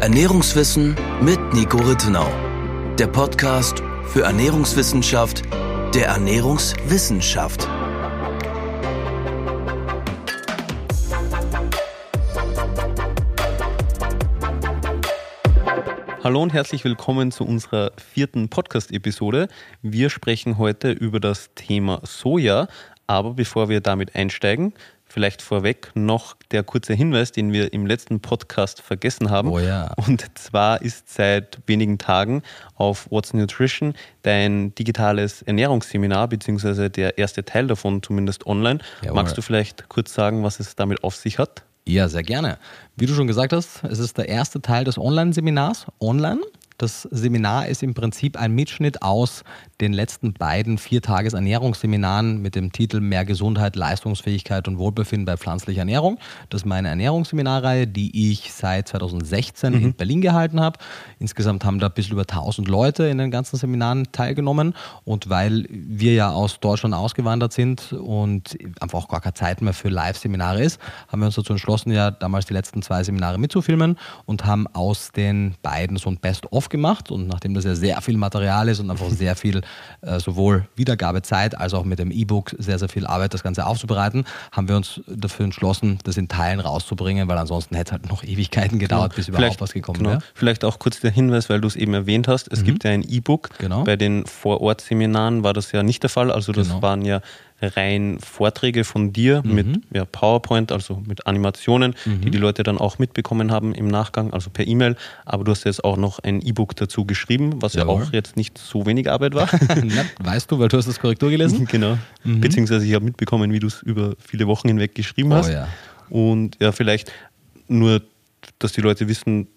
Ernährungswissen mit Nico Rittenau. Der Podcast für Ernährungswissenschaft der Ernährungswissenschaft. Hallo und herzlich willkommen zu unserer vierten Podcast-Episode. Wir sprechen heute über das Thema Soja, aber bevor wir damit einsteigen, Vielleicht vorweg noch der kurze Hinweis, den wir im letzten Podcast vergessen haben. Oh ja. Und zwar ist seit wenigen Tagen auf What's Nutrition dein digitales Ernährungsseminar, beziehungsweise der erste Teil davon zumindest online. Jawohl. Magst du vielleicht kurz sagen, was es damit auf sich hat? Ja, sehr gerne. Wie du schon gesagt hast, es ist der erste Teil des Online-Seminars. Online. Das Seminar ist im Prinzip ein Mitschnitt aus den letzten beiden Viertages-Ernährungsseminaren mit dem Titel Mehr Gesundheit, Leistungsfähigkeit und Wohlbefinden bei pflanzlicher Ernährung. Das ist meine Ernährungsseminarreihe, die ich seit 2016 mhm. in Berlin gehalten habe. Insgesamt haben da ein bisschen über 1000 Leute in den ganzen Seminaren teilgenommen. Und weil wir ja aus Deutschland ausgewandert sind und einfach auch gar keine Zeit mehr für Live-Seminare ist, haben wir uns dazu entschlossen, ja damals die letzten zwei Seminare mitzufilmen und haben aus den beiden so ein Best-of gemacht. Und nachdem das ja sehr viel Material ist und einfach sehr viel sowohl Wiedergabezeit als auch mit dem E-Book sehr, sehr viel Arbeit, das Ganze aufzubereiten, haben wir uns dafür entschlossen, das in Teilen rauszubringen, weil ansonsten hätte es halt noch Ewigkeiten gedauert, bis überhaupt Vielleicht, was gekommen genau. wäre. Vielleicht auch kurz der Hinweis, weil du es eben erwähnt hast, es mhm. gibt ja ein E-Book. Genau. Bei den Vorortseminaren war das ja nicht der Fall. Also das genau. waren ja rein Vorträge von dir mhm. mit ja, PowerPoint, also mit Animationen, mhm. die die Leute dann auch mitbekommen haben im Nachgang, also per E-Mail. Aber du hast jetzt auch noch ein E-Book dazu geschrieben, was Jawohl. ja auch jetzt nicht so wenig Arbeit war. Na, weißt du, weil du hast das Korrektur gelesen? genau. Mhm. Beziehungsweise ich habe mitbekommen, wie du es über viele Wochen hinweg geschrieben oh, hast. Ja. Und ja, vielleicht nur, dass die Leute wissen,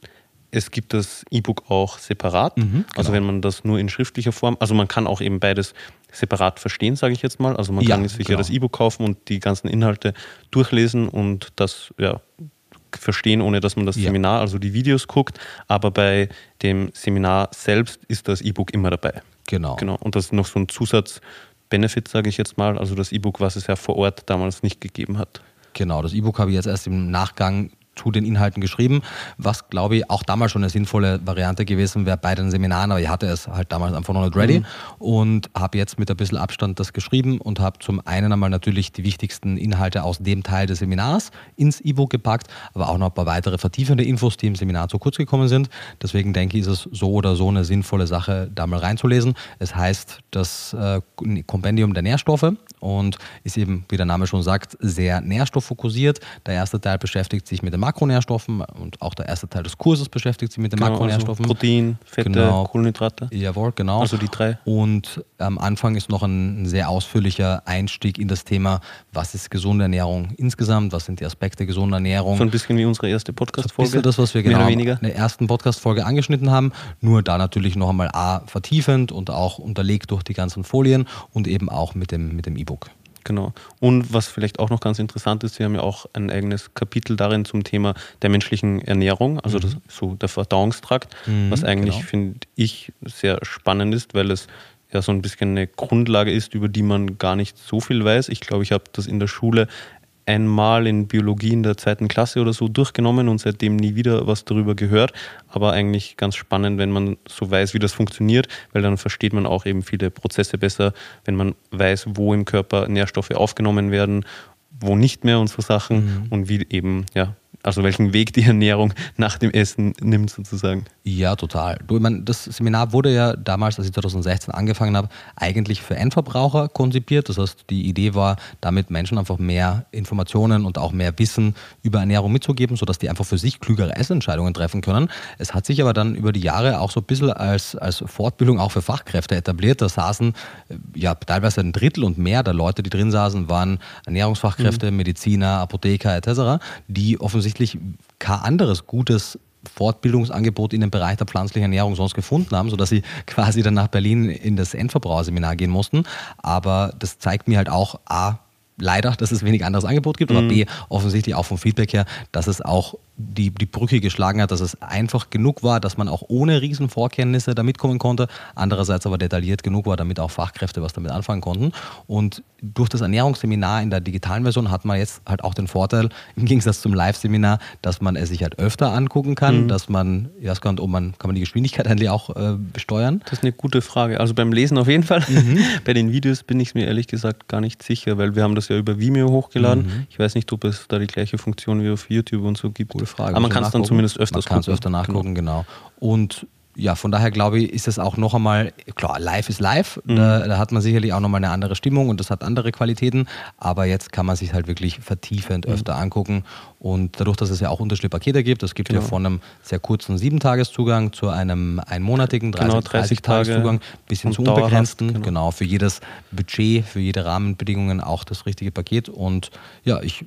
es gibt das E-Book auch separat. Mhm, genau. Also wenn man das nur in schriftlicher Form, also man kann auch eben beides separat verstehen, sage ich jetzt mal. Also man ja, kann sich genau. ja das E-Book kaufen und die ganzen Inhalte durchlesen und das ja, verstehen, ohne dass man das ja. Seminar, also die Videos guckt. Aber bei dem Seminar selbst ist das E-Book immer dabei. Genau. genau. Und das ist noch so ein Zusatzbenefit, sage ich jetzt mal. Also das E-Book, was es ja vor Ort damals nicht gegeben hat. Genau, das E-Book habe ich jetzt erst im Nachgang zu den Inhalten geschrieben, was glaube ich auch damals schon eine sinnvolle Variante gewesen wäre bei den Seminaren, aber ich hatte es halt damals einfach noch nicht ready mhm. und habe jetzt mit ein bisschen Abstand das geschrieben und habe zum einen einmal natürlich die wichtigsten Inhalte aus dem Teil des Seminars ins E-Book gepackt, aber auch noch ein paar weitere vertiefende Infos, die im Seminar zu kurz gekommen sind. Deswegen denke ich, ist es so oder so eine sinnvolle Sache, da mal reinzulesen. Es heißt das äh, Kompendium der Nährstoffe und ist eben, wie der Name schon sagt, sehr nährstofffokussiert. Der erste Teil beschäftigt sich mit dem Makronährstoffen und auch der erste Teil des Kurses beschäftigt sich mit den genau, also Makronährstoffen. Also Protein, Fette, genau. Kohlenhydrate. Jawohl, genau. Also die drei. Und am Anfang ist noch ein sehr ausführlicher Einstieg in das Thema, was ist gesunde Ernährung insgesamt, was sind die Aspekte gesunder Ernährung. So ein bisschen wie unsere erste Podcast-Folge. So das, was wir genau in der ersten Podcast-Folge angeschnitten haben. Nur da natürlich noch einmal A, vertiefend und auch unterlegt durch die ganzen Folien und eben auch mit dem mit dem E-Book. Genau. Und was vielleicht auch noch ganz interessant ist, wir haben ja auch ein eigenes Kapitel darin zum Thema der menschlichen Ernährung, also mhm. das, so der Verdauungstrakt, mhm, was eigentlich, genau. finde ich, sehr spannend ist, weil es ja so ein bisschen eine Grundlage ist, über die man gar nicht so viel weiß. Ich glaube, ich habe das in der Schule einmal in Biologie in der zweiten Klasse oder so durchgenommen und seitdem nie wieder was darüber gehört. Aber eigentlich ganz spannend, wenn man so weiß, wie das funktioniert, weil dann versteht man auch eben viele Prozesse besser, wenn man weiß, wo im Körper Nährstoffe aufgenommen werden, wo nicht mehr und so Sachen mhm. und wie eben ja also welchen Weg die Ernährung nach dem Essen nimmt sozusagen. Ja, total. Du, ich meine, das Seminar wurde ja damals, als ich 2016 angefangen habe, eigentlich für Endverbraucher konzipiert. Das heißt, die Idee war, damit Menschen einfach mehr Informationen und auch mehr Wissen über Ernährung mitzugeben, sodass die einfach für sich klügere Essentscheidungen treffen können. Es hat sich aber dann über die Jahre auch so ein bisschen als, als Fortbildung auch für Fachkräfte etabliert. Da saßen äh, ja teilweise ein Drittel und mehr der Leute, die drin saßen, waren Ernährungsfachkräfte, mhm. Mediziner, Apotheker etc., die offensichtlich offensichtlich kein anderes gutes Fortbildungsangebot in dem Bereich der pflanzlichen Ernährung sonst gefunden haben, sodass sie quasi dann nach Berlin in das Endverbraucherseminar gehen mussten. Aber das zeigt mir halt auch, A, leider, dass es wenig anderes Angebot gibt, aber mhm. B, offensichtlich auch vom Feedback her, dass es auch die, die Brücke geschlagen hat, dass es einfach genug war, dass man auch ohne Riesenvorkenntnisse da mitkommen konnte, andererseits aber detailliert genug war, damit auch Fachkräfte was damit anfangen konnten. Und durch das Ernährungsseminar in der digitalen Version hat man jetzt halt auch den Vorteil, im Gegensatz zum Live-Seminar, dass man es sich halt öfter angucken kann, mhm. dass man, ich weiß gar nicht, ob man, kann man die Geschwindigkeit eigentlich auch äh, besteuern? Das ist eine gute Frage. Also beim Lesen auf jeden Fall. Mhm. Bei den Videos bin ich mir ehrlich gesagt gar nicht sicher, weil wir haben das ja über Vimeo hochgeladen. Mhm. Ich weiß nicht, ob es da die gleiche Funktion wie auf YouTube und so gibt. Gute Frage. Aber man kann es dann zumindest öfters man gucken. öfter nachgucken, genau. genau. Und ja, von daher glaube ich, ist es auch noch einmal, klar, live ist live, mhm. da, da, hat man sicherlich auch nochmal eine andere Stimmung und das hat andere Qualitäten, aber jetzt kann man sich halt wirklich vertiefend mhm. öfter angucken und dadurch, dass es ja auch unterschiedliche Pakete gibt, es gibt genau. ja von einem sehr kurzen 7-Tages-Zugang zu einem einmonatigen 30-Tages-Zugang genau, 30 bis hin zu unbegrenzten, genau. genau, für jedes Budget, für jede Rahmenbedingungen auch das richtige Paket und ja, ich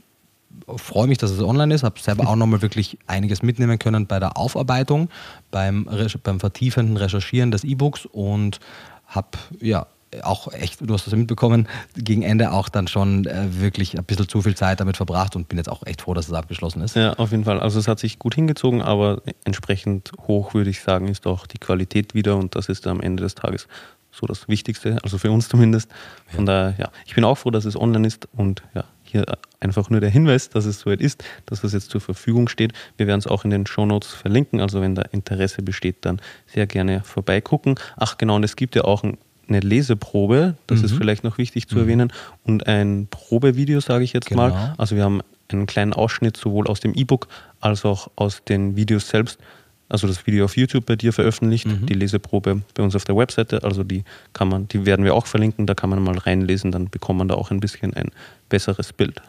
freue mich, dass es online ist, habe selber auch nochmal wirklich einiges mitnehmen können bei der Aufarbeitung, beim, beim vertiefenden Recherchieren des E-Books und habe ja auch echt, du hast das mitbekommen, gegen Ende auch dann schon äh, wirklich ein bisschen zu viel Zeit damit verbracht und bin jetzt auch echt froh, dass es abgeschlossen ist. Ja, auf jeden Fall. Also es hat sich gut hingezogen, aber entsprechend hoch, würde ich sagen, ist auch die Qualität wieder und das ist am Ende des Tages so das Wichtigste, also für uns zumindest. Von ja. daher, ja, ich bin auch froh, dass es online ist und ja, hier einfach nur der Hinweis, dass es soweit ist, dass das jetzt zur Verfügung steht. Wir werden es auch in den Shownotes verlinken, also wenn da Interesse besteht, dann sehr gerne vorbeigucken. Ach genau, und es gibt ja auch eine Leseprobe, das mhm. ist vielleicht noch wichtig zu mhm. erwähnen, und ein Probevideo, sage ich jetzt genau. mal. Also wir haben einen kleinen Ausschnitt sowohl aus dem E-Book als auch aus den Videos selbst also das Video auf YouTube bei dir veröffentlicht, mhm. die Leseprobe bei uns auf der Webseite. Also die kann man, die werden wir auch verlinken, da kann man mal reinlesen, dann bekommt man da auch ein bisschen ein besseres Bild.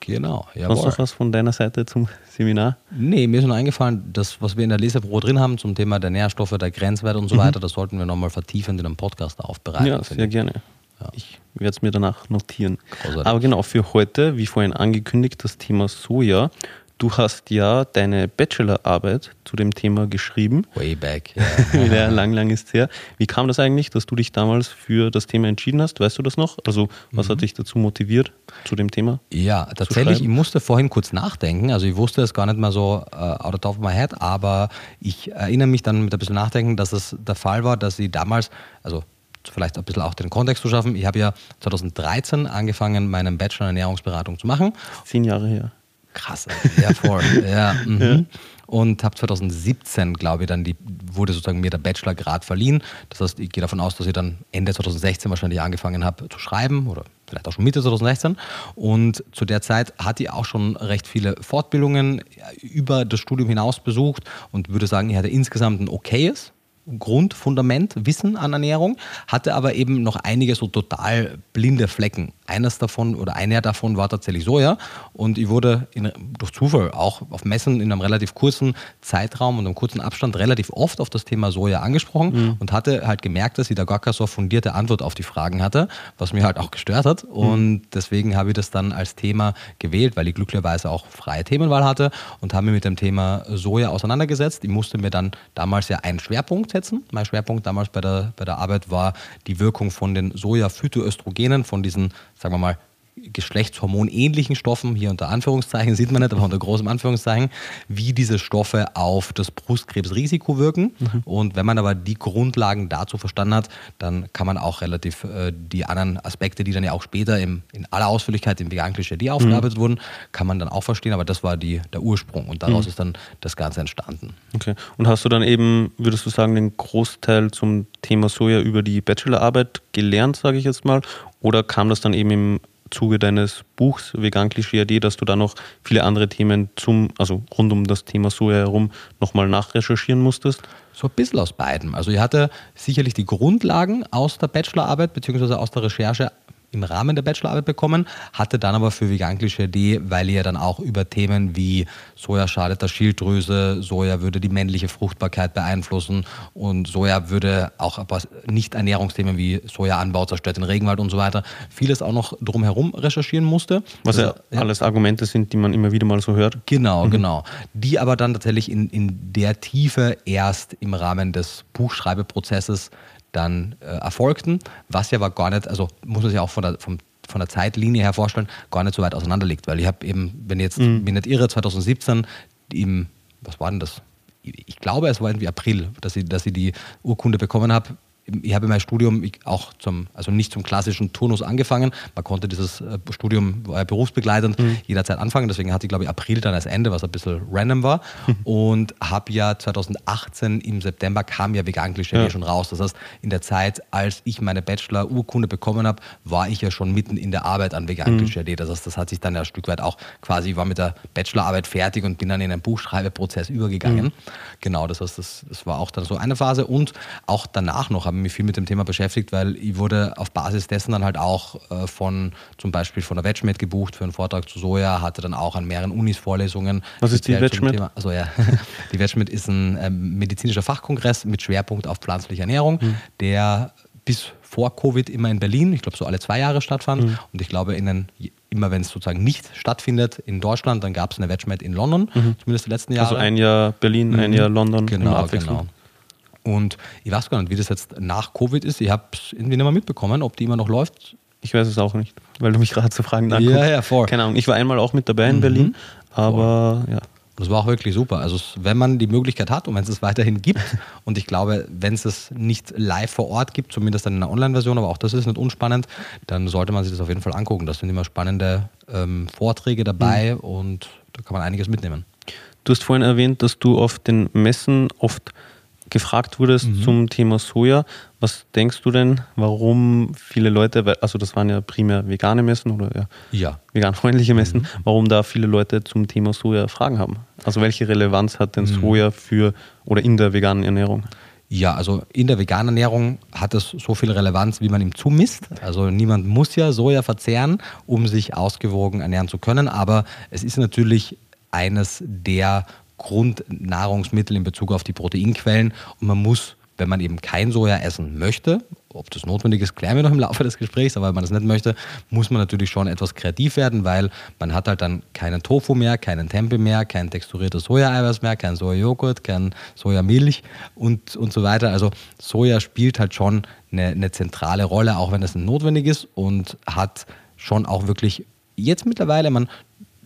Genau. Jawohl. Sonst noch was von deiner Seite zum Seminar? Nee, mir ist nur eingefallen, das, was wir in der Leseprobe drin haben zum Thema der Nährstoffe, der Grenzwerte und so mhm. weiter, das sollten wir nochmal vertiefend in einem Podcast aufbereiten. Ja, sehr gerne. Ja. Ich werde es mir danach notieren. Großartig. Aber genau, für heute, wie vorhin angekündigt, das Thema Soja. Du hast ja deine Bachelorarbeit zu dem Thema geschrieben. Way back. Yeah. ja, lang, lang ist es her. Wie kam das eigentlich, dass du dich damals für das Thema entschieden hast? Weißt du das noch? Also, was mhm. hat dich dazu motiviert, zu dem Thema? Ja, tatsächlich, ich musste vorhin kurz nachdenken. Also, ich wusste es gar nicht mal so uh, out of top of my head, aber ich erinnere mich dann mit ein bisschen Nachdenken, dass es der Fall war, dass sie damals, also vielleicht ein bisschen auch den Kontext zu schaffen. Ich habe ja 2013 angefangen, meinen Bachelor in Ernährungsberatung zu machen. Zehn Jahre her. Krass, ja, voll. ja, mhm. ja. Und habe 2017, glaube ich, dann die, wurde sozusagen mir der Bachelorgrad verliehen. Das heißt, ich gehe davon aus, dass ich dann Ende 2016 wahrscheinlich angefangen habe zu schreiben oder vielleicht auch schon Mitte 2016. Und zu der Zeit hatte ich auch schon recht viele Fortbildungen über das Studium hinaus besucht und würde sagen, ich hatte insgesamt ein okayes Grundfundament, Wissen an Ernährung, hatte aber eben noch einige so total blinde Flecken. Eines davon oder einer davon war tatsächlich Soja und ich wurde in, durch Zufall auch auf Messen in einem relativ kurzen Zeitraum und einem kurzen Abstand relativ oft auf das Thema Soja angesprochen mhm. und hatte halt gemerkt, dass ich da gar keine so fundierte Antwort auf die Fragen hatte, was mir halt auch gestört hat und mhm. deswegen habe ich das dann als Thema gewählt, weil ich glücklicherweise auch freie Themenwahl hatte und habe mich mit dem Thema Soja auseinandergesetzt. Ich musste mir dann damals ja einen Schwerpunkt setzen. Mein Schwerpunkt damals bei der, bei der Arbeit war die Wirkung von den Soja-Phytoöstrogenen, von diesen, sagen wir mal, geschlechtshormonähnlichen Stoffen, hier unter Anführungszeichen sieht man nicht, aber unter großem Anführungszeichen, wie diese Stoffe auf das Brustkrebsrisiko wirken. Mhm. Und wenn man aber die Grundlagen dazu verstanden hat, dann kann man auch relativ äh, die anderen Aspekte, die dann ja auch später im, in aller Ausführlichkeit im Vegan Klischee aufgearbeitet mhm. wurden, kann man dann auch verstehen. Aber das war die, der Ursprung und daraus mhm. ist dann das Ganze entstanden. Okay. Und hast du dann eben, würdest du sagen, den Großteil zum Thema Soja über die Bachelorarbeit gelernt, sage ich jetzt mal? Oder kam das dann eben im Zuge deines Buchs Vegan Klischee AD, dass du da noch viele andere Themen zum, also rund um das Thema Soja herum nochmal nachrecherchieren musstest? So ein bisschen aus beidem. Also ich hatte sicherlich die Grundlagen aus der Bachelorarbeit bzw. aus der Recherche im Rahmen der Bachelorarbeit bekommen, hatte dann aber für Vegan Klischee weil ihr dann auch über Themen wie Soja schadet der Schilddrüse, Soja würde die männliche Fruchtbarkeit beeinflussen und Soja würde auch ein paar Nicht-Ernährungsthemen wie Sojaanbau zerstört den Regenwald und so weiter, vieles auch noch drumherum recherchieren musste. Was ja, ja alles Argumente sind, die man immer wieder mal so hört. Genau, mhm. genau. Die aber dann tatsächlich in, in der Tiefe erst im Rahmen des Buchschreibeprozesses dann äh, erfolgten, was ja aber gar nicht, also muss man sich auch von der, vom, von der Zeitlinie her vorstellen, gar nicht so weit auseinander liegt, weil ich habe eben, wenn ich jetzt mhm. mich nicht irre, 2017 im, was war denn das? Ich glaube, es war irgendwie April, dass ich, dass ich die Urkunde bekommen habe ich habe mein Studium auch zum, also nicht zum klassischen Turnus angefangen. Man konnte dieses äh, Studium berufsbegleitend mhm. jederzeit anfangen. Deswegen hatte ich, glaube ich, April dann als Ende, was ein bisschen random war. Und habe ja 2018 im September kam ja Vegan Klischee ja. schon raus. Das heißt, in der Zeit, als ich meine Bachelor-Urkunde bekommen habe, war ich ja schon mitten in der Arbeit an Vegan Klischee. Mhm. Das heißt, das hat sich dann ja ein Stück weit auch quasi, ich war mit der Bachelorarbeit fertig und bin dann in einen Buchschreibeprozess übergegangen. Mhm. Genau, das heißt, das, das war auch dann so eine Phase. Und auch danach noch habe mich viel mit dem Thema beschäftigt, weil ich wurde auf Basis dessen dann halt auch äh, von zum Beispiel von der WetchMed gebucht für einen Vortrag zu Soja, hatte dann auch an mehreren Unis Vorlesungen. Was ist die WetchMed? Also ja, die WetchMed ist ein äh, medizinischer Fachkongress mit Schwerpunkt auf pflanzliche Ernährung, mhm. der bis vor Covid immer in Berlin, ich glaube so alle zwei Jahre stattfand. Mhm. Und ich glaube, in den, immer wenn es sozusagen nicht stattfindet in Deutschland, dann gab es eine WetchMed in London, mhm. zumindest die letzten Jahre. Also ein Jahr Berlin, ein mhm. Jahr London. Genau, genau. Und ich weiß gar nicht, wie das jetzt nach Covid ist. Ich habe es irgendwie nicht mehr mitbekommen, ob die immer noch läuft. Ich weiß es auch nicht, weil du mich gerade zu Fragen anguckst. Ja, ja, voll. Keine Ahnung. Ich war einmal auch mit dabei in mhm. Berlin, aber voll. ja. Das war auch wirklich super. Also wenn man die Möglichkeit hat und wenn es es weiterhin gibt und ich glaube, wenn es es nicht live vor Ort gibt, zumindest dann in einer Online-Version, aber auch das ist nicht unspannend, dann sollte man sich das auf jeden Fall angucken. Das sind immer spannende ähm, Vorträge dabei mhm. und da kann man einiges mitnehmen. Du hast vorhin erwähnt, dass du auf den Messen oft gefragt wurdest mhm. zum Thema Soja. Was denkst du denn, warum viele Leute, also das waren ja primär vegane Messen oder ja, ja. veganfreundliche Messen, mhm. warum da viele Leute zum Thema Soja Fragen haben? Also welche Relevanz hat denn mhm. Soja für oder in der veganen Ernährung? Ja, also in der veganen Ernährung hat es so viel Relevanz, wie man ihm zumisst. Also niemand muss ja Soja verzehren, um sich ausgewogen ernähren zu können, aber es ist natürlich eines der Grundnahrungsmittel in Bezug auf die Proteinquellen und man muss, wenn man eben kein Soja essen möchte, ob das notwendig ist, klären wir noch im Laufe des Gesprächs, aber wenn man das nicht möchte, muss man natürlich schon etwas kreativ werden, weil man hat halt dann keinen Tofu mehr, keinen Tempeh mehr, kein texturiertes Sojaeiweiß mehr, kein Sojajoghurt, kein Sojamilch und, und so weiter. Also Soja spielt halt schon eine, eine zentrale Rolle, auch wenn es notwendig ist und hat schon auch wirklich jetzt mittlerweile, man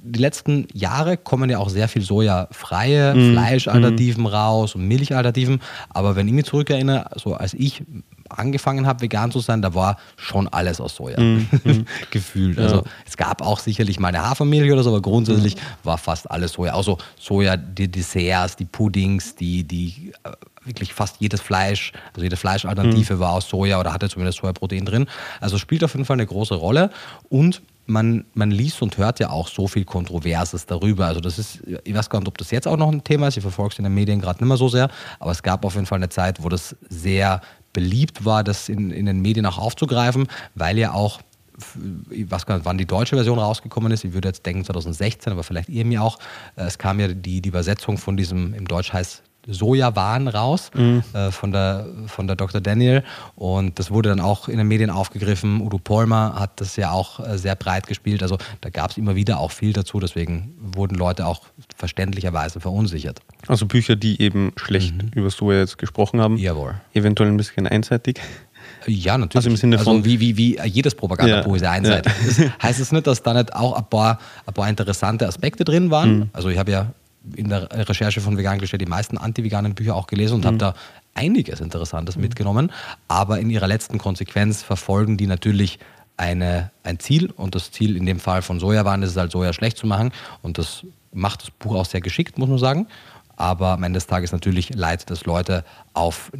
die letzten Jahre kommen ja auch sehr viel sojafreie mm. Fleischalternativen mm. raus und Milchalternativen. Aber wenn ich mich zurückerinnere, so als ich angefangen habe, vegan zu sein, da war schon alles aus Soja mm. gefühlt. Also ja. es gab auch sicherlich mal eine Hafermilch oder so, aber grundsätzlich war fast alles Soja. Also Soja, die Desserts, die Puddings, die, die äh, wirklich fast jedes Fleisch, also jede Fleischalternative mhm. war aus Soja oder hatte zumindest Sojaprotein drin. Also spielt auf jeden Fall eine große Rolle und man, man liest und hört ja auch so viel Kontroverses darüber. Also das ist, ich weiß gar nicht, ob das jetzt auch noch ein Thema ist, ich verfolge es in den Medien gerade nicht mehr so sehr, aber es gab auf jeden Fall eine Zeit, wo das sehr beliebt war, das in, in den Medien auch aufzugreifen, weil ja auch ich weiß gar nicht, wann die deutsche Version rausgekommen ist. Ich würde jetzt denken 2016, aber vielleicht ihr mir auch. Es kam ja die, die Übersetzung von diesem, im Deutsch heißt Sojawahn raus mhm. äh, von, der, von der Dr. Daniel. Und das wurde dann auch in den Medien aufgegriffen. Udo Polmer hat das ja auch äh, sehr breit gespielt. Also da gab es immer wieder auch viel dazu. Deswegen wurden Leute auch verständlicherweise verunsichert. Also Bücher, die eben schlecht mhm. über Soja jetzt gesprochen haben. Jawohl. Eventuell ein bisschen einseitig. Ja, natürlich. Also im Sinne also von. Also wie, wie, wie jedes Propagandabuch ja, ist ja einseitig. Ja. Das heißt es nicht, dass da nicht auch ein paar, ein paar interessante Aspekte drin waren? Mhm. Also ich habe ja in der Recherche von Vegan gestellt die meisten anti-veganen Bücher auch gelesen und mhm. habe da einiges Interessantes mhm. mitgenommen. Aber in ihrer letzten Konsequenz verfolgen die natürlich eine, ein Ziel und das Ziel in dem Fall von Sojawaren ist es halt, Soja schlecht zu machen und das macht das Buch auch sehr geschickt, muss man sagen. Aber am Ende des Tages natürlich leitet es Leute auf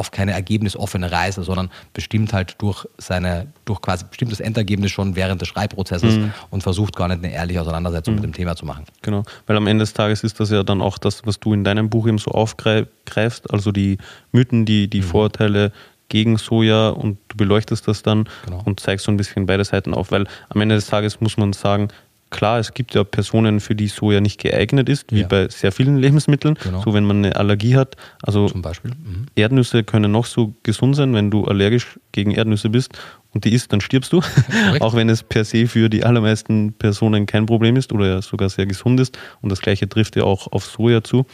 auf keine ergebnisoffene Reise, sondern bestimmt halt durch seine, durch quasi bestimmt das Endergebnis schon während des Schreibprozesses mhm. und versucht gar nicht eine ehrliche Auseinandersetzung mhm. mit dem Thema zu machen. Genau, weil am Ende des Tages ist das ja dann auch das, was du in deinem Buch eben so aufgreifst, also die Mythen, die, die mhm. Vorurteile gegen Soja und du beleuchtest das dann genau. und zeigst so ein bisschen beide Seiten auf, weil am Ende des Tages muss man sagen, klar, es gibt ja Personen, für die Soja nicht geeignet ist, wie ja. bei sehr vielen Lebensmitteln. Genau. So wenn man eine Allergie hat. Also Zum Beispiel. Mhm. Erdnüsse können noch so gesund sein, wenn du allergisch gegen Erdnüsse bist und die isst, dann stirbst du. Auch wenn es per se für die allermeisten Personen kein Problem ist oder ja sogar sehr gesund ist. Und das gleiche trifft ja auch auf Soja zu.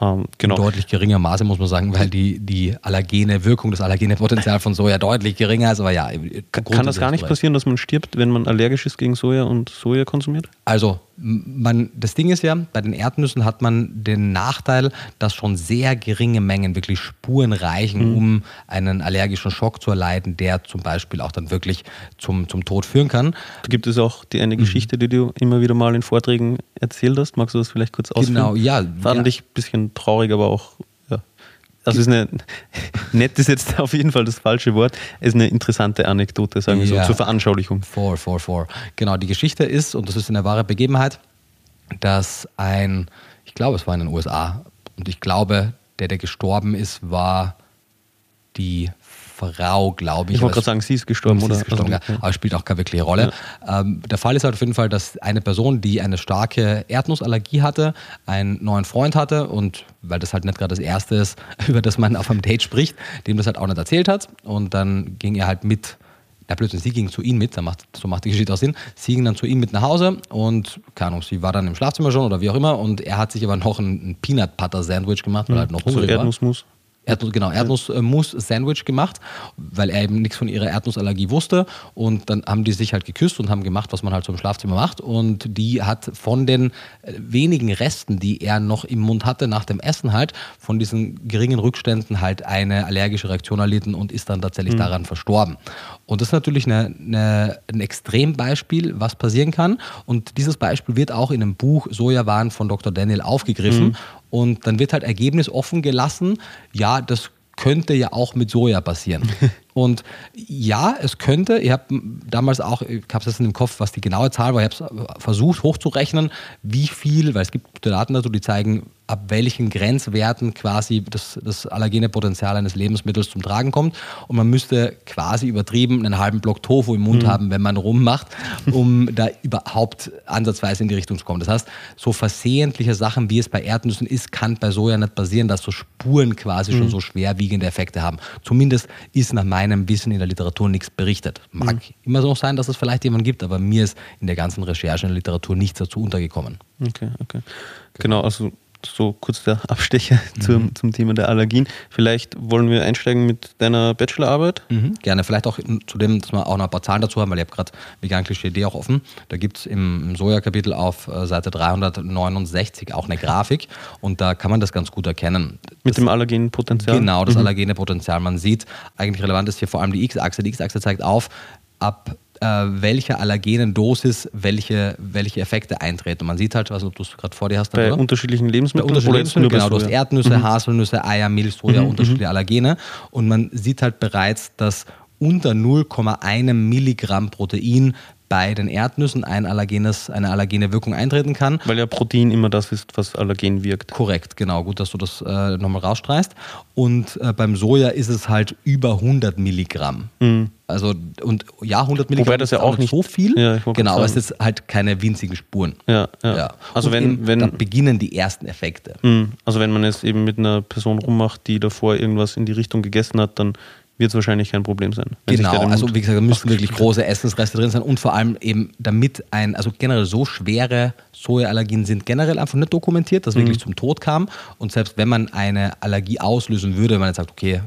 Ähm, genau. In deutlich geringer Maße, muss man sagen, weil die, die allergene Wirkung, das allergene Potenzial von Soja deutlich geringer ist. Aber ja, kann das gar nicht passieren, dass man stirbt, wenn man allergisch ist gegen Soja und Soja konsumiert? Also, man, das Ding ist ja, bei den Erdnüssen hat man den Nachteil, dass schon sehr geringe Mengen wirklich Spuren reichen, mhm. um einen allergischen Schock zu erleiden, der zum Beispiel auch dann wirklich zum, zum Tod führen kann. Da gibt es auch die eine mhm. Geschichte, die du immer wieder mal in Vorträgen erzählt hast. Magst du das vielleicht kurz ausführen? Genau, ja. Fand ja. ich ein bisschen traurig, aber auch also ist eine, nett ist jetzt auf jeden Fall das falsche Wort, ist eine interessante Anekdote, sagen wir ja, so, zur Veranschaulichung. For, for, for. Genau, die Geschichte ist, und das ist eine wahre Begebenheit, dass ein, ich glaube, es war in den USA, und ich glaube, der, der gestorben ist, war die Frau, glaube ich. Ich wollte gerade sagen, sie ist gestorben, sie oder? Ist gestorben, also, ja. Aber spielt auch keine wirkliche Rolle. Ja. Ähm, der Fall ist halt auf jeden Fall, dass eine Person, die eine starke Erdnussallergie hatte, einen neuen Freund hatte und weil das halt nicht gerade das Erste ist, über das man auf einem Date spricht, dem das halt auch nicht erzählt hat. Und dann ging er halt mit ja, blödsinn, sie ging zu ihm mit, macht, so macht die Geschichte auch Sinn. Sie ging dann zu ihm mit nach Hause und, keine Ahnung, sie war dann im Schlafzimmer schon oder wie auch immer und er hat sich aber noch ein, ein Peanut Butter Sandwich gemacht, weil er halt noch hungrig so Erdnussmus. war. Erdnuss, genau, Erdnussmus-Sandwich gemacht, weil er eben nichts von ihrer Erdnussallergie wusste. Und dann haben die sich halt geküsst und haben gemacht, was man halt so im Schlafzimmer macht. Und die hat von den äh, wenigen Resten, die er noch im Mund hatte nach dem Essen halt, von diesen geringen Rückständen halt eine allergische Reaktion erlitten und ist dann tatsächlich mhm. daran verstorben. Und das ist natürlich eine, eine, ein Extrembeispiel, was passieren kann. Und dieses Beispiel wird auch in einem Buch Sojawaren von Dr. Daniel aufgegriffen. Mhm. Und dann wird halt Ergebnis offen gelassen, ja, das könnte ja auch mit Soja passieren. Und ja, es könnte, ich habe damals auch, ich habe es jetzt in dem Kopf, was die genaue Zahl war, ich habe es versucht hochzurechnen, wie viel, weil es gibt gute Daten dazu, die zeigen, ab welchen Grenzwerten quasi das, das allergene Potenzial eines Lebensmittels zum Tragen kommt. Und man müsste quasi übertrieben einen halben Block Tofu im Mund mhm. haben, wenn man rummacht, um da überhaupt ansatzweise in die Richtung zu kommen. Das heißt, so versehentliche Sachen, wie es bei Erdnüssen ist, kann bei Soja nicht passieren, dass so Spuren quasi mhm. schon so schwerwiegende Effekte haben. Zumindest ist nach meinem Wissen in der Literatur nichts berichtet. Mag mhm. immer so sein, dass es vielleicht jemanden gibt, aber mir ist in der ganzen Recherche in der Literatur nichts dazu untergekommen. Okay, okay. Genau, also so kurz der Abstecher mhm. zum, zum Thema der Allergien. Vielleicht wollen wir einsteigen mit deiner Bachelorarbeit? Mhm, gerne. Vielleicht auch zu dem, dass wir auch noch ein paar Zahlen dazu haben, weil ich habe gerade vegan Klischee auch offen. Da gibt es im, im Soja-Kapitel auf äh, Seite 369 auch eine Grafik und da kann man das ganz gut erkennen. Mit das, dem allergenen Potenzial? Genau, das mhm. allergene Potenzial. Man sieht, eigentlich relevant ist hier vor allem die X-Achse. Die X-Achse zeigt auf, ab welcher allergenen Dosis welche, welche Effekte eintreten. Man sieht halt, was du es gerade vor dir hast. Bei oder? unterschiedlichen Lebensmitteln? Bei unterschiedlichen Lebensmitteln, genau. Du hast Erdnüsse, mhm. Haselnüsse, Eier, Milch, Soja, mhm. unterschiedliche mhm. Allergene. Und man sieht halt bereits, dass unter 0,1 Milligramm Protein bei den Erdnüssen ein allergenes, eine allergene Wirkung eintreten kann. Weil ja Protein immer das ist, was allergen wirkt. Korrekt, genau. Gut, dass du das äh, nochmal rausstreichst. Und äh, beim Soja ist es halt über 100 Milligramm. Mhm. Also, und ja, 100 Milligramm Wobei das ja auch nicht so viel. Ja, genau, aber es ist halt keine winzigen Spuren. Ja, ja. ja. Also, wenn, eben, wenn. Dann beginnen die ersten Effekte. Mhm. Also, wenn man es eben mit einer Person rummacht, die davor irgendwas in die Richtung gegessen hat, dann wird es wahrscheinlich kein Problem sein. Genau, also wie gesagt, da müssen wirklich große Essensreste drin sein und vor allem eben damit ein, also generell so schwere Sojaallergien sind generell einfach nicht dokumentiert, dass mhm. wirklich zum Tod kam und selbst wenn man eine Allergie auslösen würde, wenn man jetzt sagt, okay,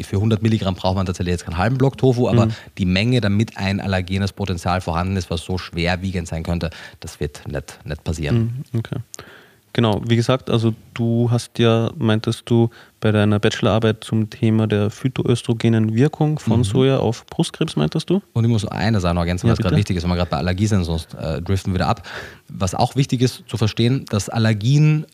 für 100 Milligramm braucht man tatsächlich jetzt keinen halben Block Tofu, aber mhm. die Menge, damit ein allergenes Potenzial vorhanden ist, was so schwerwiegend sein könnte, das wird nicht, nicht passieren. Mhm. Okay. Genau, wie gesagt, also du hast ja, meintest du, bei deiner Bachelorarbeit zum Thema der phytoöstrogenen Wirkung von mhm. Soja auf Brustkrebs, meintest du? Und ich muss eine Sache noch ergänzen, was ja, gerade wichtig ist, wenn wir gerade bei Allergie sind, sonst äh, driften wir wieder ab. Was auch wichtig ist zu verstehen, dass Allergien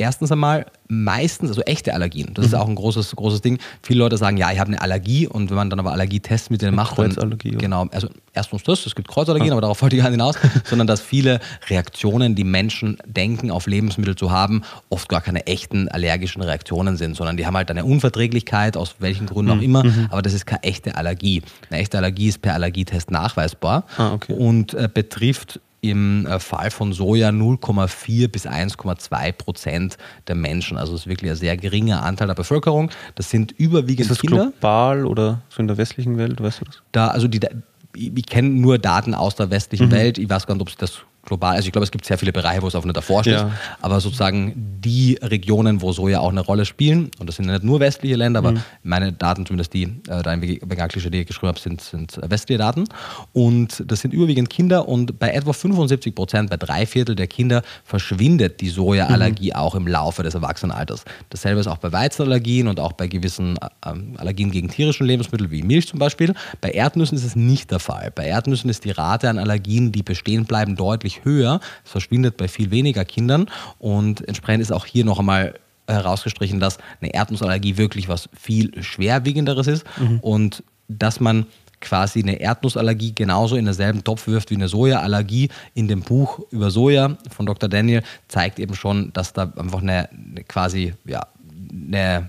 erstens einmal meistens, also echte Allergien, das mhm. ist auch ein großes, großes Ding. Viele Leute sagen, ja, ich habe eine Allergie und wenn man dann aber Allergietests mit denen macht, Kreuzallergie. Dann, genau, also erstens das, es gibt Kreuzallergien, ah. aber darauf wollte ich gar nicht hinaus, sondern dass viele Reaktionen, die Menschen denken, auf Lebensmittel zu haben, oft gar keine echten allergischen Reaktionen sind, sondern die haben halt eine Unverträglichkeit, aus welchen Gründen mhm. auch immer, mhm. aber das ist keine echte Allergie. Eine echte Allergie ist per Allergietest nachweisbar ah, okay. und äh, betrifft im äh, Fall von Soja 0,4 bis 1,2 Prozent der Menschen. Also das ist wirklich ein sehr geringer Anteil der Bevölkerung. Das sind überwiegend ist das Kinder. global oder so in der westlichen Welt, weißt du das? Da, also die, ich, ich kenne nur Daten aus der westlichen mhm. Welt. Ich weiß gar nicht, ob sich das global, also ich glaube, es gibt sehr viele Bereiche, wo es auf einer davor steht, ja. aber sozusagen die Regionen, wo Soja auch eine Rolle spielen, und das sind nicht nur westliche Länder, aber mhm. meine Daten, zumindest die, äh, da in Begaglische, die ich geschrieben habe, sind, sind westliche Daten. Und das sind überwiegend Kinder und bei etwa 75 Prozent, bei drei Viertel der Kinder verschwindet die Sojaallergie mhm. auch im Laufe des Erwachsenenalters. Dasselbe ist auch bei Weizenallergien und auch bei gewissen äh, Allergien gegen tierischen Lebensmittel wie Milch zum Beispiel. Bei Erdnüssen ist es nicht der Fall. Bei Erdnüssen ist die Rate an Allergien, die bestehen bleiben, deutlich höher. Es verschwindet bei viel weniger Kindern und entsprechend ist auch hier noch einmal herausgestrichen, dass eine Erdnussallergie wirklich was viel schwerwiegenderes ist mhm. und dass man quasi eine Erdnussallergie genauso in denselben Topf wirft wie eine Sojaallergie. In dem Buch über Soja von Dr. Daniel zeigt eben schon, dass da einfach eine, eine quasi, ja, eine,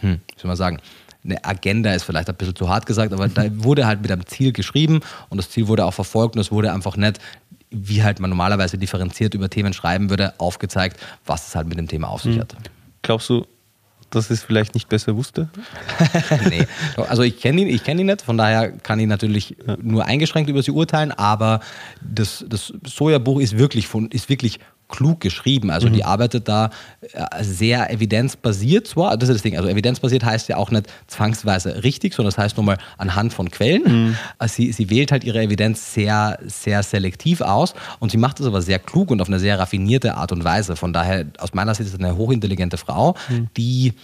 hm, wie soll man sagen, eine Agenda ist vielleicht ein bisschen zu hart gesagt, aber da wurde halt mit einem Ziel geschrieben und das Ziel wurde auch verfolgt und es wurde einfach nicht wie halt man normalerweise differenziert über Themen schreiben würde, aufgezeigt, was es halt mit dem Thema auf sich mhm. hat. Glaubst du, dass es vielleicht nicht besser wusste? nee, also ich kenne ihn, kenn ihn nicht, von daher kann ich natürlich ja. nur eingeschränkt über sie urteilen, aber das, das Soja-Buch ist wirklich, von, ist wirklich klug geschrieben. Also mhm. die arbeitet da äh, sehr evidenzbasiert zwar, das ist das Ding, also evidenzbasiert heißt ja auch nicht zwangsweise richtig, sondern das heißt nur mal anhand von Quellen. Mhm. Also sie, sie wählt halt ihre Evidenz sehr, sehr selektiv aus und sie macht das aber sehr klug und auf eine sehr raffinierte Art und Weise. Von daher, aus meiner Sicht ist es eine hochintelligente Frau, mhm. die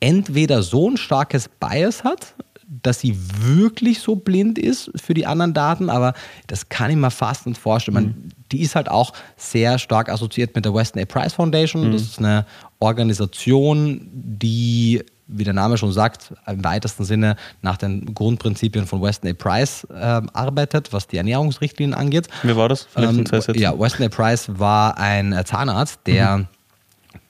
entweder so ein starkes Bias hat, dass sie wirklich so blind ist für die anderen Daten, aber das kann ich mir fast nicht vorstellen. Man, mhm. die ist halt auch sehr stark assoziiert mit der Weston A. Price Foundation. Mhm. Das ist eine Organisation, die, wie der Name schon sagt, im weitesten Sinne nach den Grundprinzipien von Weston A. Price äh, arbeitet, was die Ernährungsrichtlinien angeht. Wer war das? Ähm, ja, Weston A. Price war ein Zahnarzt, der mhm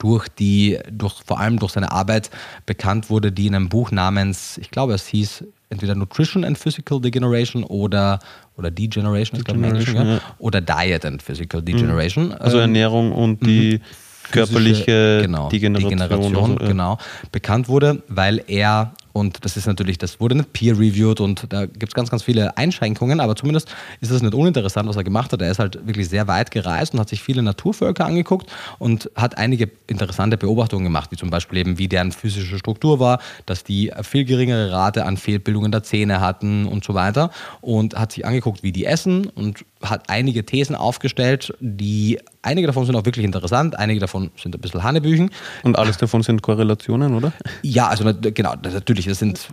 durch die, durch, vor allem durch seine Arbeit bekannt wurde, die in einem Buch namens, ich glaube, es hieß entweder Nutrition and Physical Degeneration oder, oder Degeneration, ich glaube, ja. oder Diet and Physical mhm. Degeneration. Also ähm, Ernährung und die mhm. körperliche genau, Degeneration, Degeneration so, genau, bekannt wurde, weil er und das ist natürlich, das wurde nicht peer-reviewed und da gibt es ganz, ganz viele Einschränkungen, aber zumindest ist es nicht uninteressant, was er gemacht hat. Er ist halt wirklich sehr weit gereist und hat sich viele Naturvölker angeguckt und hat einige interessante Beobachtungen gemacht, wie zum Beispiel eben, wie deren physische Struktur war, dass die viel geringere Rate an Fehlbildungen der Zähne hatten und so weiter. Und hat sich angeguckt, wie die essen und hat einige Thesen aufgestellt, die einige davon sind auch wirklich interessant, einige davon sind ein bisschen Hanebüchen. Und alles davon sind Korrelationen, oder? Ja, also genau, natürlich, das sind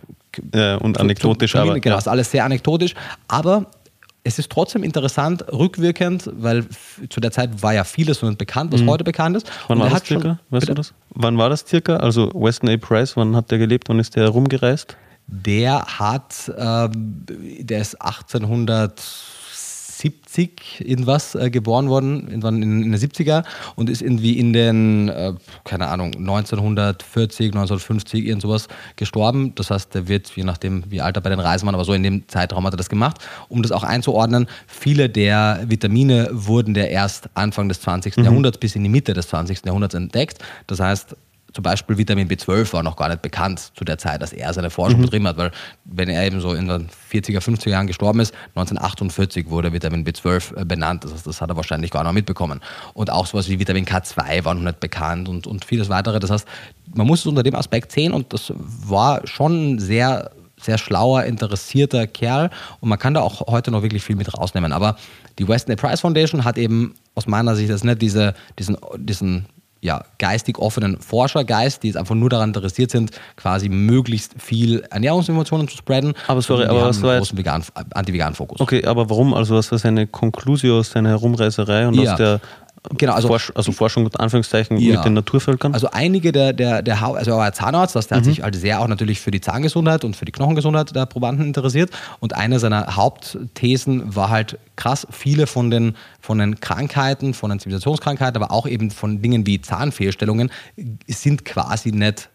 ja, und anekdotisch, aber genau, ja. ist alles sehr anekdotisch, aber es ist trotzdem interessant, rückwirkend, weil zu der Zeit war ja vieles nicht bekannt, was mhm. heute bekannt ist. Wann war das circa? Schon, weißt du das? Wann war das circa? Also Weston A. Price, wann hat der gelebt? Wann ist der herumgereist? Der hat, ähm, der ist 1800 70 irgendwas äh, geboren worden, irgendwann in, in den 70er und ist irgendwie in den, äh, keine Ahnung, 1940, 1950, irgend sowas gestorben. Das heißt, der wird, je nachdem, wie alt er bei den Reisen war, aber so in dem Zeitraum hat er das gemacht. Um das auch einzuordnen, viele der Vitamine wurden der erst Anfang des 20. Mhm. Jahrhunderts bis in die Mitte des 20. Jahrhunderts entdeckt. Das heißt, zum Beispiel Vitamin B12 war noch gar nicht bekannt zu der Zeit, dass er seine Forschung mhm. betrieben hat, weil wenn er eben so in den 40er, 50er Jahren gestorben ist, 1948 wurde Vitamin B12 äh, benannt, das, heißt, das hat er wahrscheinlich gar noch mitbekommen. Und auch sowas wie Vitamin K2 war noch nicht bekannt und, und vieles weitere. Das heißt, man muss es unter dem Aspekt sehen und das war schon ein sehr sehr schlauer, interessierter Kerl und man kann da auch heute noch wirklich viel mit rausnehmen. Aber die Weston A. Price Foundation hat eben aus meiner Sicht das nicht diese, diesen, diesen ja, geistig offenen Forschergeist, die jetzt einfach nur daran interessiert sind, quasi möglichst viel Ernährungsinformationen zu spreaden. Aber sorry, aber was war jetzt? Vegan, Anti-Vegan-Fokus. Okay, aber warum? Also was war seine Konklusio aus seiner Herumreiserei und ja. aus der Genau, also, Forsch also Forschung mit Anführungszeichen ja. mit den Naturvölkern? Also einige der, der, der also er Zahnarzt, das, der mhm. hat sich halt sehr auch natürlich für die Zahngesundheit und für die Knochengesundheit der Probanden interessiert. Und eine seiner Hauptthesen war halt krass, viele von den, von den Krankheiten, von den Zivilisationskrankheiten, aber auch eben von Dingen wie Zahnfehlstellungen sind quasi nicht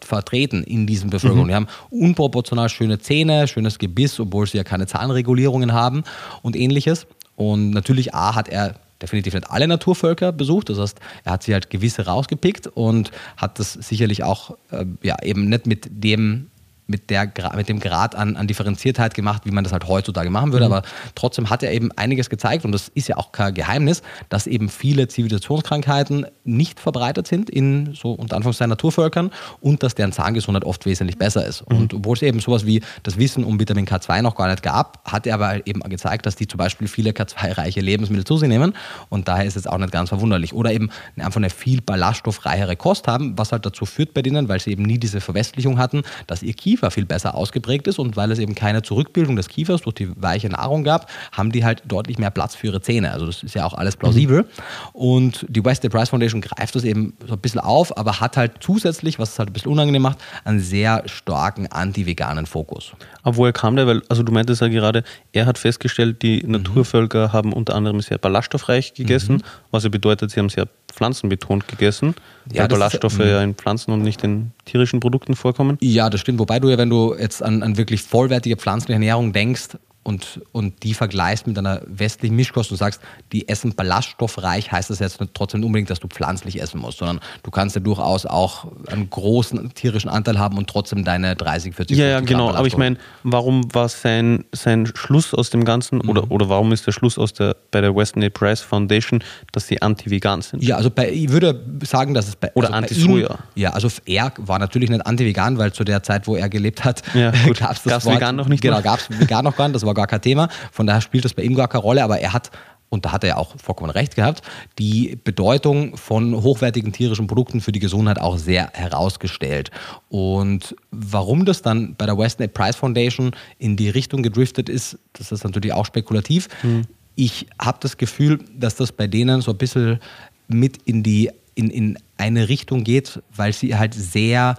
vertreten in diesen Bevölkerung. Mhm. Die haben unproportional schöne Zähne, schönes Gebiss, obwohl sie ja keine Zahnregulierungen haben und ähnliches. Und natürlich A hat er definitiv nicht alle Naturvölker besucht. Das heißt, er hat sich halt gewisse rausgepickt und hat das sicherlich auch äh, ja, eben nicht mit dem mit, der, mit dem Grad an, an Differenziertheit gemacht, wie man das halt heutzutage machen würde. Mhm. Aber trotzdem hat er eben einiges gezeigt und das ist ja auch kein Geheimnis, dass eben viele Zivilisationskrankheiten nicht verbreitet sind in so unter Anführungszeichen Naturvölkern und dass deren Zahngesundheit oft wesentlich besser ist. Mhm. Und obwohl es eben sowas wie das Wissen um Vitamin K2 noch gar nicht gab, hat er aber eben gezeigt, dass die zum Beispiel viele K2-reiche Lebensmittel zu sich nehmen und daher ist es auch nicht ganz verwunderlich. Oder eben einfach eine viel ballaststoffreichere Kost haben, was halt dazu führt bei denen, weil sie eben nie diese Verwestlichung hatten, dass ihr Kiefer Kiefer viel besser ausgeprägt ist und weil es eben keine Zurückbildung des Kiefers durch die weiche Nahrung gab, haben die halt deutlich mehr Platz für ihre Zähne. Also das ist ja auch alles plausibel. Mhm. Und die West Price Foundation greift das eben so ein bisschen auf, aber hat halt zusätzlich, was es halt ein bisschen unangenehm macht, einen sehr starken anti-veganen Fokus. Aber woher kam der? Weil, also du meintest ja gerade, er hat festgestellt, die mhm. Naturvölker haben unter anderem sehr ballaststoffreich gegessen, mhm. was ja bedeutet, sie haben sehr pflanzenbetont gegessen, ja, weil Ballaststoffe ist, ja in Pflanzen und nicht in tierischen Produkten vorkommen. Ja, das stimmt. Wobei du ja, wenn du jetzt an, an wirklich vollwertige pflanzliche Ernährung denkst, und, und die vergleichst mit einer westlichen Mischkost und sagst, die essen ballaststoffreich, heißt das jetzt trotzdem nicht unbedingt, dass du pflanzlich essen musst, sondern du kannst ja durchaus auch einen großen tierischen Anteil haben und trotzdem deine 30, 40 Ja, ja, genau. Aber ich meine, warum war sein, sein Schluss aus dem Ganzen mhm. oder, oder warum ist der Schluss aus der, bei der Western Aid Price Foundation, dass sie anti-vegan sind? Ja, also bei, ich würde sagen, dass es bei. Oder also anti-Soja. Ja, also er war natürlich nicht anti-vegan, weil zu der Zeit, wo er gelebt hat, ja, gab es das gab's Wort, vegan noch nicht. Genau, gab es vegan noch gar nicht. Das war war gar kein Thema. Von daher spielt das bei ihm gar keine Rolle, aber er hat und da hat er ja auch vollkommen recht gehabt, die Bedeutung von hochwertigen tierischen Produkten für die Gesundheit auch sehr herausgestellt. Und warum das dann bei der Western Aid Price Foundation in die Richtung gedriftet ist, das ist natürlich auch spekulativ. Mhm. Ich habe das Gefühl, dass das bei denen so ein bisschen mit in die in, in eine Richtung geht, weil sie halt sehr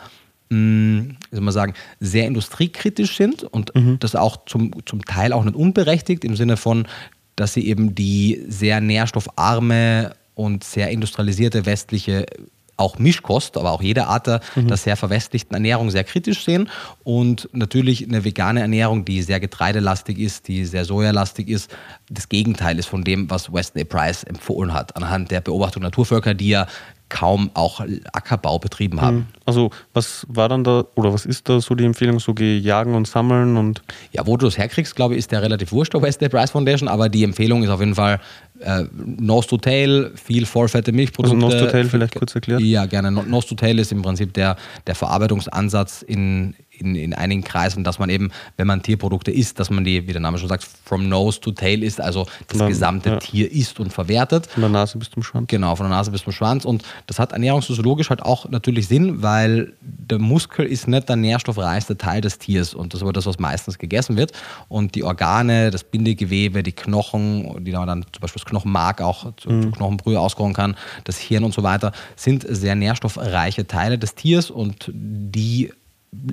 wie soll man sagen, sehr industriekritisch sind und mhm. das auch zum, zum Teil auch nicht unberechtigt im Sinne von, dass sie eben die sehr nährstoffarme und sehr industrialisierte westliche auch Mischkost, aber auch jede Art der, mhm. der sehr verwestlichten Ernährung sehr kritisch sehen und natürlich eine vegane Ernährung, die sehr getreidelastig ist, die sehr sojalastig ist, das Gegenteil ist von dem, was Weston A. Price empfohlen hat, anhand der Beobachtung Naturvölker, die ja kaum auch Ackerbau betrieben haben. Hm. Also was war dann da oder was ist da so die Empfehlung, so geh jagen und sammeln und Ja, wo du es herkriegst, glaube ich, ist der relativ wurscht auf West Price Foundation, aber die Empfehlung ist auf jeden Fall äh, Nose to Tail, viel vollfette Milchprodukte. Also Nose to Tail vielleicht kurz erklärt? Ja, gerne. Nose to Tail ist im Prinzip der, der Verarbeitungsansatz in, in, in einigen Kreisen, dass man eben, wenn man Tierprodukte isst, dass man die, wie der Name schon sagt, from nose to tail isst, also das dann, gesamte ja. Tier isst und verwertet. Von der Nase bis zum Schwanz. Genau, von der Nase bis zum Schwanz. Und das hat ernährungsphysiologisch halt auch natürlich Sinn, weil der Muskel ist nicht der nährstoffreichste Teil des Tiers und das ist aber das, was meistens gegessen wird. Und die Organe, das Bindegewebe, die Knochen, die man dann zum Beispiel das Knochenmark auch zu, mhm. zu Knochenbrühe auskochen kann, das Hirn und so weiter, sind sehr nährstoffreiche Teile des Tiers und die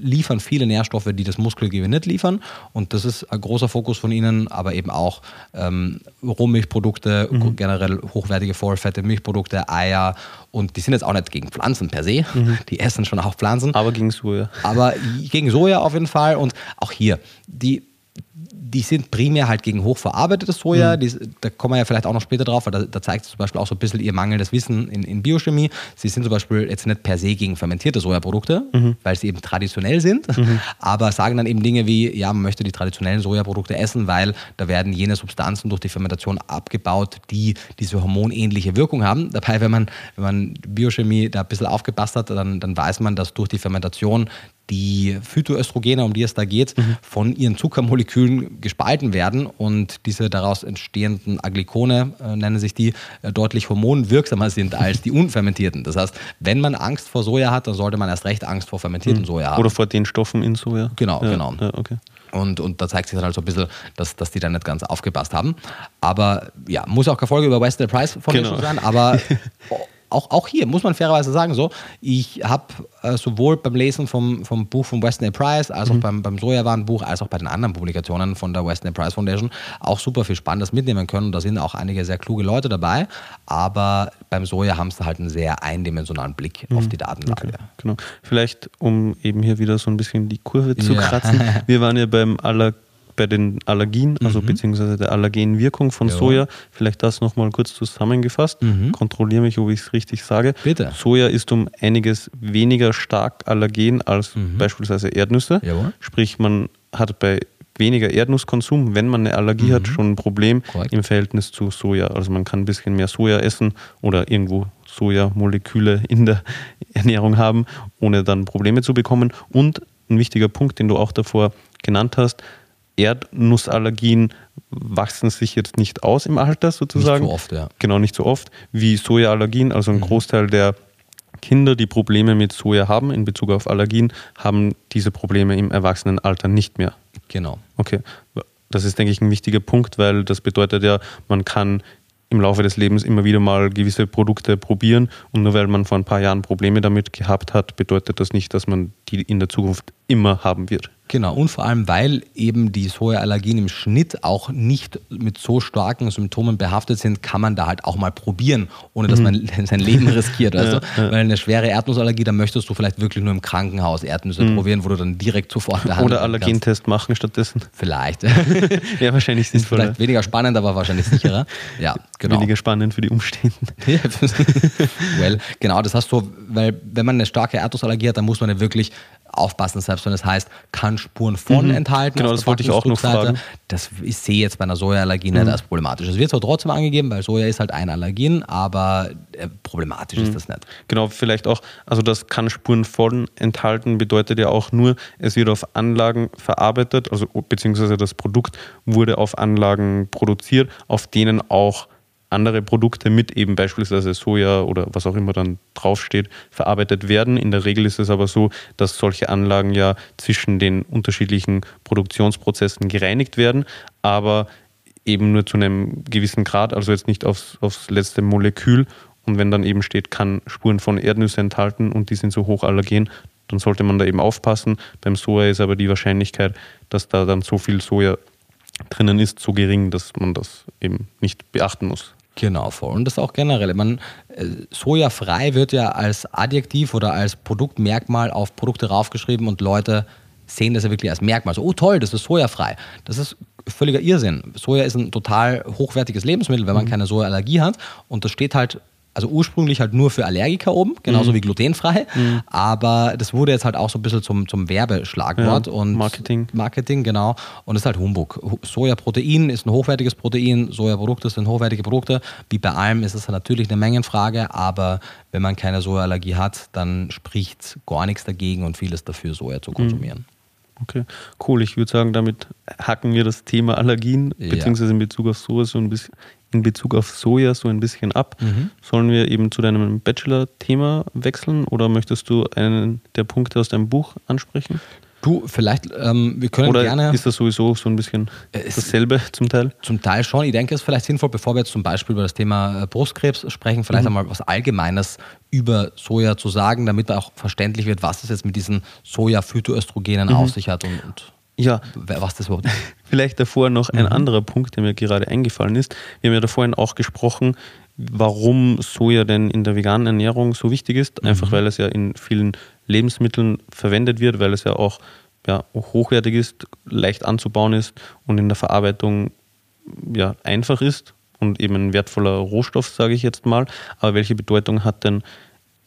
liefern viele Nährstoffe, die das Muskelgewebe nicht liefern. Und das ist ein großer Fokus von ihnen, aber eben auch ähm, Rohmilchprodukte, mhm. generell hochwertige Vollfette, Milchprodukte, Eier. Und die sind jetzt auch nicht gegen Pflanzen per se. Mhm. Die essen schon auch Pflanzen. Aber gegen Soja. Aber gegen Soja auf jeden Fall. Und auch hier, die die sind primär halt gegen hochverarbeitetes Soja. Mhm. Die, da kommen wir ja vielleicht auch noch später drauf, weil da, da zeigt zum Beispiel auch so ein bisschen ihr mangelndes Wissen in, in Biochemie. Sie sind zum Beispiel jetzt nicht per se gegen fermentierte Sojaprodukte, mhm. weil sie eben traditionell sind, mhm. aber sagen dann eben Dinge wie, ja, man möchte die traditionellen Sojaprodukte essen, weil da werden jene Substanzen durch die Fermentation abgebaut, die diese hormonähnliche Wirkung haben. Dabei, wenn man, wenn man Biochemie da ein bisschen aufgepasst hat, dann, dann weiß man, dass durch die Fermentation die Phytoöstrogene, um die es da geht, mhm. von ihren Zuckermolekülen gespalten werden und diese daraus entstehenden Aglikone, äh, nennen sich die, äh, deutlich hormonwirksamer sind als die unfermentierten. Das heißt, wenn man Angst vor Soja hat, dann sollte man erst recht Angst vor fermentiertem mhm. Soja haben. Oder vor den Stoffen in Soja. Genau, ja, genau. Ja, okay. Und, und da zeigt sich dann halt so ein bisschen, dass, dass die da nicht ganz aufgepasst haben. Aber ja, muss auch keine Folge über Western Price von genau. sein, aber auch, auch hier muss man fairerweise sagen, so, ich habe äh, sowohl beim Lesen vom, vom Buch von Weston A. Price, als auch mhm. beim, beim Sojawarenbuch, als auch bei den anderen Publikationen von der Weston A. Price Foundation auch super viel Spannendes mitnehmen können. Da sind auch einige sehr kluge Leute dabei, aber beim Soja haben sie halt einen sehr eindimensionalen Blick mhm. auf die Datenlage. Okay, genau. Vielleicht, um eben hier wieder so ein bisschen die Kurve zu ja. kratzen, wir waren ja beim aller bei den Allergien, also mhm. beziehungsweise der Allergenwirkung von ja. Soja. Vielleicht das nochmal kurz zusammengefasst. Mhm. Kontrolliere mich, ob ich es richtig sage. Bitte. Soja ist um einiges weniger stark allergen als mhm. beispielsweise Erdnüsse. Jawohl. Sprich, man hat bei weniger Erdnusskonsum, wenn man eine Allergie mhm. hat, schon ein Problem Korrekt. im Verhältnis zu Soja. Also man kann ein bisschen mehr Soja essen oder irgendwo Sojamoleküle in der Ernährung haben, ohne dann Probleme zu bekommen. Und ein wichtiger Punkt, den du auch davor genannt hast, Erdnussallergien wachsen sich jetzt nicht aus im Alter sozusagen. Nicht so oft, ja. Genau, nicht so oft wie Sojaallergien. Also ein mhm. Großteil der Kinder, die Probleme mit Soja haben in Bezug auf Allergien, haben diese Probleme im Erwachsenenalter nicht mehr. Genau. Okay. Das ist, denke ich, ein wichtiger Punkt, weil das bedeutet ja, man kann im Laufe des Lebens immer wieder mal gewisse Produkte probieren und nur weil man vor ein paar Jahren Probleme damit gehabt hat, bedeutet das nicht, dass man die in der Zukunft immer haben wird. Genau, und vor allem, weil eben die Sojaallergien im Schnitt auch nicht mit so starken Symptomen behaftet sind, kann man da halt auch mal probieren, ohne dass man mhm. sein Leben riskiert. Also, ja, ja. Weil eine schwere Erdnussallergie, da möchtest du vielleicht wirklich nur im Krankenhaus Erdnüsse mhm. probieren, wo du dann direkt sofort behandelst. Oder Allergentest machen stattdessen. Vielleicht. ja, wahrscheinlich sinnvoller. Vielleicht weniger spannend, aber wahrscheinlich sicherer. Ja, genau. Weniger spannend für die Umstehenden. well, genau, das hast du, weil wenn man eine starke Erdnussallergie hat, dann muss man ja wirklich aufpassen, selbst wenn es heißt, kann Spuren von mhm. enthalten. Genau, das wollte ich auch noch fragen. Das ich sehe jetzt bei einer Sojaallergie mhm. nicht als problematisch. Es wird zwar trotzdem angegeben, weil Soja ist halt ein Allergen, aber äh, problematisch mhm. ist das nicht. Genau, vielleicht auch, also das kann Spuren von enthalten, bedeutet ja auch nur, es wird auf Anlagen verarbeitet, also beziehungsweise das Produkt wurde auf Anlagen produziert, auf denen auch andere Produkte mit eben beispielsweise Soja oder was auch immer dann draufsteht, verarbeitet werden. In der Regel ist es aber so, dass solche Anlagen ja zwischen den unterschiedlichen Produktionsprozessen gereinigt werden, aber eben nur zu einem gewissen Grad, also jetzt nicht aufs, aufs letzte Molekül. Und wenn dann eben steht, kann Spuren von Erdnüsse enthalten und die sind so hoch allergen, dann sollte man da eben aufpassen. Beim Soja ist aber die Wahrscheinlichkeit, dass da dann so viel Soja drinnen ist, so gering, dass man das eben nicht beachten muss. Genau, voll. Und das auch generell. Man, äh, sojafrei wird ja als Adjektiv oder als Produktmerkmal auf Produkte raufgeschrieben und Leute sehen das ja wirklich als Merkmal. So, oh toll, das ist sojafrei. Das ist völliger Irrsinn. Soja ist ein total hochwertiges Lebensmittel, wenn man mhm. keine Sojaallergie hat. Und das steht halt also ursprünglich halt nur für Allergiker oben, genauso mhm. wie glutenfrei. Mhm. Aber das wurde jetzt halt auch so ein bisschen zum, zum Werbeschlagwort ja, und Marketing. Marketing, genau. Und es ist halt Humbug. Sojaprotein ist ein hochwertiges Protein, Sojaprodukte sind hochwertige Produkte. Wie bei allem ist es natürlich eine Mengenfrage, aber wenn man keine Sojaallergie hat, dann spricht gar nichts dagegen und vieles dafür, Soja zu konsumieren. Mhm. Okay, cool. Ich würde sagen, damit hacken wir das Thema Allergien, ja. beziehungsweise in Bezug auf Soja so ein bisschen in Bezug auf Soja so ein bisschen ab. Mhm. Sollen wir eben zu deinem Bachelor-Thema wechseln oder möchtest du einen der Punkte aus deinem Buch ansprechen? Du, vielleicht, ähm, wir können Oder gerne. Ist das sowieso so ein bisschen dasselbe zum Teil? Zum Teil schon. Ich denke, es ist vielleicht sinnvoll, bevor wir jetzt zum Beispiel über das Thema äh, Brustkrebs sprechen, vielleicht mhm. einmal was Allgemeines über Soja zu sagen, damit auch verständlich wird, was es jetzt mit diesen Soja-Phytoöstrogenen mhm. auf sich hat und, und ja, was das überhaupt Vielleicht davor noch ein mhm. anderer Punkt, der mir gerade eingefallen ist. Wir haben ja da vorhin auch gesprochen, warum Soja denn in der veganen Ernährung so wichtig ist. Einfach mhm. weil es ja in vielen Lebensmitteln verwendet wird, weil es ja auch ja, hochwertig ist, leicht anzubauen ist und in der Verarbeitung ja, einfach ist und eben ein wertvoller Rohstoff, sage ich jetzt mal. Aber welche Bedeutung hat denn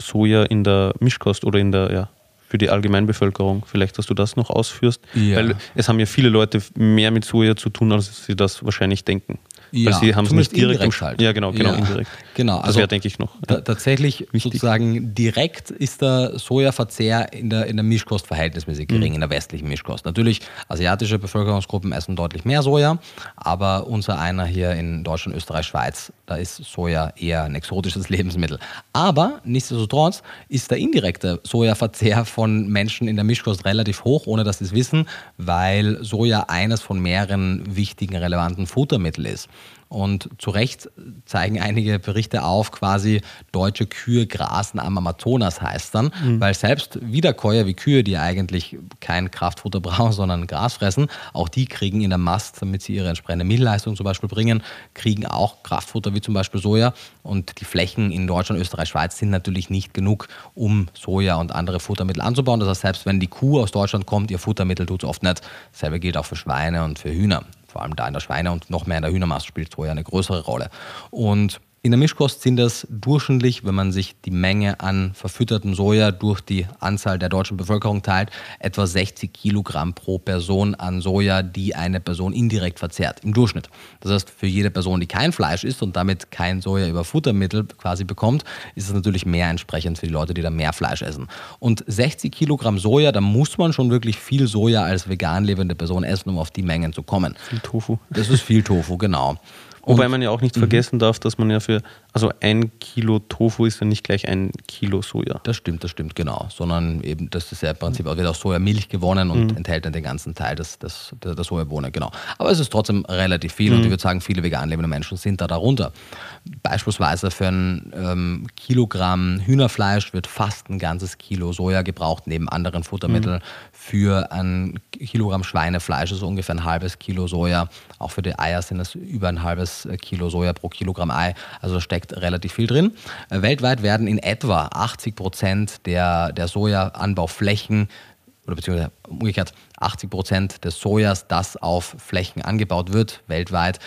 Soja in der Mischkost oder in der ja, für die Allgemeinbevölkerung. Vielleicht, dass du das noch ausführst. Ja. Weil es haben ja viele Leute mehr mit Soja zu tun, als sie das wahrscheinlich denken. Ja, Weil sie haben es nicht direkt. Indirekt halt. Ja, genau, genau, ja. indirekt. Genau, das also wäre, denke ich, noch. Ja. Tatsächlich Wichtig. sozusagen direkt ist der Sojaverzehr in der, in der Mischkost verhältnismäßig gering, mhm. in der westlichen Mischkost. Natürlich, asiatische Bevölkerungsgruppen essen deutlich mehr Soja, aber unser einer hier in Deutschland, Österreich, Schweiz, da ist Soja eher ein exotisches Lebensmittel. Aber nichtsdestotrotz ist der indirekte Sojaverzehr von Menschen in der Mischkost relativ hoch, ohne dass sie es wissen, weil Soja eines von mehreren wichtigen, relevanten Futtermitteln ist. Und zu Recht zeigen einige Berichte auf, quasi deutsche Kühe grasen am Amazonas heißt dann, mhm. weil selbst Wiederkäuer wie Kühe, die eigentlich kein Kraftfutter brauchen, sondern Gras fressen, auch die kriegen in der Mast, damit sie ihre entsprechende Milchleistung zum Beispiel bringen, kriegen auch Kraftfutter wie zum Beispiel Soja. Und die Flächen in Deutschland, Österreich, Schweiz sind natürlich nicht genug, um Soja und andere Futtermittel anzubauen. Das heißt, selbst wenn die Kuh aus Deutschland kommt, ihr Futtermittel tut es oft nicht. Dasselbe gilt auch für Schweine und für Hühner vor allem da in der Schweine- und noch mehr in der Hühnermast spielt Soja eine größere Rolle. Und in der Mischkost sind das durchschnittlich, wenn man sich die Menge an verfüttertem Soja durch die Anzahl der deutschen Bevölkerung teilt, etwa 60 Kilogramm pro Person an Soja, die eine Person indirekt verzehrt, im Durchschnitt. Das heißt, für jede Person, die kein Fleisch isst und damit kein Soja über Futtermittel quasi bekommt, ist es natürlich mehr entsprechend für die Leute, die da mehr Fleisch essen. Und 60 Kilogramm Soja, da muss man schon wirklich viel Soja als vegan lebende Person essen, um auf die Mengen zu kommen. Viel Tofu. Das ist viel Tofu, genau. Wobei man ja auch nicht vergessen darf, dass man ja für, also ein Kilo Tofu ist ja nicht gleich ein Kilo Soja. Das stimmt, das stimmt, genau. Sondern eben, das ist ja im Prinzip, wird aus Sojamilch gewonnen und mhm. enthält dann den ganzen Teil des, des, der, der Sojabohne, genau. Aber es ist trotzdem relativ viel mhm. und ich würde sagen, viele vegan lebende Menschen sind da darunter. Beispielsweise für ein ähm, Kilogramm Hühnerfleisch wird fast ein ganzes Kilo Soja gebraucht, neben anderen Futtermitteln. Mhm. Für ein Kilogramm Schweinefleisch ist ungefähr ein halbes Kilo Soja. Auch für die Eier sind es über ein halbes Kilo Soja pro Kilogramm Ei. Also da steckt relativ viel drin. Äh, weltweit werden in etwa 80 Prozent der, der Sojaanbauflächen oder beziehungsweise umgekehrt 80 Prozent des Sojas, das auf Flächen angebaut wird, weltweit,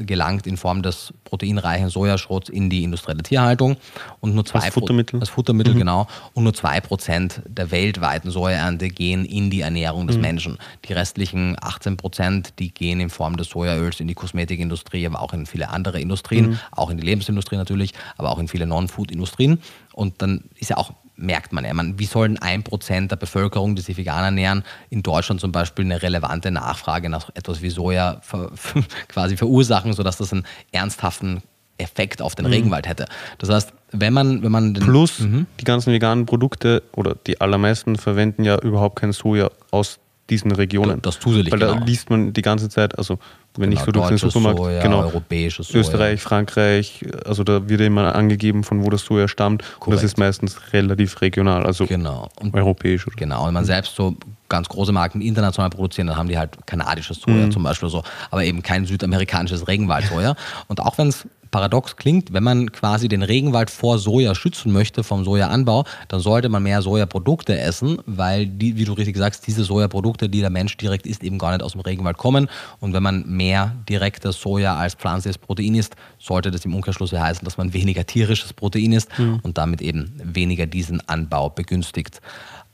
gelangt in Form des proteinreichen Sojaschrotts in die industrielle Tierhaltung und nur zwei als Futtermittel, als Futtermittel mhm. genau und nur zwei Prozent der weltweiten Sojaernte gehen in die Ernährung des mhm. Menschen. Die restlichen 18 Prozent, die gehen in Form des Sojaöls in die Kosmetikindustrie, aber auch in viele andere Industrien, mhm. auch in die Lebensindustrie natürlich, aber auch in viele Non-Food-Industrien. Und dann ist ja auch merkt man ja. Man, wie sollen ein Prozent der Bevölkerung, die sich vegan ernähren, in Deutschland zum Beispiel eine relevante Nachfrage nach etwas wie Soja ver, quasi verursachen, sodass das einen ernsthaften Effekt auf den mhm. Regenwald hätte. Das heißt, wenn man, wenn man Plus mhm. die ganzen veganen Produkte oder die allermeisten verwenden ja überhaupt kein Soja aus diesen Regionen. Das zusätzlich, Weil genau. da liest man die ganze Zeit, also wenn genau, ich so durch den Supermarkt, Soja, genau, europäisches Soja. Österreich, Frankreich, also da wird immer angegeben, von wo das Soja stammt. Korrekt. Und das ist meistens relativ regional, also genau. und, europäisch. Oder? Genau, wenn man selbst so ganz große Marken international produzieren, dann haben die halt kanadisches Soja mhm. zum Beispiel so, aber eben kein südamerikanisches Regenwaldsoja. Und auch wenn es paradox klingt, wenn man quasi den Regenwald vor Soja schützen möchte, vom Sojaanbau, dann sollte man mehr Sojaprodukte essen, weil, die, wie du richtig sagst, diese Sojaprodukte, die der Mensch direkt isst, eben gar nicht aus dem Regenwald kommen. Und wenn man mehr direktes Soja als pflanzliches Protein isst, sollte das im Umkehrschluss heißen, dass man weniger tierisches Protein isst mhm. und damit eben weniger diesen Anbau begünstigt.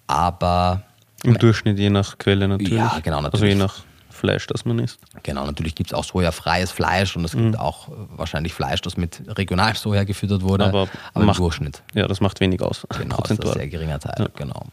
Aber im Durchschnitt je nach Quelle natürlich. Ja, genau, natürlich. Also je nach Fleisch, das man isst. Genau, natürlich gibt es auch sojafreies Fleisch und es gibt mhm. auch äh, wahrscheinlich Fleisch, das mit Regionalsoja gefüttert wurde, aber, aber macht, im Durchschnitt. Ja, das macht wenig aus. Genau, das ist ein sehr geringer Teil, ja. genau.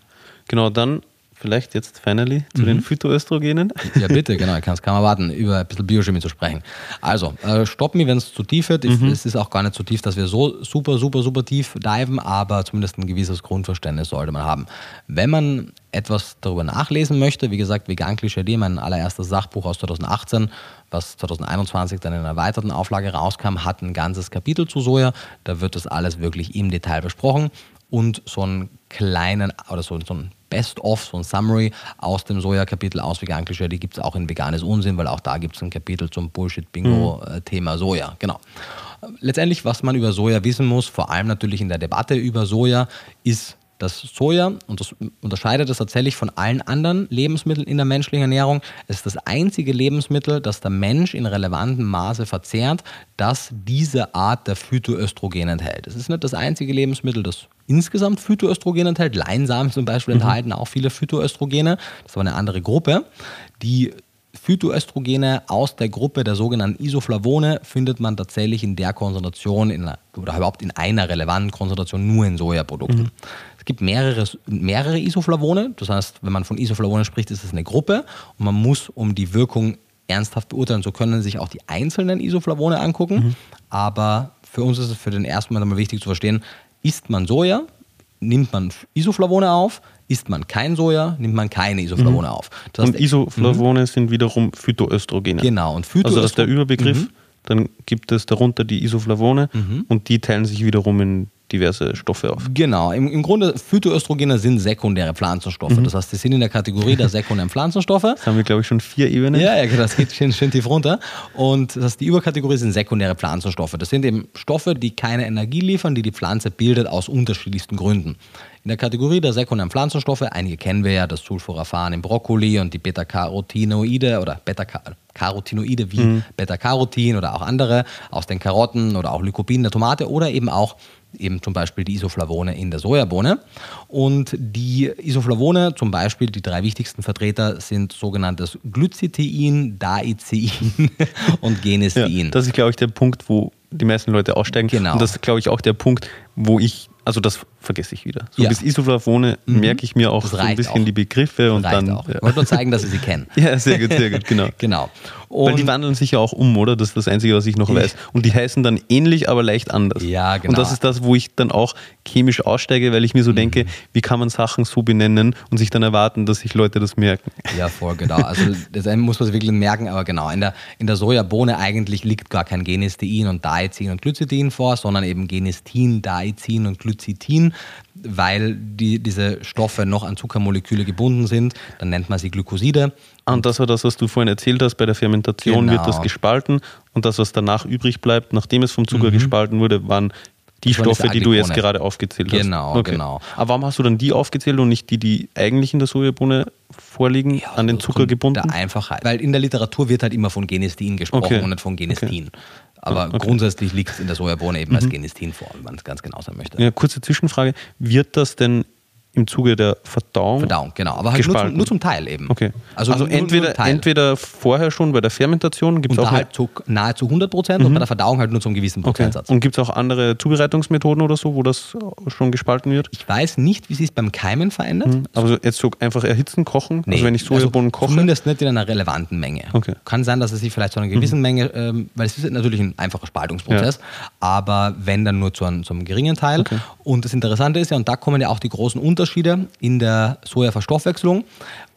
Genau, dann vielleicht jetzt finally zu mhm. den Phytoöstrogenen. Ja, bitte, genau. Kannst kann man warten, über ein bisschen Biochemie zu sprechen. Also, äh, stopp mich, wenn es zu tief wird. Mhm. Es ist auch gar nicht so tief, dass wir so super, super, super tief diven, aber zumindest ein gewisses Grundverständnis sollte man haben. Wenn man etwas darüber nachlesen möchte, wie gesagt, Vegan Klischee, mein allererstes Sachbuch aus 2018, was 2021 dann in einer erweiterten Auflage rauskam, hat ein ganzes Kapitel zu Soja. Da wird das alles wirklich im Detail besprochen und so einen kleinen oder so, so ein Best-of, so ein Summary aus dem Soja-Kapitel aus Vegan Klischee, die gibt es auch in Veganes Unsinn, weil auch da gibt es ein Kapitel zum Bullshit-Bingo-Thema mhm. Soja. Genau. Letztendlich, was man über Soja wissen muss, vor allem natürlich in der Debatte über Soja, ist das Soja, und das unterscheidet es tatsächlich von allen anderen Lebensmitteln in der menschlichen Ernährung, es ist das einzige Lebensmittel, das der Mensch in relevantem Maße verzehrt, das diese Art der Phytoöstrogen enthält. Es ist nicht das einzige Lebensmittel, das insgesamt Phytoöstrogen enthält. Leinsamen zum Beispiel mhm. enthalten auch viele Phytoöstrogene. Das ist aber eine andere Gruppe. Die Phytoöstrogene aus der Gruppe der sogenannten Isoflavone findet man tatsächlich in der Konzentration in einer, oder überhaupt in einer relevanten Konzentration nur in Sojaprodukten. Mhm gibt mehrere, mehrere Isoflavone. Das heißt, wenn man von Isoflavonen spricht, ist es eine Gruppe und man muss, um die Wirkung ernsthaft beurteilen zu können, sich auch die einzelnen Isoflavone angucken. Mhm. Aber für uns ist es für den ersten Mal einmal wichtig zu verstehen, isst man Soja, nimmt man Isoflavone auf, isst man kein Soja, nimmt man keine Isoflavone mhm. auf. Das heißt, und Isoflavone mhm. sind wiederum Phytoöstrogene. Genau. Und Phytoöstrogene. Also das ist der Überbegriff. Mhm. dann gibt es darunter die Isoflavone Mhm. und die teilen sich wiederum in diverse Stoffe auf. Genau, im, im Grunde Phytoöstrogene sind sekundäre Pflanzenstoffe. Das heißt, die sind in der Kategorie der sekundären Pflanzenstoffe. Das haben wir, glaube ich, schon vier Ebenen. Ja, ja, genau, das geht schön, schön tief runter. Und das heißt, die Überkategorie sind sekundäre Pflanzenstoffe. Das sind eben Stoffe, die keine Energie liefern, die die Pflanze bildet aus unterschiedlichsten Gründen. In der Kategorie der sekundären Pflanzenstoffe, einige kennen wir ja, das Sulforaphan im Brokkoli und die Beta-Carotinoide oder Beta-Carotinoide wie Beta-Carotin oder auch andere aus den Karotten oder auch Lycopin der Tomate oder eben auch eben zum Beispiel die Isoflavone in der Sojabohne. Und die Isoflavone, zum Beispiel die drei wichtigsten Vertreter, sind sogenanntes Glycitein, Daicin und Ja, Genestein. das ist, glaube ich, der Punkt, wo die meisten Leute aussteigen. Genau. Und das ist, glaube ich, auch der Punkt, wo ich, also das vergesse ich wieder. So Ja. bis Isoflavone merke ich mir auch Das so ein bisschen auch. die Begriffe und Reicht dann. auch. Ich Ja. wollte nur zeigen, dass Sie sie kennen. ja, sehr gut, sehr gut, genau. Genau. Weil die Und- wandeln sich ja auch um, oder? Das ist das Einzige, was ich noch weiß. Und die heißen dann ähnlich, aber leicht anders. Ja, genau. Und das ist das, wo ich dann auch chemisch aussteige, weil ich mir so denke, wie kann man Sachen so benennen und sich dann erwarten, dass sich Leute das merken. Ja, voll, genau. Also das muss man sich wirklich merken, aber genau, in der, in der Sojabohne eigentlich liegt gar kein Genestein und Daicin und Glycidin vor, sondern eben Genestin, Daicin und Glycitin, weil die, diese Stoffe noch an Zuckermoleküle gebunden sind. Dann nennt man sie Glykoside. Ah, Und das war das, was du vorhin erzählt hast, bei der Fermentation Genau. wird das gespalten und das, was danach übrig bleibt, nachdem es vom Zucker gespalten wurde, waren die Das Stoffe, die du jetzt gerade aufgezählt hast. Genau, genau. Aber warum hast du dann die aufgezählt und nicht die, die eigentlich in der Sojabohne vorliegen, an den Zucker gebunden? Der Einfachheit. Weil in der Literatur wird halt immer von Genestin gesprochen Okay. und nicht von Genestin. Okay. Mhm. grundsätzlich liegt es in der Sojabohne eben als Genestin vor, wenn man es ganz genau sein möchte. Ja, kurze Zwischenfrage. Wird das denn im Zuge der Verdauung? Verdauung, genau. Aber halt nur zum, nur zum Teil eben. Okay. Also, nur- nur entweder, Teil. entweder vorher schon bei der Fermentation, gibt es auch. halt zu nahezu 100 Prozent und bei der Verdauung halt nur zum gewissen okay. Prozentsatz. Und gibt es auch andere Zubereitungsmethoden oder so, wo das schon gespalten wird? Ich weiß nicht, wie sich beim Keimen verändert. Aber so jetzt so einfach erhitzen, kochen? also wenn ich Sojabohnen koche? Zumindest nicht in einer relevanten Menge. Okay. Mhm. Kann sein, dass es sich vielleicht zu einer gewissen Menge, ähm, weil es ist natürlich ein einfacher Spaltungsprozess, aber wenn dann nur zu einem, zu einem geringen Teil. Und das Interessante ist ja, und da kommen ja auch die großen Unterschiede in der Sojaverstoffwechslung.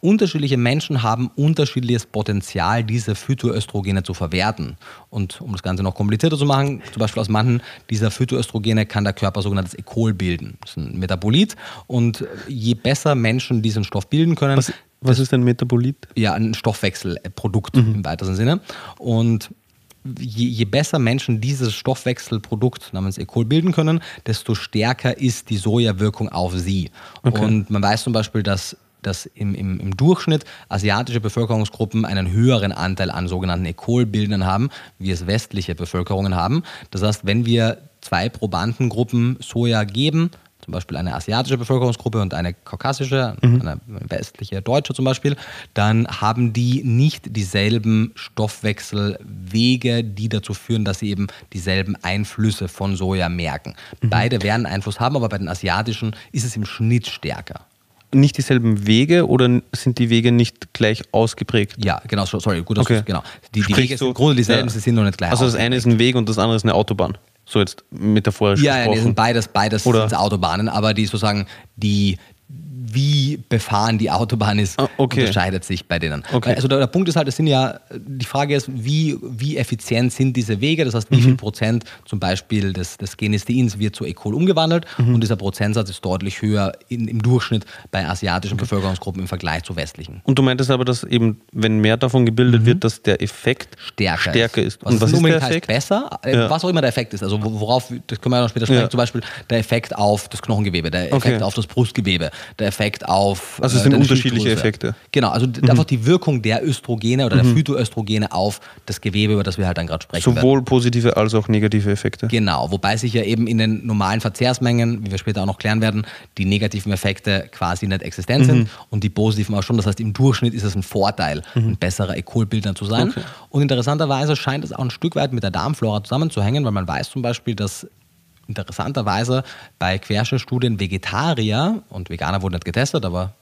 Unterschiedliche Menschen haben unterschiedliches Potenzial, diese Phytoöstrogene zu verwerten. Und um das Ganze noch komplizierter zu machen, zum Beispiel aus manchen dieser Phytoöstrogene kann der Körper sogenanntes Ecol bilden. Das ist ein Metabolit. Und je besser Menschen diesen Stoff bilden können, Was, was ist ein Metabolit? ja, ein Stoffwechselprodukt im weitesten Sinne. Und je, je besser Menschen dieses Stoffwechselprodukt namens Ecol bilden können, desto stärker ist die Sojawirkung auf sie. Okay. Und man weiß zum Beispiel, dass dass im, im, im Durchschnitt asiatische Bevölkerungsgruppen einen höheren Anteil an sogenannten Ecol-Bildern haben, wie es westliche Bevölkerungen haben. Das heißt, wenn wir zwei Probandengruppen Soja geben, zum Beispiel eine asiatische Bevölkerungsgruppe und eine kaukasische, eine westliche Deutsche zum Beispiel, dann haben die nicht dieselben Stoffwechselwege, die dazu führen, dass sie eben dieselben Einflüsse von Soja merken. Beide werden Einfluss haben, aber bei den asiatischen ist es im Schnitt stärker. Nicht dieselben Wege oder sind die Wege nicht gleich ausgeprägt? Ja, genau, so- sorry, gut, dass Okay. genau. Die, die Wege sind im Grunde dieselben, ja. sie sind nur nicht gleich. Also das eine ist ein Weg und das andere ist eine Autobahn. So jetzt metaphorisch Ja, ja, die gesprochen. sind beides, beides Oder- sind Autobahnen, aber die sozusagen die wie befahren die Autobahn ist, Ah, okay. unterscheidet sich bei denen. Okay. Also der, der Punkt ist halt, es sind ja, die Frage ist, wie, wie effizient sind diese Wege? Das heißt, wie Mhm. viel Prozent zum Beispiel des, des Genesteins wird zu Ecol umgewandelt Mhm. und dieser Prozentsatz ist deutlich höher in, im Durchschnitt bei asiatischen Bevölkerungsgruppen im Vergleich zu westlichen. Und du meintest aber, dass eben, wenn mehr davon gebildet wird, dass der Effekt Mhm. Stärker, stärker ist. Was Und was ist der Effekt? besser, äh, Ja. was auch immer der Effekt ist. Also wo- worauf, das können wir ja noch später sprechen, Ja. zum Beispiel der Effekt auf das Knochengewebe, der Effekt Okay. auf das Brustgewebe, der Effekt auf Also es äh, sind unterschiedliche Schilddrüse. Effekte. Mhm. Genau, also d- einfach die Wirkung der Östrogene oder der Phytoöstrogene auf das Gewebe, über das wir halt dann gerade sprechen werden. Sowohl positive als auch negative Effekte. Genau, wobei sich ja eben in den normalen Verzehrsmengen, wie wir später auch noch klären werden, die negativen Effekte quasi nicht existent sind und die positiven auch schon. Das heißt, im Durchschnitt ist es ein Vorteil, ein besserer Ecol-Bildner zu sein. Okay. Und interessanterweise scheint es auch ein Stück weit mit der Darmflora zusammenzuhängen, weil man weiß zum Beispiel, dass interessanterweise bei Querschnittstudien Vegetarier und Veganer wurden nicht getestet, aber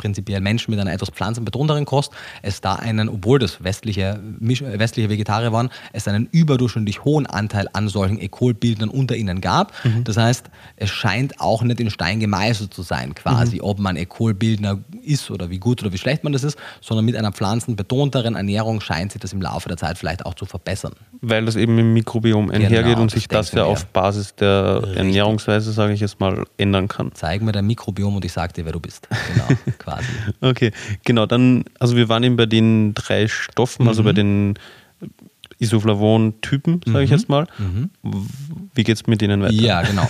prinzipiell Menschen mit einer etwas pflanzenbetonteren Kost, es da einen, obwohl das westliche, westliche Vegetarier waren, es einen überdurchschnittlich hohen Anteil an solchen Ekolbildern unter ihnen gab. Mhm. Das heißt, es scheint auch nicht in Stein gemeißelt zu sein, quasi, mhm. ob man Ekolbildner ist oder wie gut oder wie schlecht man das ist, sondern mit einer pflanzenbetonteren Ernährung scheint sich das im Laufe der Zeit vielleicht auch zu verbessern. Weil das eben im Mikrobiom einhergeht genau, und sich das, das ja auf Basis der Richtig. Ernährungsweise, sage ich jetzt mal, ändern kann. Zeig mir dein Mikrobiom und ich sage dir, wer du bist. Genau, quasi. Okay, genau. Dann, also wir waren eben bei den drei Stoffen, also mhm. also bei den Isoflavon-Typen, sage ich mhm. jetzt mal. Mhm. Wie geht es mit denen weiter? Ja, genau.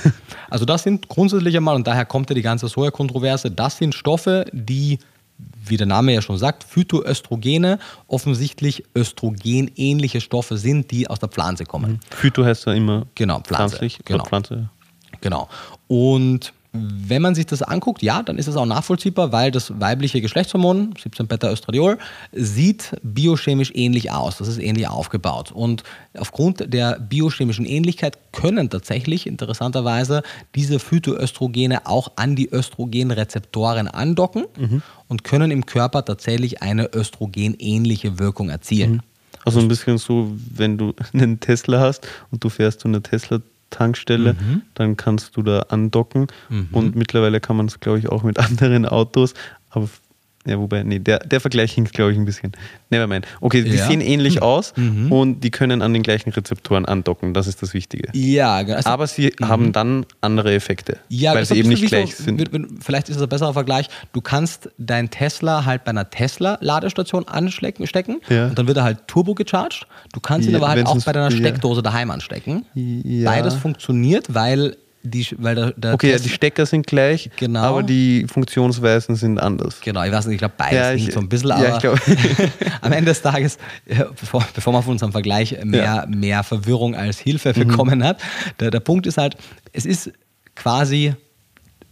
Also das sind grundsätzlich einmal, und daher kommt ja die ganze Soja-Kontroverse, das sind Stoffe, die wie der Name ja schon sagt, Phytoöstrogene offensichtlich östrogenähnliche Stoffe sind, die aus der Pflanze kommen. Mhm. Phyto heißt ja immer genau, Pflanze. pflanzlich genau. Pflanze. Genau. Und wenn man sich das anguckt, ja, dann ist es auch nachvollziehbar, weil das weibliche Geschlechtshormon, 17 Beta-Östradiol, sieht biochemisch ähnlich aus. Das ist ähnlich aufgebaut. Und aufgrund der biochemischen Ähnlichkeit können tatsächlich interessanterweise diese Phytoöstrogene auch an die Östrogenrezeptoren andocken mhm. und können im Körper tatsächlich eine östrogenähnliche Wirkung erzielen. Mhm. Also ein bisschen so, wenn du einen Tesla hast und du fährst zu einer Tesla Tankstelle, mhm. dann kannst du da andocken. Mhm. Und mittlerweile kann man es, glaube ich, auch mit anderen Autos. Aber ja, wobei, nee, der, der Vergleich hinkt, glaube ich, ein bisschen. Nevermind. Okay, die ja. sehen ähnlich mhm. aus mhm. und die können an den gleichen Rezeptoren andocken. Das ist das Wichtige. Ja. Also, Aber sie mhm. haben dann andere Effekte, ja, weil sie eben nicht gleich so, sind. Vielleicht ist es ein besserer Vergleich. Du kannst deinen Tesla halt bei einer Tesla-Ladestation anstecken ja. und dann wird er halt turbo gecharged. Du kannst ihn aber halt auch bei deiner Steckdose daheim anstecken. Beides funktioniert, weil die, weil der, der okay, Test, ja, die Stecker sind gleich, genau. aber die Funktionsweisen sind anders. Genau, ich weiß nicht, ich glaube beides ja, ich, so ein bisschen, aber ja, am Ende des Tages, bevor, bevor man von unserem Vergleich mehr, mehr Verwirrung als Hilfe mhm. bekommen hat, der, der Punkt ist halt, es ist quasi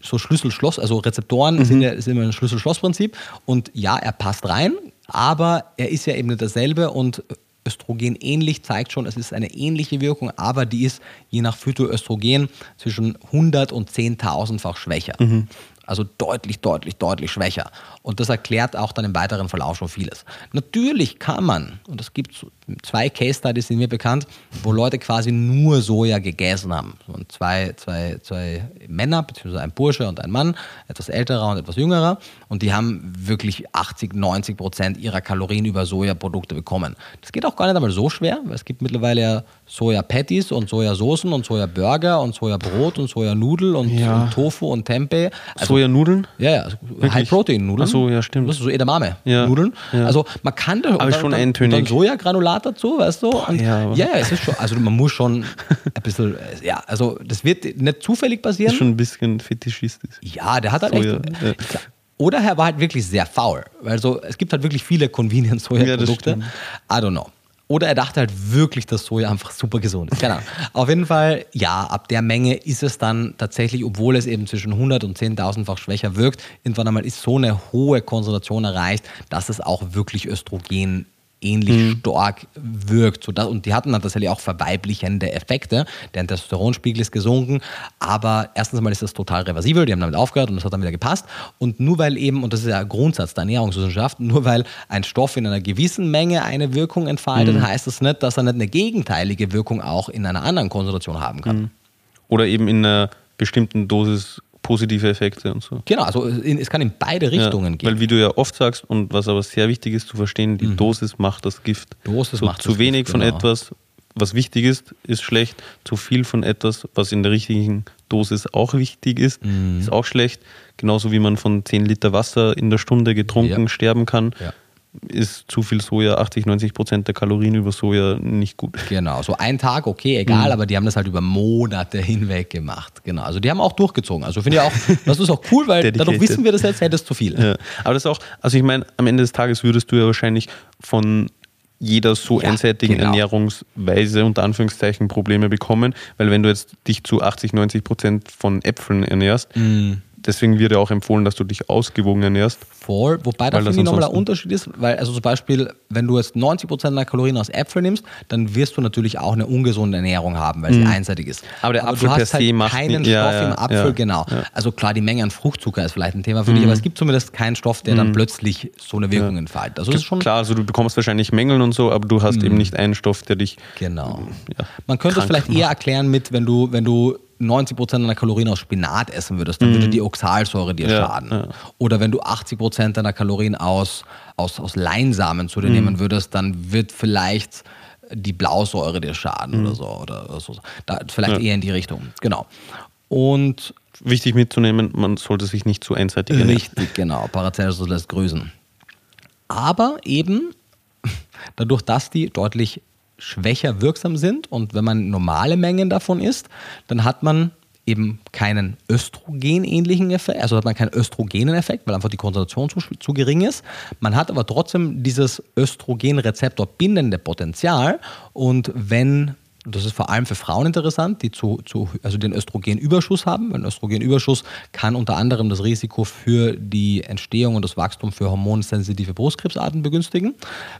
so Schlüssel-Schloss, also Rezeptoren mhm. sind, ja, sind immer ein Schlüssel-Schloss-Prinzip und ja, er passt rein, aber er ist ja eben nicht dasselbe und Östrogen ähnlich, zeigt schon, es ist eine ähnliche Wirkung, aber die ist je nach Phytoöstrogen zwischen 100 und 10.000-fach schwächer. Mhm. Also deutlich, deutlich, deutlich schwächer. Und das erklärt auch dann im weiteren Verlauf schon vieles. Natürlich kann man, und es gibt zwei Case Studies sind mir bekannt, wo Leute quasi nur Soja gegessen haben. Und zwei, zwei, zwei Männer, beziehungsweise ein Bursche und ein Mann, etwas älterer und etwas jüngerer. Und die haben wirklich 80, 90 Prozent ihrer Kalorien über Sojaprodukte bekommen. Das geht auch gar nicht einmal so schwer, weil es gibt mittlerweile ja Soja-Patties und Sojasoßen und Soja-Burger und Sojabrot und Sojanudel und, ja. und Tofu und Tempeh. Also, Sojanudeln? Ja, ja. Also High-Protein-Nudeln. Achso, ja, stimmt. Das ist so Edamame-Nudeln. Ja. Also man kann da aber schon eintönig. Dann Sojagranulat dazu, weißt du? Und ja, ja, es ist schon, also man muss schon ein bisschen, ja, also das wird nicht zufällig passieren. Ist schon ein bisschen fetischistisch. Ja, der hat halt Soja, echt. Ja. Oder er war halt wirklich sehr faul. Weil so, es gibt halt wirklich viele Convenience-Soja-Produkte. Ja, I don't know. Oder er dachte halt wirklich, dass Soja einfach super gesund ist. Ahnung. Auf jeden Fall, ja, ab der Menge ist es dann tatsächlich, obwohl es eben zwischen 100 und 10.000-fach schwächer wirkt, irgendwann einmal ist so eine hohe Konzentration erreicht, dass es auch wirklich Östrogen ähnlich mhm. stark wirkt. So dass, und die hatten dann tatsächlich auch verweiblichende Effekte. Der Testosteronspiegel ist gesunken, aber erstens mal ist das total reversibel, die haben damit aufgehört und das hat dann wieder gepasst. Und nur weil eben, und das ist ja Grundsatz der Ernährungswissenschaft, nur weil ein Stoff in einer gewissen Menge eine Wirkung entfaltet, mhm. heißt das nicht, dass er nicht eine gegenteilige Wirkung auch in einer anderen Konzentration haben kann. Mhm. Oder eben in einer bestimmten Dosis positive Effekte und so. Genau, also es kann in beide Richtungen ja, gehen. Weil wie du ja oft sagst und was aber sehr wichtig ist zu verstehen, die mhm. Dosis macht das Gift. Dosis so, macht zu wenig Gift, von genau. etwas, was wichtig ist, ist schlecht. Zu viel von etwas, was in der richtigen Dosis auch wichtig ist, mhm. ist auch schlecht. Genauso wie man von 10 Liter Wasser in der Stunde getrunken ja. sterben kann. Ja ist zu viel Soja, 80, 90 Prozent der Kalorien über Soja nicht gut. Genau, so ein Tag, okay, egal, mhm. aber die haben das halt über Monate hinweg gemacht. Genau, also die haben auch durchgezogen. Also finde ich auch, das ist auch cool, weil dadurch wissen wir das jetzt, hättest zu viel. Ja. Aber das ist auch, also ich meine, am Ende des Tages würdest du ja wahrscheinlich von jeder so ja, einseitigen genau. Ernährungsweise unter Anführungszeichen Probleme bekommen, weil wenn du jetzt dich zu 80, 90 Prozent von Äpfeln ernährst, mm deswegen wird ja auch empfohlen, dass du dich ausgewogen ernährst. Voll, wobei da finde ich nochmal ein Unterschied ist, weil also zum Beispiel, wenn du jetzt 90% deiner Kalorien aus Äpfeln nimmst, dann wirst du natürlich auch eine ungesunde Ernährung haben, weil sie mhm. einseitig ist. Aber der aber Apfel du hast halt macht keinen nicht, Stoff ja, im Apfel, ja, genau. Ja. Also klar, die Menge an Fruchtzucker ist vielleicht ein Thema für mhm. dich, aber es gibt zumindest keinen Stoff, der dann mhm. plötzlich so eine Wirkung entfaltet. Also ist schon klar, also du bekommst wahrscheinlich Mängeln und so, aber du hast eben mhm. nicht einen Stoff, der dich Genau. Man könnte es vielleicht macht. eher erklären mit, wenn du, wenn du 90% deiner Kalorien aus Spinat essen würdest, dann mhm. würde die Oxalsäure dir ja, schaden. Ja. Oder wenn du 80% deiner Kalorien aus, aus, aus Leinsamen zu dir mhm. nehmen würdest, dann wird vielleicht die Blausäure dir schaden mhm. oder so. Oder so. Da, vielleicht ja. eher in die Richtung. Genau. Und Wichtig mitzunehmen, man sollte sich nicht zu einseitig ernähren. Richtig, genau. Paracelsus lässt grüßen. Aber eben dadurch, dass die deutlich schwächer wirksam sind und wenn man normale Mengen davon isst, dann hat man eben keinen Östrogen-ähnlichen Effekt, also hat man keinen östrogenen Effekt, weil einfach die Konzentration zu, zu gering ist. Man hat aber trotzdem dieses Östrogenrezeptor bindende Potenzial und wenn das ist vor allem für Frauen interessant, die zu, zu, also den Östrogenüberschuss haben. Ein Östrogenüberschuss kann unter anderem das Risiko für die Entstehung und das Wachstum für hormonsensitive Brustkrebsarten begünstigen.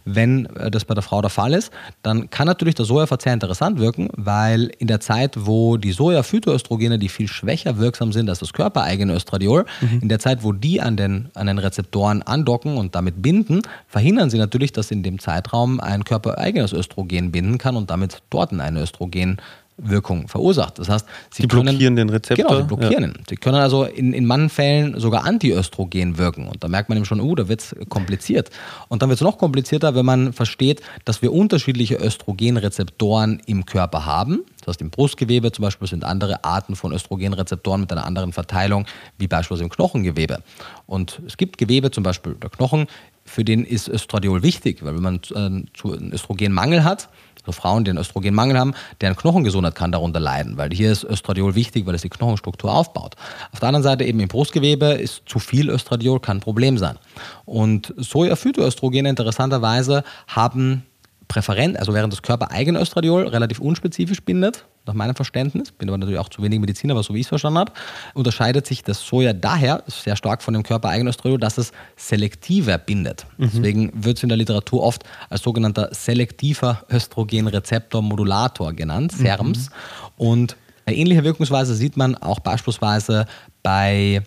Wenn äh, das bei der Frau der Fall ist, dann kann natürlich der Sojaverzehr interessant wirken, weil in der Zeit, wo die Soja-Phytoöstrogene, die viel schwächer wirksam sind als das körpereigene Östradiol, mhm. in der Zeit, wo die an den, an den Rezeptoren andocken und damit binden, verhindern sie natürlich, dass in dem Zeitraum ein körpereigenes Östrogen binden kann und damit dort eine eine Östrogenwirkung verursacht. Das heißt, sie die blockieren können, den Rezeptor. Genau, sie blockieren ja. ihn. Sie können also in, in manchen Fällen sogar Antiöstrogen wirken. Und da merkt man eben schon, uh, da wird es kompliziert. Und dann wird es noch komplizierter, wenn man versteht, dass wir unterschiedliche Östrogenrezeptoren im Körper haben. Das heißt, im Brustgewebe zum Beispiel sind andere Arten von Östrogenrezeptoren mit einer anderen Verteilung, wie beispielsweise im Knochengewebe. Und es gibt Gewebe, zum Beispiel der Knochen, für den ist Östradiol wichtig, weil wenn man äh, einen Östrogenmangel hat, so Frauen, die einen Östrogenmangel haben, deren Knochengesundheit kann darunter leiden, weil hier ist Östradiol wichtig, weil es die Knochenstruktur aufbaut. Auf der anderen Seite eben im Brustgewebe ist zu viel Östradiol kann ein Problem sein. Und Soja-Phytoöstrogene interessanterweise haben Präferenz, also während das Körper eigen Östradiol relativ unspezifisch bindet, nach meinem Verständnis, bin aber natürlich auch zu wenig Mediziner, aber so wie ich es verstanden habe, unterscheidet sich das Soja daher sehr stark von dem körpereigenen Östradiol, dass es selektiver bindet. Mhm. Deswegen wird es in der Literatur oft als sogenannter selektiver Östrogenrezeptor-Modulator genannt, SERMs. Mhm. Und eine ähnliche Wirkungsweise sieht man auch beispielsweise bei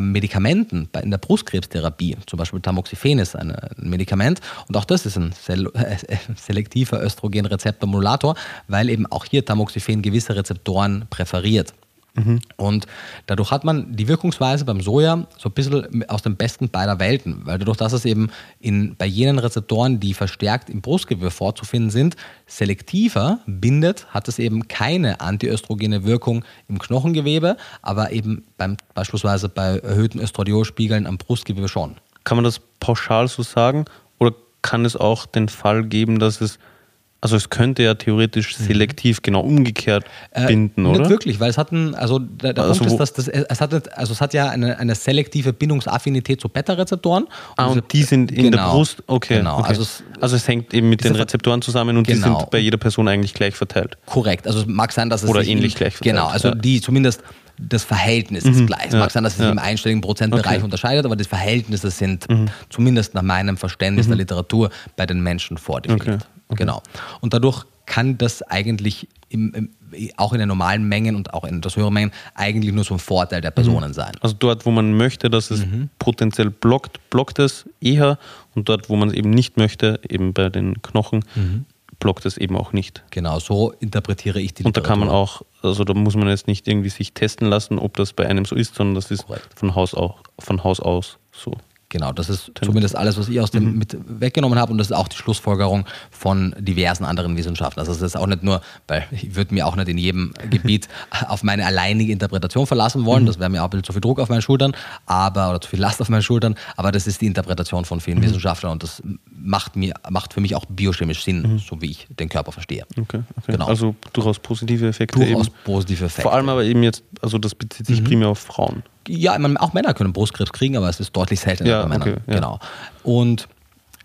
Medikamenten in der Brustkrebstherapie, zum Beispiel Tamoxifen ist ein, Medikament und auch das ist ein selektiver Östrogenrezeptor-Modulator, weil eben auch hier Tamoxifen gewisse Rezeptoren präferiert. Mhm. Und dadurch hat man die Wirkungsweise beim Soja so ein bisschen aus dem Besten beider Welten, weil dadurch, dass es eben in, bei jenen Rezeptoren, die verstärkt im Brustgewebe vorzufinden sind, selektiver bindet, hat es eben keine antiöstrogene Wirkung im Knochengewebe, aber eben beim, beispielsweise bei erhöhten Östradiolspiegeln am Brustgewebe schon. Kann man das pauschal so sagen oder kann es auch den Fall geben, dass es also es könnte ja theoretisch mhm. selektiv genau umgekehrt äh, binden, oder? Nicht wirklich, weil es hat ein, also der, der also Punkt ist, dass das, es hat, also es hat ja eine, eine selektive Bindungsaffinität zu Beta-Rezeptoren. Ah, und, und die sind in genau, der Brust, okay. Genau. Okay. Also, es, also es hängt eben mit den Rezeptoren zusammen und genau. die sind bei jeder Person eigentlich gleich verteilt. Korrekt, also es mag sein, dass es Oder ähnlich in, gleich verteilt. Genau, also ja. die zumindest das Verhältnis ist mhm. gleich. Es ja, mag sein, dass es ja. sich im einstelligen Prozentbereich okay. unterscheidet, aber die Verhältnisse sind mhm. zumindest nach meinem Verständnis mhm. der Literatur bei den Menschen vordefiniert. Okay. Okay. Genau. Und dadurch kann das eigentlich im, im, auch in den normalen Mengen und auch in das höheren Mengen eigentlich nur so ein Vorteil der Personen mhm. sein. Also dort, wo man möchte, dass es mhm. potenziell blockt, blockt es eher und dort, wo man es eben nicht möchte, eben bei den Knochen, mhm. Blockt es eben auch nicht. Genau, so interpretiere ich die Und da kann man auch, also da muss man jetzt nicht irgendwie sich testen lassen, ob das bei einem so ist, sondern das ist von Haus, auch, von Haus aus so. Genau, das ist zumindest alles, was ich aus dem mhm. mit weggenommen habe und das ist auch die Schlussfolgerung von diversen anderen Wissenschaften. Also es ist auch nicht nur, weil ich würde mir auch nicht in jedem Gebiet auf meine alleinige Interpretation verlassen wollen, mhm. das wäre mir auch ein bisschen zu viel Druck auf meinen Schultern, aber oder zu viel Last auf meinen Schultern, aber das ist die Interpretation von vielen mhm. Wissenschaftlern und das macht mir macht für mich auch biochemisch Sinn, mhm. so wie ich den Körper verstehe. Okay, okay. Genau. Also durchaus positive Effekte. Durchaus eben. positive Effekte. Vor allem aber eben jetzt, also das bezieht sich mhm. primär auf Frauen. Ja, auch Männer können Brustkrebs kriegen, aber es ist deutlich seltener ja, bei Männern. Okay, ja. Genau. Und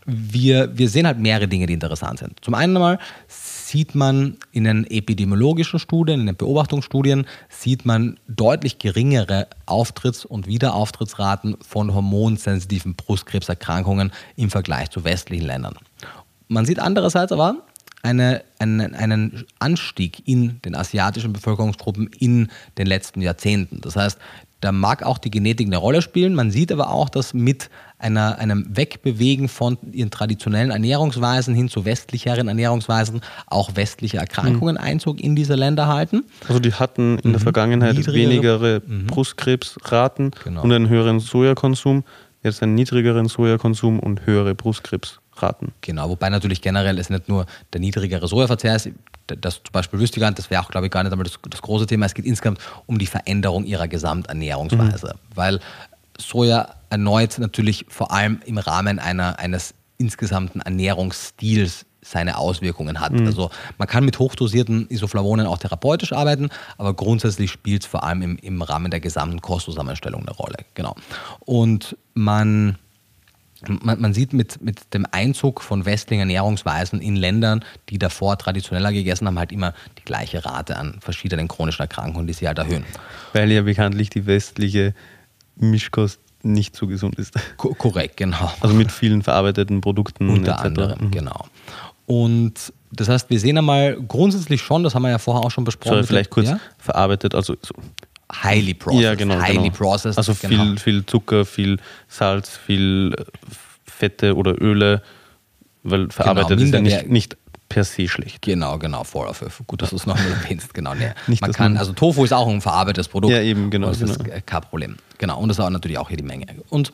wir, wir sehen halt mehrere Dinge, die interessant sind. Zum einen einmal sieht man in den epidemiologischen Studien, in den Beobachtungsstudien, sieht man deutlich geringere Auftritts- und Wiederauftrittsraten von hormonsensitiven Brustkrebserkrankungen im Vergleich zu westlichen Ländern. Man sieht andererseits aber eine, einen, einen Anstieg in den asiatischen Bevölkerungsgruppen in den letzten Jahrzehnten. Das heißt, da mag auch die Genetik eine Rolle spielen. Man sieht aber auch, dass mit einer, einem Wegbewegen von ihren traditionellen Ernährungsweisen hin zu westlicheren Ernährungsweisen auch westliche Erkrankungen mhm. Einzug in diese Länder halten. Also die hatten in mhm. der Vergangenheit weniger mhm. Brustkrebsraten genau. und einen höheren Sojakonsum, jetzt einen niedrigeren Sojakonsum und höhere Brustkrebsraten. Genau, wobei natürlich generell es nicht nur der niedrigere Sojaverzehr ist, das zum Beispiel wüsste ich gar nicht, das wäre auch, glaube ich, gar nicht einmal das, das, große Thema. Es geht insgesamt um die Veränderung ihrer Gesamternährungsweise. Mhm. Weil Soja erneut natürlich vor allem im Rahmen einer, eines insgesamten Ernährungsstils seine Auswirkungen hat. Mhm. Also man kann mit hochdosierten Isoflavonen auch therapeutisch arbeiten, aber grundsätzlich spielt es vor allem im, im Rahmen der gesamten Kostzusammenstellung eine Rolle. Genau. Und man man, man, sieht mit, mit dem Einzug von westlichen Ernährungsweisen in Ländern, die davor traditioneller gegessen haben, halt immer die gleiche Rate an verschiedenen chronischen Erkrankungen, die sie halt erhöhen. Weil ja bekanntlich die westliche Mischkost nicht so gesund ist. Ko korrekt, genau. Also mit vielen verarbeiteten Produkten. Unter anderem, mhm. genau. Und das heißt, wir sehen einmal grundsätzlich schon, das haben wir ja vorher auch schon besprochen. Sorry, vielleicht kurz ja? verarbeitet, also so highly processed. Ja, genau. Highly genau. processed. Also genau. viel, viel Zucker, viel Salz, viel Fette oder Öle, weil verarbeitet genau, ist ja nicht, nicht per se schlecht. Genau, genau, Vorwürfe. Gut, dass du es nochmal erwähnst. Genau, nee. Nicht, man kann, man also Tofu ist auch ein verarbeitetes Produkt. Ja, eben, genau. Das genau. ist kein Problem. Genau, und das ist auch natürlich auch hier die Menge. Und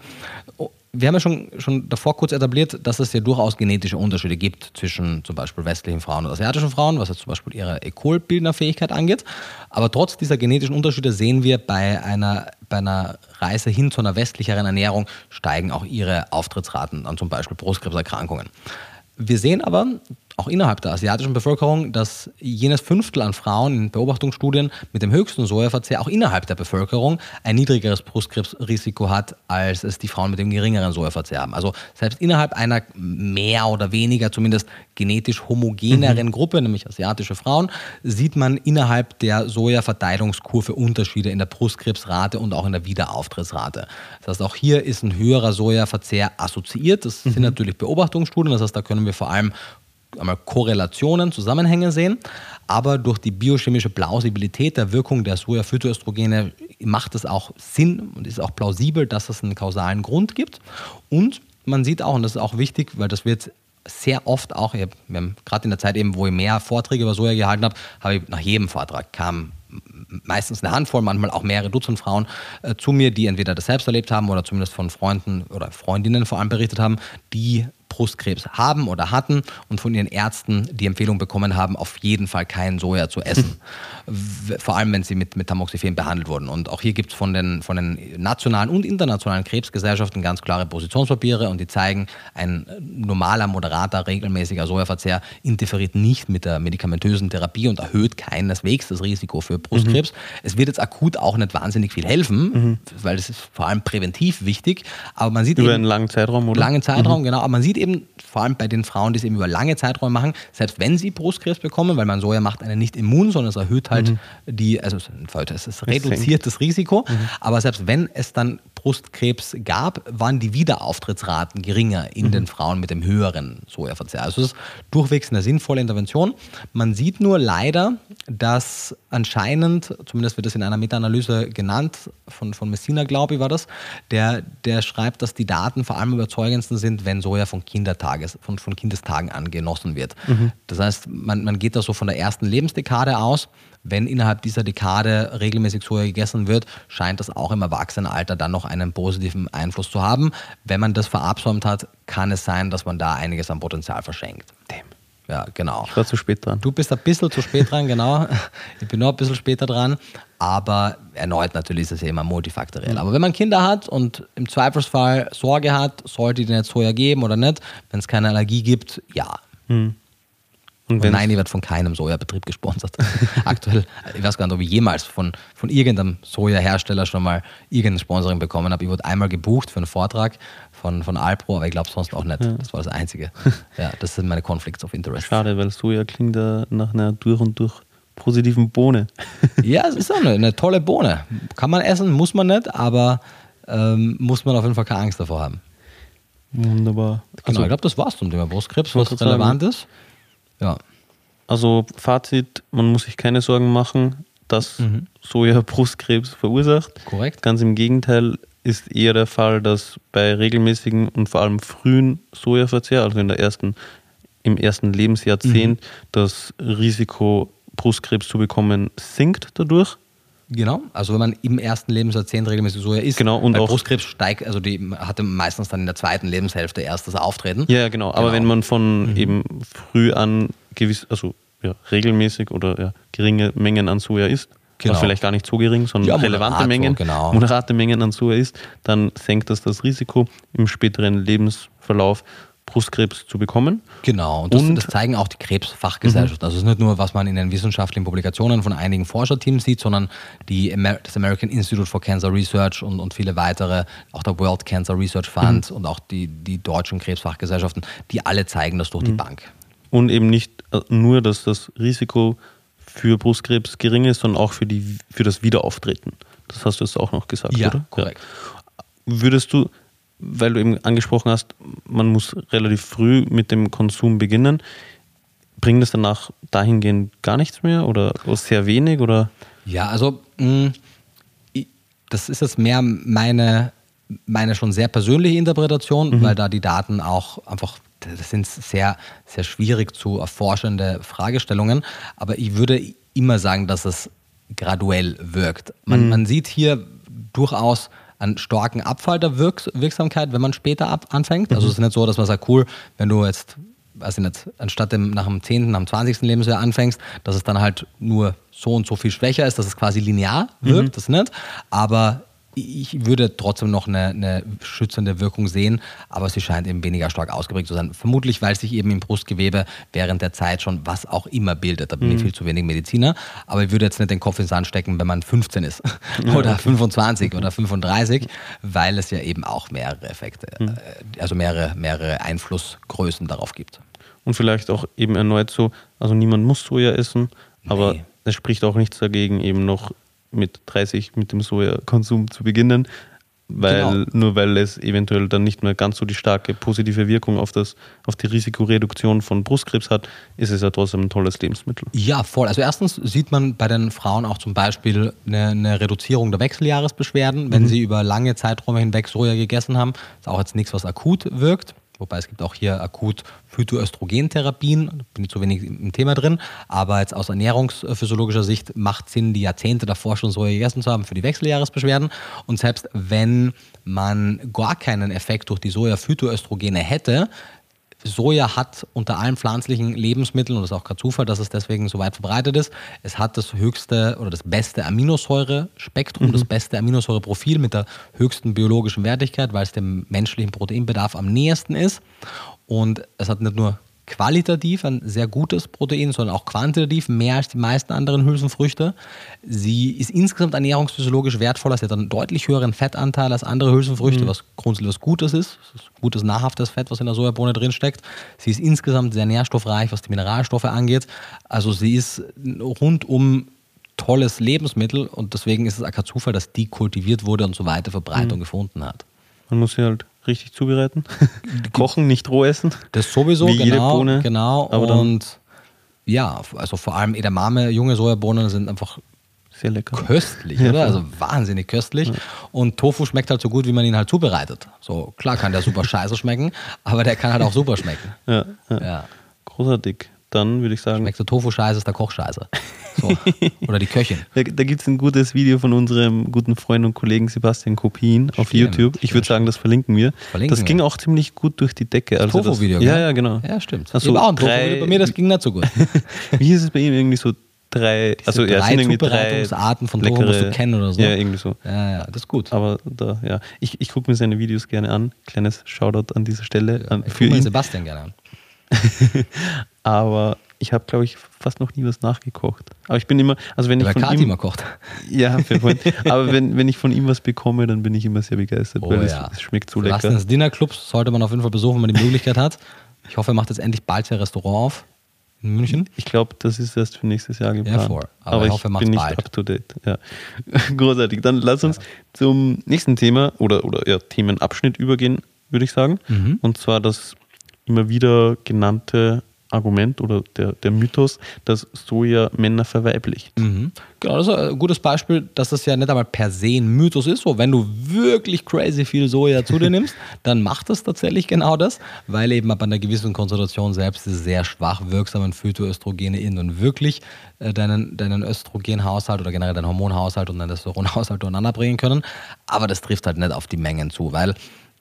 oh, wir haben ja schon, schon davor kurz etabliert, dass es ja durchaus genetische Unterschiede gibt zwischen zum Beispiel westlichen Frauen und asiatischen Frauen, was jetzt zum Beispiel ihre Ekolbildnerfähigkeit angeht. Aber trotz dieser genetischen Unterschiede sehen wir bei einer, bei einer Reise hin zu einer westlicheren Ernährung steigen auch ihre Auftrittsraten an zum Beispiel Brustkrebserkrankungen. Wir sehen aber auch innerhalb der asiatischen Bevölkerung, dass jenes Fünftel an Frauen in Beobachtungsstudien mit dem höchsten Sojaverzehr auch innerhalb der Bevölkerung ein niedrigeres Brustkrebsrisiko hat, als es die Frauen mit dem geringeren Sojaverzehr haben. Also selbst innerhalb einer mehr oder weniger zumindest genetisch homogeneren mhm. Gruppe, nämlich asiatische Frauen, sieht man innerhalb der Sojaverteilungskurve Unterschiede in der Brustkrebsrate und auch in der Wiederauftrittsrate. Das heißt, auch hier ist ein höherer Sojaverzehr assoziiert. Das mhm. sind natürlich Beobachtungsstudien, das heißt, da können wir vor allem einmal Korrelationen, Zusammenhänge sehen, aber durch die biochemische Plausibilität der Wirkung der Soja-Phytoöstrogene macht es auch Sinn und ist auch plausibel, dass es einen kausalen Grund gibt. Und man sieht auch, und das ist auch wichtig, weil das wird sehr oft auch, gerade in der Zeit eben, wo ich mehr Vorträge über Soja gehalten habe, habe ich nach jedem Vortrag kam meistens eine Handvoll, manchmal auch mehrere Dutzend Frauen äh, zu mir, die entweder das selbst erlebt haben oder zumindest von Freunden oder Freundinnen vor allem berichtet haben, die Brustkrebs haben oder hatten und von ihren Ärzten die Empfehlung bekommen haben, auf jeden Fall kein Soja zu essen. Vor allem, wenn sie mit, mit Tamoxifen behandelt wurden. Und auch hier gibt es von den, von den nationalen und internationalen Krebsgesellschaften ganz klare Positionspapiere und die zeigen, ein normaler, moderater, regelmäßiger Sojaverzehr interferiert nicht mit der medikamentösen Therapie und erhöht keineswegs das Risiko für Brustkrebs. Mhm. Es wird jetzt akut auch nicht wahnsinnig viel helfen, mhm. weil es ist vor allem präventiv wichtig. Aber man sieht über eben, einen langen Zeitraum, oder? Langen Zeitraum, mhm. genau. Aber man sieht eben vor allem bei den Frauen, die es eben über lange Zeiträume machen, selbst wenn sie Brustkrebs bekommen, weil man Soja macht einen nicht immun, sondern es erhöht halt mhm. die, also es ist reduziert das Risiko, mhm. aber selbst wenn es dann Brustkrebs gab, waren die Wiederauftrittsraten geringer in mhm. den Frauen mit dem höheren Sojaverzehr. Also es ist durchwegs eine sinnvolle Intervention. Man sieht nur leider, dass anscheinend, zumindest wird es in einer Meta-Analyse genannt, von, von Messina, glaube ich, war das, der, der schreibt, dass die Daten vor allem überzeugendsten sind, wenn Soja von, Kindertages, von, von Kindestagen an genossen wird. Mhm. Das heißt, man, man geht da so von der ersten Lebensdekade aus wenn innerhalb dieser Dekade regelmäßig Soja gegessen wird, scheint das auch im Erwachsenenalter dann noch einen positiven Einfluss zu haben. Wenn man das verabsäumt hat, kann es sein, dass man da einiges an Potenzial verschenkt. Damn. Ja, genau. Ich war zu spät dran. Du bist ein bisschen zu spät dran, genau. Ich bin noch ein bisschen später dran. Aber erneut natürlich ist es ja immer multifaktoriell. Mhm. Aber wenn man Kinder hat und im Zweifelsfall Sorge hat, sollte die nicht Soja geben oder nicht? Wenn es keine Allergie gibt, ja. Mhm. Nein, ich werde von keinem Sojabetrieb gesponsert. Aktuell, ich weiß gar nicht, ob ich jemals von, von irgendeinem Sojahersteller schon mal irgendein Sponsoring bekommen habe. Ich wurde einmal gebucht für einen Vortrag von, von Alpro, aber ich glaube sonst auch nicht. Ja. Das war das Einzige. Ja, das sind meine Conflicts of Interest. Schade, weil Soja klingt ja nach einer durch und durch positiven Bohne. ja, es ist auch eine, eine tolle Bohne. Kann man essen, muss man nicht, aber ähm, muss man auf jeden Fall keine Angst davor haben. Wunderbar. Genau, also, ich glaube, das war's zum Thema Brustkrebs, was relevant sagen. ist. Ja. Also Fazit, man muss sich keine Sorgen machen, dass mhm. Soja Brustkrebs verursacht. Korrekt. Ganz im Gegenteil ist eher der Fall, dass bei regelmäßigen und vor allem frühen Sojaverzehr, also in der ersten, im ersten Lebensjahrzehnt, mhm. das Risiko Brustkrebs zu bekommen sinkt dadurch. Genau, also wenn man im ersten Lebensjahrzehnt regelmäßig Soja isst, genau, und auch Brustkrebs steigt, also die hatte meistens dann in der zweiten Lebenshälfte erst das Auftreten. Ja, genau, aber genau. wenn man von mhm. eben früh an gewiss, also ja, regelmäßig oder ja, geringe Mengen an Soja isst, genau. vielleicht gar nicht so gering, sondern ja, relevante Mengen, genau. moderate Mengen an Soja isst, dann senkt das das Risiko im späteren Lebensverlauf Brustkrebs zu bekommen. Genau, und das, und das zeigen auch die Krebsfachgesellschaften. Mhm. Also es ist nicht nur, was man in den wissenschaftlichen Publikationen von einigen Forscherteams sieht, sondern die Amer das American Institute for Cancer Research und, und viele weitere, auch der World Cancer Research Fund mhm. und auch die, die deutschen Krebsfachgesellschaften, die alle zeigen das durch mhm. die Bank. Und eben nicht äh, nur, dass das Risiko für Brustkrebs gering ist, sondern auch für, die, für das Wiederauftreten. Das hast du jetzt auch noch gesagt, ja, oder? Korrekt. Würdest du weil du eben angesprochen hast, man muss relativ früh mit dem Konsum beginnen. Bringt es danach dahingehend gar nichts mehr oder sehr wenig? Oder? Ja, also mh, mm, das ist jetzt mehr meine, meine schon sehr persönliche Interpretation, mhm. weil da die Daten auch einfach, das sind sehr, sehr schwierig zu erforschende Fragestellungen. Aber ich würde immer sagen, dass es graduell wirkt. Man, mhm. man sieht hier durchaus einen starken Abfall der Wirks Wirksamkeit, wenn man später ab anfängt. Also mhm. es ist nicht so, dass man sagt, cool, wenn du jetzt, weiß ich nicht, anstatt dem, nach dem 10., nach dem 20. Lebensjahr anfängst, dass es dann halt nur so und so viel schwächer ist, dass es quasi linear wirkt, mhm. das nicht. Aber ich würde trotzdem noch eine, eine, schützende Wirkung sehen, aber sie scheint eben weniger stark ausgeprägt zu sein. Vermutlich, weil sich eben im Brustgewebe während der Zeit schon was auch immer bildet. Da bin mhm. ich viel zu wenig Mediziner, aber ich würde jetzt nicht den Kopf ins Sand stecken, wenn man 15 ist ja, oder 25 oder 35, weil es ja eben auch mehrere Effekte, mhm. Äh, also mehrere, mehrere Einflussgrößen darauf gibt. Und vielleicht auch eben erneut so, also niemand muss Soja essen, aber nee. es spricht auch nichts dagegen, eben noch mit 30 mit dem Sojakonsum zu beginnen, weil genau. nur weil es eventuell dann nicht mehr ganz so die starke positive Wirkung auf, das, auf die Risikoreduktion von Brustkrebs hat, ist es ja trotzdem ein tolles Lebensmittel. Ja, voll. Also erstens sieht man bei den Frauen auch zum Beispiel eine, eine Reduzierung der Wechseljahresbeschwerden, wenn mhm. sie über lange Zeiträume hinweg Soja gegessen haben. Ist auch jetzt nichts, was akut wirkt. Wobei es gibt auch hier akut Phytoöstrogentherapien, bin ich zu wenig im Thema drin, aber jetzt aus ernährungsphysiologischer Sicht macht Sinn, die Jahrzehnte davor schon Soja gegessen zu haben für die Wechseljahresbeschwerden. Und selbst wenn man gar keinen Effekt durch die Soja-Phytoöstrogene hätte, Soja hat unter allen pflanzlichen Lebensmitteln, und das ist auch kein Zufall, dass es deswegen so weit verbreitet ist, es hat das höchste oder das beste Aminosäurespektrum, mhm. das beste Aminosäureprofil mit der höchsten biologischen Wertigkeit, weil es dem menschlichen Proteinbedarf am nähersten ist. Und es hat nicht nur qualitativ ein sehr gutes Protein, sondern auch quantitativ mehr als die meisten anderen Hülsenfrüchte. Sie ist insgesamt ernährungsphysiologisch wertvoller. Sie hat einen deutlich höheren Fettanteil als andere Hülsenfrüchte, mhm. was grundsätzlich was Gutes ist. Das ist gutes, nahrhaftes Fett, was in der Sojabohne drin steckt. Sie ist insgesamt sehr nährstoffreich, was die Mineralstoffe angeht. Also sie ist rundum tolles Lebensmittel und deswegen ist es auch kein Zufall, dass die kultiviert wurde und so weite Verbreitung mhm. gefunden hat. Man muss sie halt richtig zubereiten. Kochen, nicht roh essen. Das sowieso, Wie genau. Jede Bohne. Genau. Und ja, also vor allem Edamame, junge Sojabohnen sind einfach sehr lecker. Köstlich, ja, oder? Also wahnsinnig köstlich. Ja. Und Tofu schmeckt halt so gut, wie man ihn halt zubereitet. So, klar kann der super scheiße schmecken, aber der kann halt auch super schmecken. Ja, ja. Großartig dann würde ich sagen. Schmeckt der Tofu scheiße, ist der Koch scheiße. So. Oder die Köchin. Da, da gibt es ein gutes Video von unserem guten Freund und Kollegen Sebastian Kopin auf stimmt, YouTube. Ich würde sagen, das verlinken wir. Verlinken das ging wir. auch ziemlich gut durch die Decke. Also das Tofu-Video, Ja, ja, genau. Ja, stimmt. Also auch ein Tofu-Video bei mir, das ging nicht so gut. Wie ist es bei ihm irgendwie so? Drei, also ja, drei sind irgendwie Zubereitungsarten von Tofu musst du kennen oder so. Ja, irgendwie so. Ja, ja, das ist gut. Aber da, ja, ich, ich gucke mir seine Videos gerne an. Kleines Shoutout an dieser Stelle. Ja, an, für ihn. Sebastian gerne an. aber ich habe, glaube ich, fast noch nie was nachgekocht. Aber ich bin immer, also wenn ich Weil von Kati ihm, immer kocht. ja, aber wenn, wenn ich von ihm was bekomme, dann bin ich immer sehr begeistert, Oh weil ja. es, es schmeckt so lecker. Dinnerclubs sollte man auf jeden Fall besuchen, wenn man die Möglichkeit hat. Ich hoffe, er macht jetzt endlich bald sein Restaurant auf in München. Ich glaube, das ist erst für nächstes Jahr geplant. vor. Aber Aber, ich ich, hoffe, macht's bin nicht bald. up to date. Ja. Großartig. Dann lass uns zum nächsten Thema oder, oder ja, Themenabschnitt übergehen, würde ich sagen. Mhm. Und zwar das immer wieder genannte Argument oder der, der Mythos, dass Soja Männer verweiblicht. Mhm. Genau, das ist ein gutes Beispiel, dass das ja nicht einmal per se ein Mythos ist. So, wenn du wirklich crazy viel Soja zu dir nimmst, dann macht das tatsächlich genau das, weil eben ab einer gewissen Konzentration selbst diese sehr schwach wirksamen Phytoöstrogene in und wirklich äh, deinen, deinen Östrogenhaushalt oder generell deinen Hormonhaushalt und deinen Testosteronhaushalt durcheinander bringen können. Aber das trifft halt nicht auf die Mengen zu, weil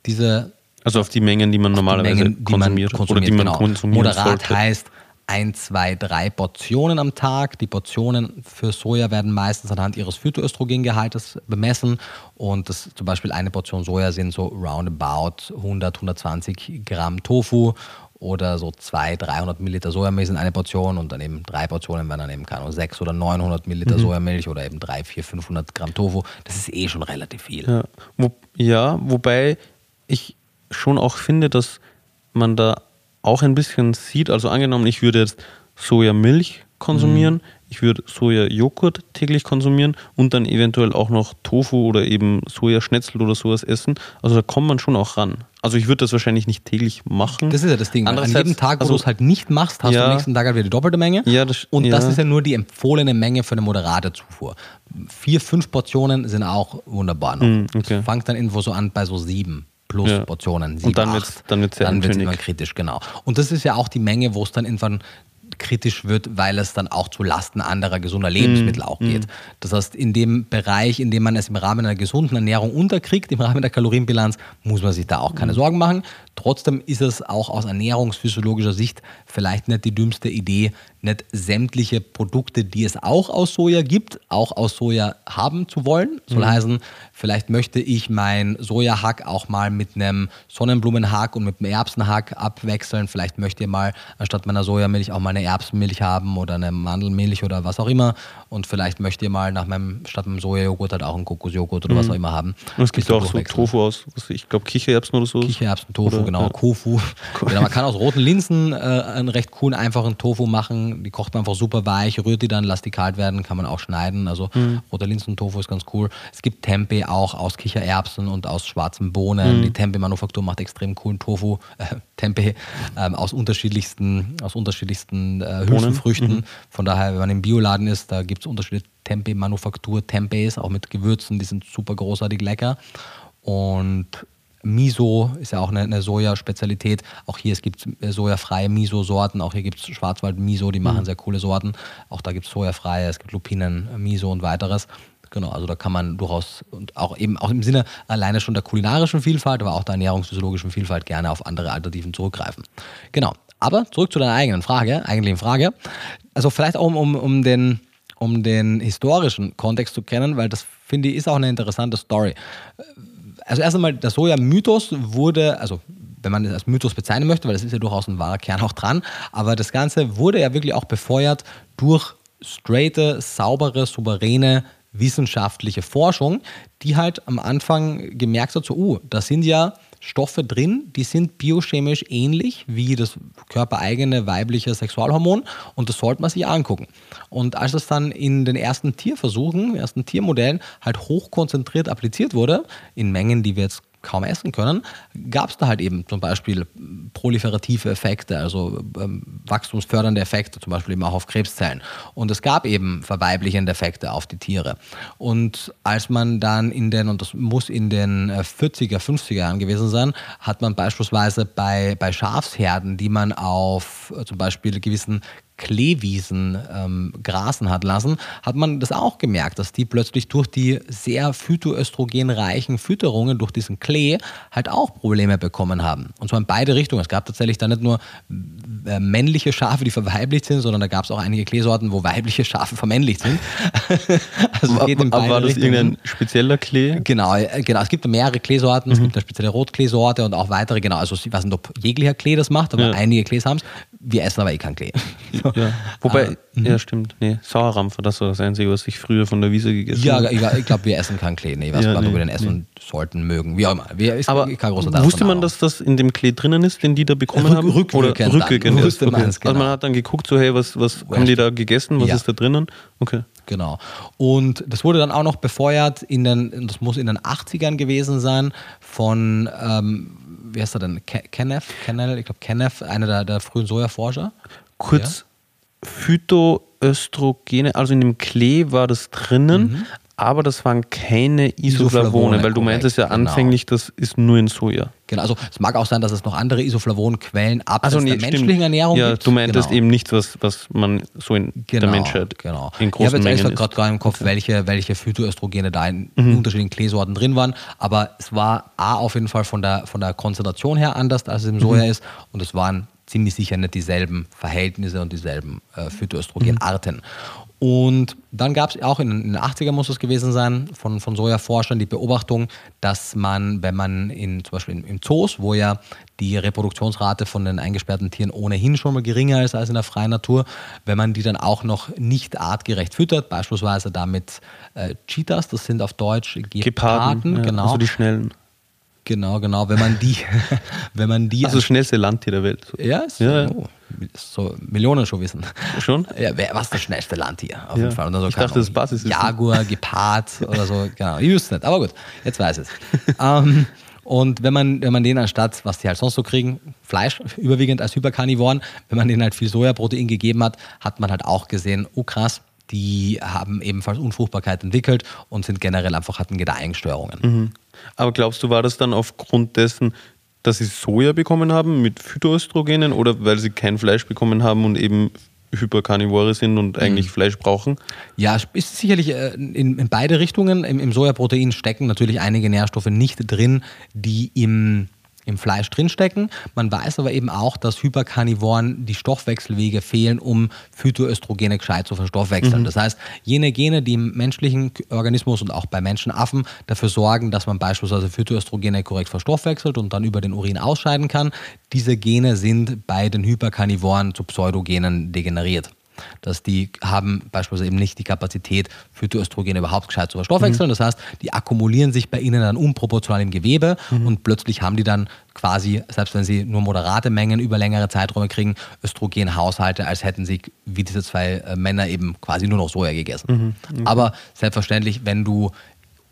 diese Also auf die Mengen, die man normalerweise Mengen, die konsumiert, man konsumiert. oder die man genau. konsumieren Moderat sollte. heißt ein, zwei, drei Portionen am Tag. Die Portionen für Soja werden meistens anhand ihres Phytoöstrogengehaltes bemessen. Und das, zum Beispiel eine Portion Soja sind so roundabout 100, 120 Gramm Tofu oder so 200, 300 Milliliter Sojamilch in eine Portion und dann eben drei Portionen werden dann eben keine Ahnung, 600 oder 900 Milliliter Sojamilch oder eben 3, 4, 500 Gramm Tofu. Das ist eh schon relativ viel. Ja, wo, ja, wobei ich schon auch finde, dass man da auch ein bisschen sieht, also angenommen, ich würde jetzt Sojamilch konsumieren, ich würde Sojajoghurt täglich konsumieren und dann eventuell auch noch Tofu oder eben Sojaschnetzel oder sowas essen. Also da kommt man schon auch ran. Also ich würde das wahrscheinlich nicht täglich machen. Das ist ja das Ding. An jedem Tag, wo also- du es halt nicht machst, hast du Ja. am nächsten Tag halt wieder die doppelte Menge. Ja, das- Und ja. das ist ja nur die empfohlene Menge für eine moderate Zufuhr. Vier, fünf Portionen sind auch wunderbar noch. Mm, okay. Das fängt dann irgendwo so an bei so sieben plus Ja. Portionen. Und Sieben, dann acht. wird's- dann wird's Dann wird's immer kritisch, genau. Und das ist ja auch die Menge, wo es dann irgendwann kritisch wird, weil es dann auch zu Lasten anderer gesunder Lebensmittel auch geht. Das heißt, in dem Bereich, in dem man es im Rahmen einer gesunden Ernährung unterkriegt, im Rahmen der Kalorienbilanz, muss man sich da auch keine Sorgen machen. Trotzdem ist es auch aus ernährungsphysiologischer Sicht vielleicht nicht die dümmste Idee, nicht sämtliche Produkte, die es auch aus Soja gibt, auch aus Soja haben zu wollen. Soll heißen, vielleicht möchte ich mein Sojahack auch mal mit einem Sonnenblumenhack und mit einem Erbsenhack abwechseln. Vielleicht möchte ihr mal anstatt meiner Sojamilch auch mal eine Erbsenmilch haben oder eine Mandelmilch oder was auch immer. Und vielleicht möchtet ihr mal nach meinem, statt meinem Sojajoghurt halt auch einen Kokosjoghurt oder was auch immer haben. Und es gibt auch so. Tofu aus, ich glaube Kichererbsen oder so. Kichererbsen, Tofu, Oder- genau, ja. Kofu. genau, man kann aus roten Linsen äh, einen recht coolen, einfachen Tofu machen. Die kocht man einfach super weich, rührt die dann, lasst die kalt werden, kann man auch schneiden. Also Mhm. roter Linsen-Tofu ist ganz cool. Es gibt Tempeh auch aus Kichererbsen und aus schwarzen Bohnen. Mhm. Die Tempeh-Manufaktur macht extrem coolen Tofu, äh, Tempeh, ähm, aus unterschiedlichsten, aus unterschiedlichsten äh, Hülsenfrüchten. Mhm. Von daher, wenn man im Bioladen ist, da gibt es unterschiedliche Tempeh-Manufaktur, Tempeys, auch mit Gewürzen, die sind super großartig lecker. Und Miso ist ja auch eine, eine Soja-Spezialität. Auch hier es gibt äh, sojafreie Miso-Sorten. Auch hier gibt es Schwarzwald-Miso, die machen sehr coole Sorten. Auch da gibt es sojafreie, es gibt Lupinen, äh, Miso und weiteres. Genau, also da kann man durchaus und auch eben auch im Sinne alleine schon der kulinarischen Vielfalt, aber auch der ernährungsphysiologischen Vielfalt gerne auf andere Alternativen zurückgreifen. Genau. Aber zurück zu deiner eigenen Frage, eigentlichen Frage. Also vielleicht auch um, um, um den um den historischen Kontext zu kennen, weil das finde ich ist auch eine interessante Story also erst einmal, der Soja-Mythos wurde, also wenn man es als Mythos bezeichnen möchte, weil das ist ja durchaus ein wahrer Kern auch dran, aber das Ganze wurde ja wirklich auch befeuert durch straighte, saubere, souveräne wissenschaftliche Forschung, die halt am Anfang gemerkt hat, so, uh, da sind ja Stoffe drin, die sind biochemisch ähnlich wie das körpereigene weibliche Sexualhormon und das sollte man sich angucken. Und als das dann in den ersten Tierversuchen, ersten Tiermodellen halt hochkonzentriert appliziert wurde, in Mengen, die wir jetzt kaum essen können, gab es da halt eben zum Beispiel proliferative Effekte, also ähm, wachstumsfördernde Effekte, zum Beispiel eben auch auf Krebszellen. Und es gab eben verweiblichende Effekte auf die Tiere. Und als man dann in den, und das muss in den äh, 40er, 50er Jahren gewesen sein, hat man beispielsweise bei, bei Schafsherden, die man auf äh, zum Beispiel gewissen Kleewiesen ähm, grasen hat lassen, hat man das auch gemerkt, dass die plötzlich durch die sehr phytoöstrogenreichen Fütterungen, durch diesen Klee, halt auch Probleme bekommen haben. Und zwar in beide Richtungen. Es gab tatsächlich da nicht nur äh, männliche Schafe, die verweiblicht sind, sondern da gab es auch einige Kleesorten, wo weibliche Schafe vermännlicht sind. also es geht in Aber beide war das Richtungen. irgendein spezieller Klee? Genau, äh, genau. Es gibt mehrere Kleesorten. Es gibt eine spezielle Rotkleesorte und auch weitere. Genau, also ich weiß nicht, ob jeglicher Klee das macht, aber Ja. einige Klees haben es. Wir essen aber eh keinen Klee. Ja. Wobei, äh, ja, stimmt. Nee, Sauerrampfer, das war das Einzige, was ich früher von der Wiese gegessen habe. Ja, ich glaube, wir essen keinen Klee. Nee, was ja, nee, wir den essen nee. sollten, mögen. Wie auch immer. Wir, ist aber kein großer wusste man, dass das in dem Klee drinnen ist, den die da bekommen Rück, haben? Rückwirkend. Oder rückwirkend. Wusste okay. genau. Also man hat dann geguckt, so, hey, was, was haben die da gegessen? Was ja. ist da drinnen? Okay. Genau. Und das wurde dann auch noch befeuert in den, das muss in den 80ern gewesen sein, von ähm, wie heißt er denn? Kenneth? Kenneth? Ich glaube, Kenneth, einer der, der frühen Sojaforscher. Kurz, ja. Phytoöstrogene, also in dem Klee war das drinnen, mhm aber das waren keine Isoflavone, weil du meintest ja genau. anfänglich, das ist nur in Soja. Genau, also es mag auch sein, dass es noch andere Isoflavonquellen abseits also nee, der menschlichen stimmt. Ernährung ja, gibt. Du meintest genau. eben nichts, was, was man so in genau, der Menschheit genau. in großen ich habe jetzt gerade im Kopf, okay. welche, welche Phytoöstrogene da in mhm. unterschiedlichen Kleesorten drin waren, aber es war A auf jeden Fall von der, von der Konzentration her anders, als es im Soja mhm. ist und es waren ziemlich sicher nicht dieselben Verhältnisse und dieselben äh, Phytoöstrogenarten. Mhm. Und dann gab es auch in den 80er muss es gewesen sein, von, von Sojaforschern die Beobachtung, dass man, wenn man in, zum Beispiel in, in Zoos, wo ja die Reproduktionsrate von den eingesperrten Tieren ohnehin schon mal geringer ist als in der freien Natur, wenn man die dann auch noch nicht artgerecht füttert, beispielsweise damit äh, Cheetahs, das sind auf Deutsch Geparden, Geparden ja, genau. Also die schnellen. Genau, genau. Wenn man die, wenn man die. Also das schnellste Landtier der Welt. Ja, ist, ja. Oh, so Millionen schon wissen. Schon? Ja, wer, was ist das schnellste Landtier? Auf ja. jeden Fall. Und dann so, ich dachte, das Basis ist. Jaguar, Gepard oder so. Genau. Ich wüsste nicht. Aber gut, jetzt weiß ich es. ähm, und wenn man, wenn man denen anstatt, was die halt sonst so kriegen, Fleisch, überwiegend als Hyperkarnivoren, wenn man denen halt viel Sojaprotein gegeben hat, hat man halt auch gesehen, oh krass, die haben ebenfalls Unfruchtbarkeit entwickelt und sind generell einfach hatten Gedeihungsstörungen. Mhm. Aber glaubst du, war das dann aufgrund dessen, dass sie Soja bekommen haben mit Phytoöstrogenen oder weil sie kein Fleisch bekommen haben und eben Hyperkarnivore sind und eigentlich mhm. Fleisch brauchen? Ja, ist sicherlich äh, in, in beide Richtungen. Im, Im Sojaprotein stecken natürlich einige Nährstoffe nicht drin, die im im Fleisch drinstecken. Man weiß aber eben auch, dass Hyperkarnivoren die Stoffwechselwege fehlen, um Phytoöstrogene gescheit zu verstoffwechseln. Mhm. Das heißt, jene Gene, die im menschlichen Organismus und auch bei Menschenaffen dafür sorgen, dass man beispielsweise Phytoöstrogene korrekt verstoffwechselt und dann über den Urin ausscheiden kann, diese Gene sind bei den Hyperkarnivoren zu Pseudogenen degeneriert dass die haben beispielsweise eben nicht die Kapazität, Phytoöstrogene überhaupt gescheit zu verstoffwechseln. Mhm. Das heißt, die akkumulieren sich bei ihnen dann unproportional im Gewebe mhm. und plötzlich haben die dann quasi, selbst wenn sie nur moderate Mengen über längere Zeiträume kriegen, Östrogenhaushalte, als hätten sie, wie diese zwei äh, Männer, eben quasi nur noch Soja gegessen. Mhm. Okay. Aber selbstverständlich, wenn du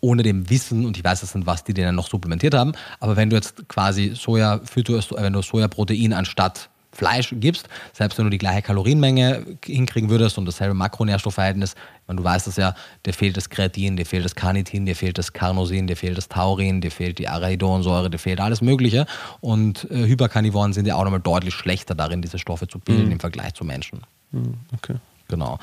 ohne dem Wissen, und ich weiß jetzt nicht, was die denen noch supplementiert haben, aber wenn du jetzt quasi Soja, Phytoöstrogen, wenn du Sojaprotein anstatt Fleisch gibst, selbst wenn du die gleiche Kalorienmenge hinkriegen würdest und dasselbe Makronährstoffverhältnis, meine, du weißt es ja, dir fehlt das Kreatin, dir fehlt das Carnitin, dir fehlt das Carnosin, dir fehlt das Taurin, dir fehlt die Arachidonsäure, dir fehlt alles Mögliche. Und äh, Hyperkarnivoren sind ja auch nochmal deutlich schlechter darin, diese Stoffe zu bilden mhm. im Vergleich zu Menschen. Mhm, okay. Genau.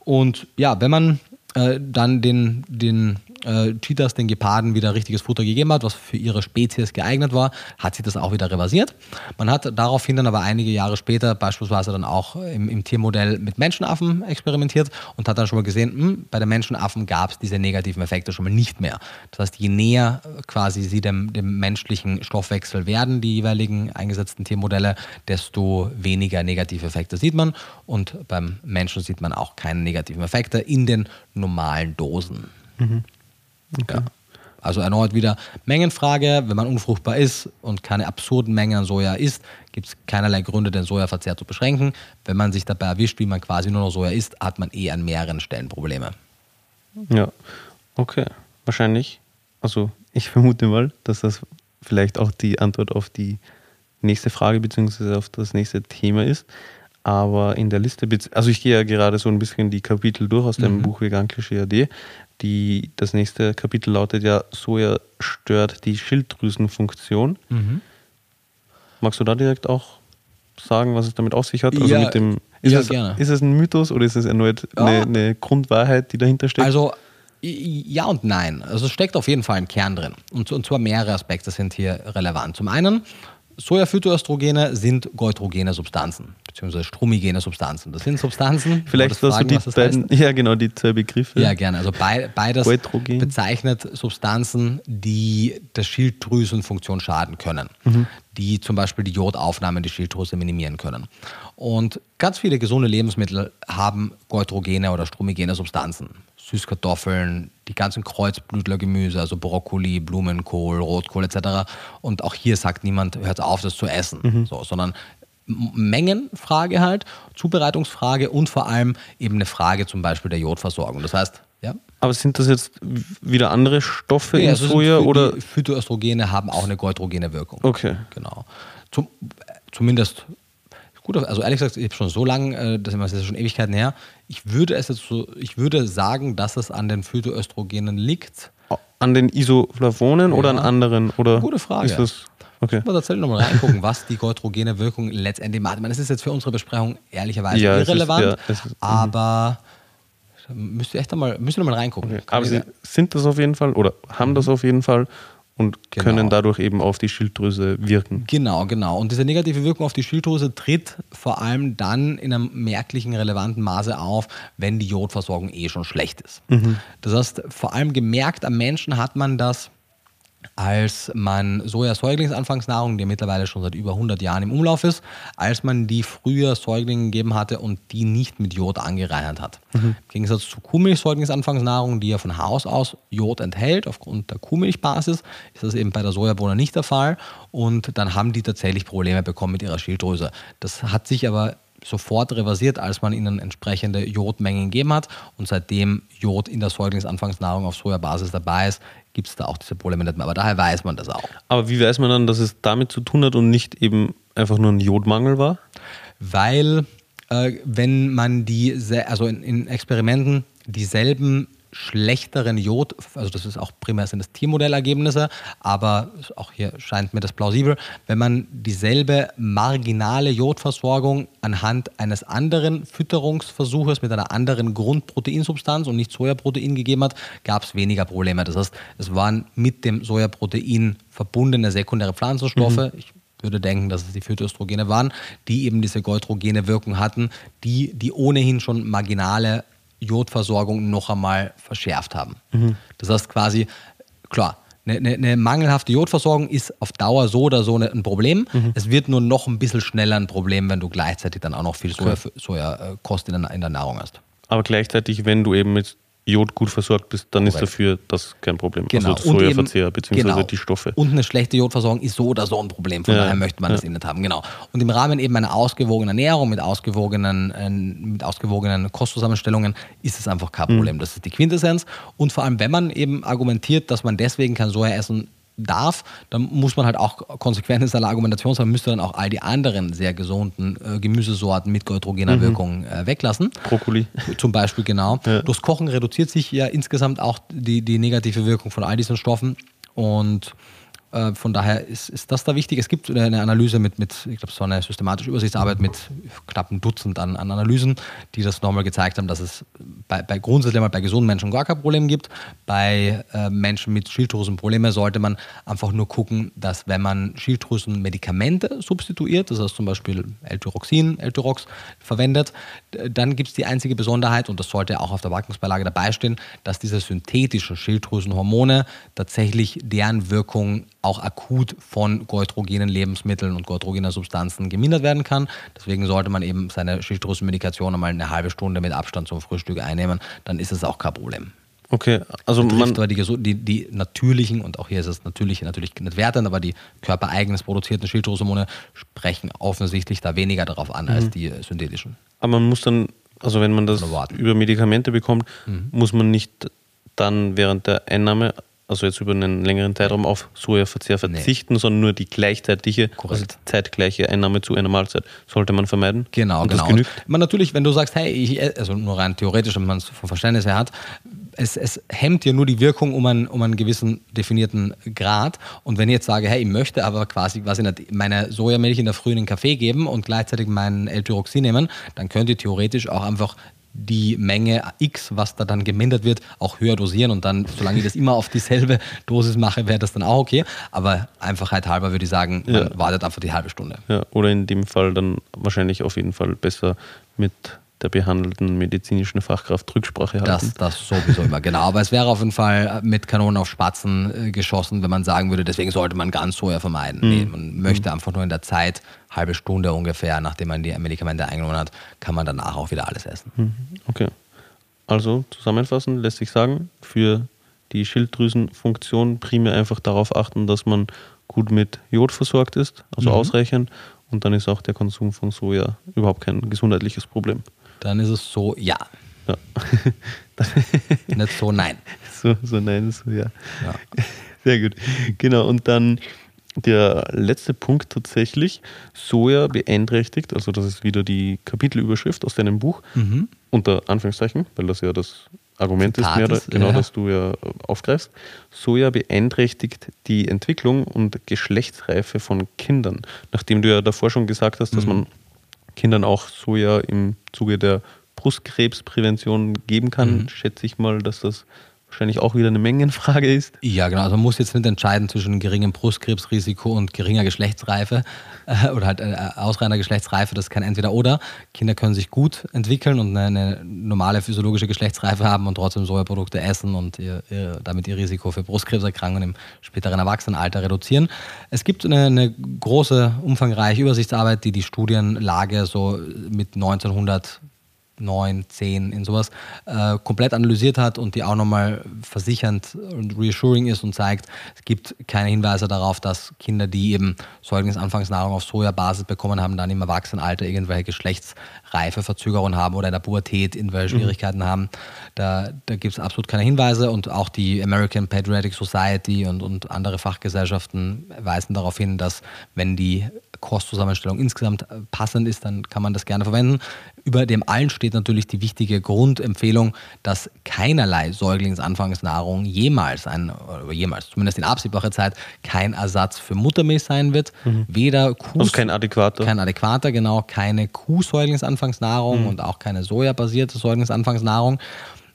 Und ja, wenn man äh, dann den, den äh, Cheetahs, den Geparden, wieder richtiges Futter gegeben hat, was für ihre Spezies geeignet war, hat sie das auch wieder reversiert. Man hat daraufhin dann aber einige Jahre später beispielsweise dann auch im, im Tiermodell mit Menschenaffen experimentiert und hat dann schon mal gesehen, mh, hm, bei den Menschenaffen gab es diese negativen Effekte schon mal nicht mehr. Das heißt, je näher quasi sie dem, dem menschlichen Stoffwechsel werden, die jeweiligen eingesetzten Tiermodelle, desto weniger negative Effekte sieht man. Und beim Menschen sieht man auch keine negativen Effekte in den normalen Dosen. Mhm. Okay. Ja. Also erneut wieder Mengenfrage. Wenn man unfruchtbar ist und keine absurden Mengen an Soja isst, gibt es keinerlei Gründe, den Sojaverzehr zu beschränken. Wenn man sich dabei erwischt, wie man quasi nur noch Soja isst, hat man eh an mehreren Stellen Probleme. Ja, okay. Wahrscheinlich. Also ich vermute mal, dass das vielleicht auch die Antwort auf die nächste Frage bzw. auf das nächste Thema ist. Aber in der Liste, also ich gehe ja gerade so ein bisschen die Kapitel durch aus dem mhm. Buch Vegan Klischee AD. Die, das nächste Kapitel lautet ja, Soja stört die Schilddrüsenfunktion. Mhm. Magst du da direkt auch sagen, was es damit auf sich hat? Also ja, mit dem, ist, ja, es, gerne. ist es ein Mythos oder ist es erneut ja. eine, eine Grundwahrheit, die dahinter steckt? Also ja und nein. Also es steckt auf jeden Fall ein Kern drin. Und, und zwar mehrere Aspekte sind hier relevant. Zum einen, Sojaphytoöstrogene sind goitrogene Substanzen, beziehungsweise strumigene Substanzen. Das sind Substanzen. Vielleicht hast du die beiden, heißt. ja genau, die zwei Begriffe. Ja, gerne. Also be beides Goitrogen. bezeichnet Substanzen, die der Schilddrüsenfunktion schaden können, mhm. die zum Beispiel die Jodaufnahme in die Schilddrüse minimieren können. Und ganz viele gesunde Lebensmittel haben goitrogene oder strumigene Substanzen. Süßkartoffeln, die ganzen Kreuzblütlergemüse, also Brokkoli, Blumenkohl, Rotkohl etc. Und auch hier sagt niemand, hört auf, das zu essen, mhm. so, sondern Mengenfrage halt, Zubereitungsfrage und vor allem eben eine Frage zum Beispiel der Jodversorgung. Das heißt, ja. Aber sind das jetzt wieder andere Stoffe ja, in also Soja oder? Phytoöstrogene haben auch eine goitrogene Wirkung. Okay. Genau. Zum, zumindest Gut, also ehrlich gesagt, ich habe schon so lange, äh, das ist schon Ewigkeiten her. Ich würde es jetzt so, ich würde sagen, dass es an den Phytoöstrogenen liegt. An den Isoflavonen ja. oder an anderen? Oder Gute Frage. Ist das, okay. Muss tatsächlich nochmal reingucken, was die goitrogene Wirkung letztendlich macht. Ich meine, das ist jetzt für unsere Besprechung ehrlicherweise ja, irrelevant, ist, ja, ist, aber müsst ihr echt einmal, müsst ihr mal reingucken. Okay. Aber sie sind das auf jeden Fall oder haben das auf jeden Fall und genau. können dadurch eben auf die Schilddrüse wirken. Genau, genau. Und diese negative Wirkung auf die Schilddrüse tritt vor allem dann in einem merklichen, relevanten Maße auf, wenn die Jodversorgung eh schon schlecht ist. Mhm. Das heißt, vor allem gemerkt am Menschen hat man das als man Soja-Säuglingsanfangsnahrung, die mittlerweile schon seit über 100 Jahren im Umlauf ist, als man die früher Säuglingen gegeben hatte und die nicht mit Jod angereichert hat. Mhm. Im Gegensatz zu Kuhmilch-Säuglingsanfangsnahrung, die ja von Haus aus Jod enthält, aufgrund der Kuhmilchbasis, ist das eben bei der Sojabohne nicht der Fall. Und dann haben die tatsächlich Probleme bekommen mit ihrer Schilddrüse. Das hat sich aber sofort reversiert, als man ihnen entsprechende Jodmengen gegeben hat. Und seitdem Jod in der Säuglingsanfangsnahrung auf Sojabasis dabei ist, gibt es da auch diese Probleme nicht mehr. Aber daher weiß man das auch. Aber wie weiß man dann, dass es damit zu tun hat und nicht eben einfach nur ein Jodmangel war? Weil, äh, wenn man die, also in, in Experimenten dieselben schlechteren Jod, also das ist auch primär sind das Tiermodellergebnisse, aber auch hier scheint mir das plausibel, wenn man dieselbe marginale Jodversorgung anhand eines anderen Fütterungsversuches mit einer anderen Grundproteinsubstanz und nicht Sojaprotein gegeben hat, gab es weniger Probleme. Das heißt, es waren mit dem Sojaprotein verbundene sekundäre Pflanzenstoffe. Mhm. Ich würde denken, dass es die Phytoöstrogene waren, die eben diese goitrogene Wirkung hatten, die die ohnehin schon marginale Jodversorgung noch einmal verschärft haben. Mhm. Das heißt quasi, klar, eine, eine, eine, mangelhafte Jodversorgung ist auf Dauer so oder so ein Problem. Mhm. Es wird nur noch ein bisschen schneller ein Problem, wenn du gleichzeitig dann auch noch viel Sojakost Soja, in, der, in der Nahrung hast. Aber gleichzeitig, wenn du eben mit Jod gut versorgt bist, dann Korrekt. ist dafür das kein Problem. Genau. Also Sojaverzehr bzw. Genau. die Stoffe. Und eine schlechte Jodversorgung ist so oder so ein Problem. Von ja. daher möchte man ja. das nicht haben. Genau. Und im Rahmen eben einer ausgewogenen Ernährung mit ausgewogenen, äh, mit ausgewogenen Kostzusammenstellungen ist es einfach kein mhm. Problem. Mhm. Das ist die Quintessenz. Und vor allem, wenn man eben argumentiert, dass man deswegen kein Soja essen darf, dann muss man halt auch konsequent in seiner Argumentation sein, müsste dann auch all die anderen sehr gesunden äh, Gemüsesorten mit goitrogener mhm. Wirkung äh, weglassen. Brokkoli. Zum Beispiel, genau. Ja. Durchs Kochen reduziert sich ja insgesamt auch die, die negative Wirkung von all diesen Stoffen und äh, von daher ist, ist das da wichtig. Es gibt eine Analyse mit, mit ich glaube, so eine systematische Übersichtsarbeit mit knapp einem Dutzend an, an Analysen, die das nochmal gezeigt haben, dass es bei, bei grundsätzlich mal bei gesunden Menschen gar kein Problem gibt. Bei äh, Menschen mit Schilddrüsenproblemen sollte man einfach nur gucken, dass wenn man Schilddrüsenmedikamente substituiert, das heißt zum Beispiel L-Tyroxin, L-Tyrox verwendet, dann gibt es die einzige Besonderheit, und das sollte auch auf der Packungsbeilage dabei stehen, dass diese synthetischen Schilddrüsenhormone tatsächlich deren Wirkung auch akut von goitrogenen Lebensmitteln und goitrogener Substanzen gemindert werden kann. Deswegen sollte man eben seine Schilddrüsenmedikation einmal eine halbe Stunde mit Abstand zum Frühstück einnehmen, dann ist es auch kein Problem. Okay, also man aber die, die, die, natürlichen, und auch hier ist es natürlich, natürlich nicht wertend, aber die körpereigenes produzierten Schilddrüsenhormone sprechen offensichtlich da weniger darauf an mhm. als die synthetischen. Aber man muss dann, also wenn man das über Medikamente bekommt, mhm. muss man nicht dann während der Einnahme also jetzt über einen längeren Zeitraum auf Sojaverzehr verzichten, nee. sondern nur die gleichzeitige, also die zeitgleiche Einnahme zu einer Mahlzeit sollte man vermeiden. Genau, Und genau. Das genügt. Man natürlich, wenn du sagst, hey, ich, also nur rein theoretisch, wenn man es vom Verständnis her hat, es, es, hemmt ja nur die Wirkung um einen, um einen gewissen definierten Grad. Und wenn ich jetzt sage, hey, ich möchte aber quasi was in meine Sojamilch in der Früh in den Kaffee geben und gleichzeitig meinen L-Tyroxin nehmen, dann könnt ihr theoretisch auch einfach die Menge X, was da dann gemindert wird, auch höher dosieren und dann, solange ich das immer auf dieselbe Dosis mache, wäre das dann auch okay. Aber Einfachheit halber würde ich sagen, man ja. wartet einfach die halbe Stunde. Ja, oder in dem Fall dann wahrscheinlich auf jeden Fall besser mit der behandelten medizinischen Fachkraft Rücksprache halten. Das, das sowieso immer, genau. Aber es wäre auf jeden Fall mit Kanonen auf Spatzen äh, geschossen, wenn man sagen würde, deswegen sollte man ganz Soja vermeiden. Mhm. Nee, man möchte mhm. einfach nur in der Zeit, halbe Stunde ungefähr, nachdem man die Medikamente eingenommen hat, kann man danach auch wieder alles essen. Mhm. Okay. Also zusammenfassend lässt sich sagen, für die Schilddrüsenfunktion primär einfach darauf achten, dass man gut mit Jod versorgt ist, also mhm. ausreichend. Und dann ist auch der Konsum von Soja überhaupt kein gesundheitliches Problem. Dann ist es so, ja. ja. Nicht so, nein. So, so nein, so ja. ja. Sehr gut. Genau, und dann der letzte Punkt tatsächlich, Soja beeinträchtigt, also das ist wieder die Kapitelüberschrift aus deinem Buch, mhm. unter Anführungszeichen, weil das ja das Argument ist, mehr, ist, genau, ja. das du ja aufgreifst. Soja beeinträchtigt die Entwicklung und Geschlechtsreife von Kindern. Nachdem du ja davor schon gesagt hast, dass mhm. man Kindern auch Soja im Zuge der Brustkrebsprävention geben kann, mhm. schätze ich mal, dass das wahrscheinlich auch wieder eine Mengenfrage ist. Ja, genau. Also man muss jetzt nicht entscheiden zwischen geringem Brustkrebsrisiko und geringer Geschlechtsreife äh, oder halt äh, ausreichender Geschlechtsreife. Das ist kein Entweder-Oder. Kinder können sich gut entwickeln und eine, eine, normale physiologische Geschlechtsreife haben und trotzdem Sojaprodukte essen und ihr, ihr, damit ihr Risiko für Brustkrebserkrankungen im späteren Erwachsenenalter reduzieren. Es gibt eine, eine große, umfangreiche Übersichtsarbeit, die die Studienlage so mit 1900 neun, zehn in sowas, äh, komplett analysiert hat und die auch nochmal versichernd und reassuring ist und zeigt, es gibt keine Hinweise darauf, dass Kinder, die eben Säuglingsanfangsnahrung auf Sojabasis bekommen haben, dann im Erwachsenenalter irgendwelche Geschlechtsreifeverzögerungen haben oder in der Pubertät irgendwelche mhm. Schwierigkeiten mhm. haben. Da, da gibt es absolut keine Hinweise und auch die American Patriotic Society und, und andere Fachgesellschaften weisen darauf hin, dass wenn die Kostzusammenstellung insgesamt passend ist, dann kann man das gerne verwenden. Über dem allen steht natürlich die wichtige Grundempfehlung, dass keinerlei Säuglingsanfangsnahrung jemals ein, oder jemals, zumindest in absehbarer Zeit, kein Ersatz für Muttermilch sein wird. Mhm. Weder Kuh. Also kein adäquater. Kein adäquater, genau. Keine Kuhsäuglingsanfangsnahrung mhm. und auch keine sojabasierte Säuglingsanfangsnahrung.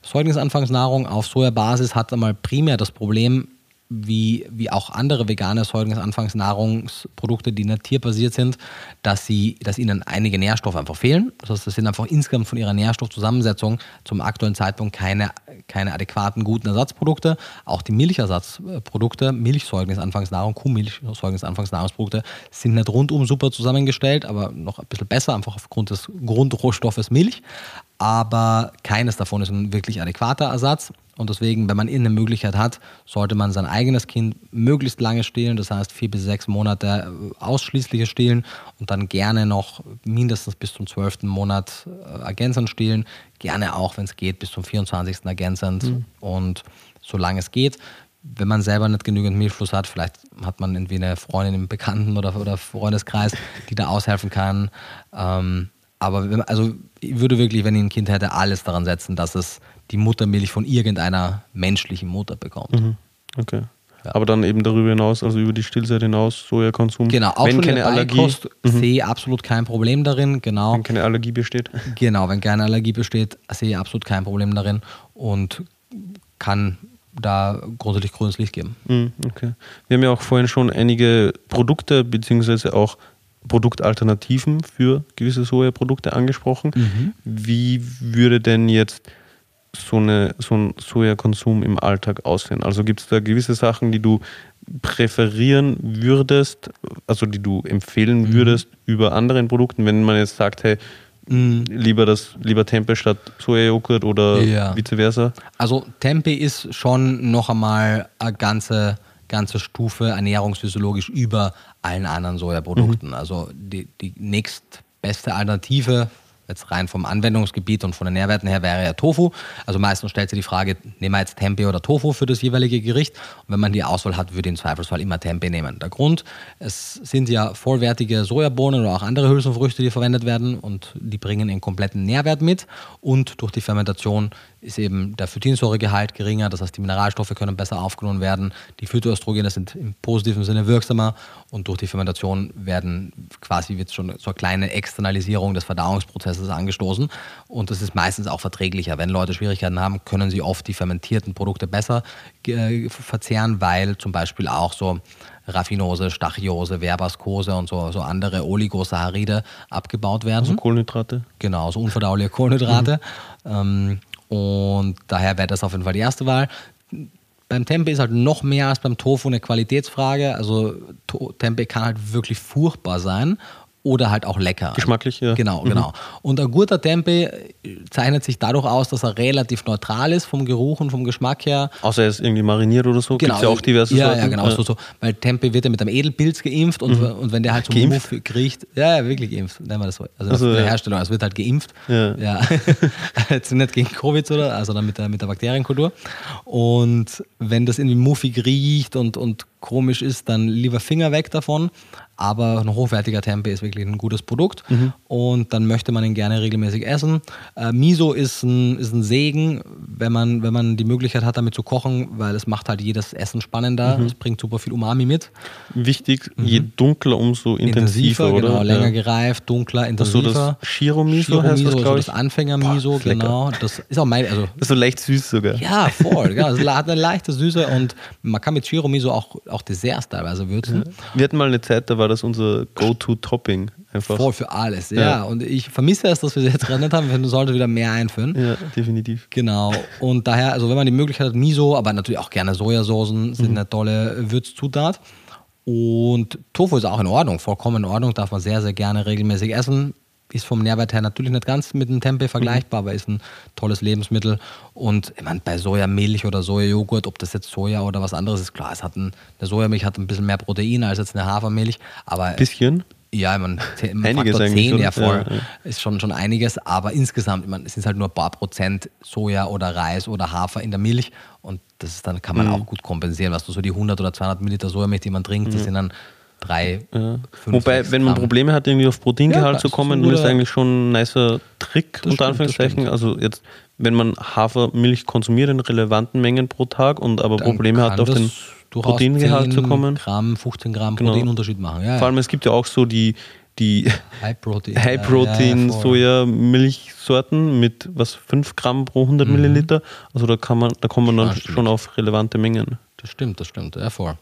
Säuglingsanfangsnahrung auf Sojabasis hat einmal primär das Problem, wie, wie auch andere vegane Säuglingsanfangsnahrungsprodukte, die nicht tierbasiert sind, dass, sie, dass ihnen einige Nährstoffe einfach fehlen. Das heißt, das sind einfach insgesamt von ihrer Nährstoffzusammensetzung zum aktuellen Zeitpunkt keine, keine adäquaten, guten Ersatzprodukte. Auch die Milchersatzprodukte, Milchsäuglingsanfangsnahrung, Kuhmilchsäuglingsanfangsnahrungsprodukte sind nicht rundum super zusammengestellt, aber noch ein bisschen besser, einfach aufgrund des Grundrohstoffes Milch. Aber keines davon ist ein wirklich adäquater Ersatz. Und deswegen, wenn man eine Möglichkeit hat, sollte man sein eigenes Kind möglichst lange stillen, das heißt vier bis sechs Monate äh, ausschließliches Stillen und dann gerne noch mindestens bis zum zwölften Monat äh, ergänzend stillen. Gerne auch, wenn es geht, bis zum 24. ergänzend mhm. und solange es geht. Wenn man selber nicht genügend Milchfluss hat, vielleicht hat man irgendwie eine Freundin im Bekannten- oder, oder Freundeskreis, die da aushelfen kann. Ähm, aber also ich würde wirklich, wenn ich ein Kind hätte, alles daran setzen, dass es die Muttermilch von irgendeiner menschlichen Mutter bekommt. Mhm. Okay. Ja. Aber dann eben darüber hinaus, also über die Stillzeit hinaus, Sojakonsum. Genau, auch wenn keine Allergie Kost, mhm. sehe absolut kein Problem darin. Genau. Wenn keine Allergie besteht. Genau, wenn keine Allergie besteht, sehe ich absolut kein Problem darin und kann da grundsätzlich grünes Licht geben. Mhm, okay. Wir haben ja auch vorhin schon einige Produkte beziehungsweise auch Produktalternativen für gewisse Sojaprodukte angesprochen. Mhm. Wie würde denn jetzt so, eine, so ein Sojakonsum im Alltag aussehen? Also gibt es da gewisse Sachen, die du präferieren würdest, also die du empfehlen mhm. würdest über anderen Produkten, wenn man jetzt sagt, hey, mhm. lieber das, lieber Tempe statt Sojajoghurt oder ja. vice versa? Also Tempe ist schon noch einmal eine ganze, ganze Stufe ernährungsphysiologisch über allen anderen Sojaprodukten. Mhm. Also die, die nächstbeste Alternative jetzt rein vom Anwendungsgebiet und von den Nährwerten her wäre ja Tofu. Also meistens stellt sich die Frage, nehmen wir jetzt Tempeh oder Tofu für das jeweilige Gericht? Und wenn man die Auswahl hat, würde ich im Zweifelsfall immer Tempeh nehmen. Der Grund, es sind ja vollwertige Sojabohnen oder auch andere Hülsenfrüchte, die verwendet werden und die bringen einen kompletten Nährwert mit und durch die Fermentation ist eben der Phytinsäuregehalt geringer, das heißt, die Mineralstoffe können besser aufgenommen werden, die Phytoöstrogene sind im positiven Sinne wirksamer und durch die Fermentation werden quasi wird schon so eine kleine Externalisierung des Verdauungsprozesses angestoßen und das ist meistens auch verträglicher. Wenn Leute Schwierigkeiten haben, können sie oft die fermentierten Produkte besser äh, verzehren, weil zum Beispiel auch so Raffinose, Stachiose, Verbaskose und so, so andere Oligosaccharide abgebaut werden. Also Kohlenhydrate? Genau, so unverdauliche Kohlenhydrate. Mhm. Ähm, und daher wäre das auf jeden Fall die erste Wahl. Beim Tempeh ist halt noch mehr als beim Tofu eine Qualitätsfrage. Also Tempeh kann halt wirklich furchtbar sein oder halt auch lecker. Geschmacklich, ja. Genau, mhm. genau. Und ein guter Tempeh zeichnet sich dadurch aus, dass er relativ neutral ist vom Geruch und vom Geschmack her. Außer er ist irgendwie mariniert oder so. Genau. Gibt ja auch diverse ja, Sorten. Ja, genau. Ja. So, so. Weil Tempeh wird ja mit einem Edelpilz geimpft und, mhm. und wenn der halt so? Muff kriegt, ja, ja, wirklich geimpft, nennen wir das so. Also, also der ja. Herstellung, es wird halt geimpft. Ja. ja. Jetzt nicht gegen Covid oder, also dann mit der, mit der Bakterienkultur. Und wenn das irgendwie muffig riecht und, und komisch ist, dann lieber Finger weg davon. Aber ein hochwertiger Tempeh ist wirklich ein gutes Produkt mhm. und dann möchte man ihn gerne regelmäßig essen. Äh, Miso ist ein, ist ein Segen, wenn man, wenn man die Möglichkeit hat, damit zu kochen, weil es macht halt jedes Essen spannender. Mhm. Es bringt super viel Umami mit. Wichtig, mhm. je dunkler, umso intensiver, intensiver oder? Genau, länger ja. gereift, dunkler, intensiver. Das so das Shiro-Miso Shiro heißt das, so das Anfänger-Miso, genau. Das ist auch mein, also... Das ist so leicht süß sogar. Ja, voll. ja, es hat eine leichte Süße und man kann mit Shiro-Miso auch, auch Desserts teilweise würzen. Ja. Wir hatten mal eine Zeit, da war das unser Go-To-Topping. Einfach. Voll für alles, ja. ja. Und ich vermisse es, dass wir sie jetzt gerettet haben. Wir sollten wieder mehr einführen. Ja, definitiv. Genau. Und daher, also wenn man die Möglichkeit hat, Miso, aber natürlich auch gerne Sojasoßen sind mhm. eine tolle Würzzutat. Und Tofu ist auch in Ordnung, vollkommen in Ordnung, darf man sehr, sehr gerne regelmäßig essen ist vom Nährwert her natürlich nicht ganz mit dem Tempeh vergleichbar, mhm. aber ist ein tolles Lebensmittel. Und ich meine, bei Sojamilch oder Sojajoghurt, ob das jetzt Soja oder was anderes ist, klar, es hat ein, eine Sojamilch hat ein bisschen mehr Protein als jetzt eine Hafermilch. Aber ein bisschen? Ja, man, Faktor 10, ja voll, ja, ja. ist schon, schon einiges, aber insgesamt, ich meine, es sind halt nur ein paar Prozent Soja oder Reis oder Hafer in der Milch und das ist dann kann man mhm. auch gut kompensieren, was du so die 100 oder 200 Milliliter Sojamilch, die man trinkt, mhm. das sind dann drei. Ja. Fünf, Wobei, wenn man Probleme hat, irgendwie auf Proteingehalt ja, zu kommen, dann ist eigentlich schon ein nicer Trick, das unter stimmt, Anführungszeichen. Also jetzt, wenn man Hafermilch konsumiert in relevanten Mengen pro Tag und aber dann Probleme hat, auf den Proteingehalt zu kommen. Gramm, 15 Gramm genau. Proteinunterschied machen. Ja, Vor allem, es gibt ja auch so die, die High Protein, High Protein Soja Milchsorten mit was 5 Gramm pro 100 mhm. Milliliter. Also da kann man, da kommt man dann schon auf relevante Mengen. Das stimmt, das stimmt. Ja, voll.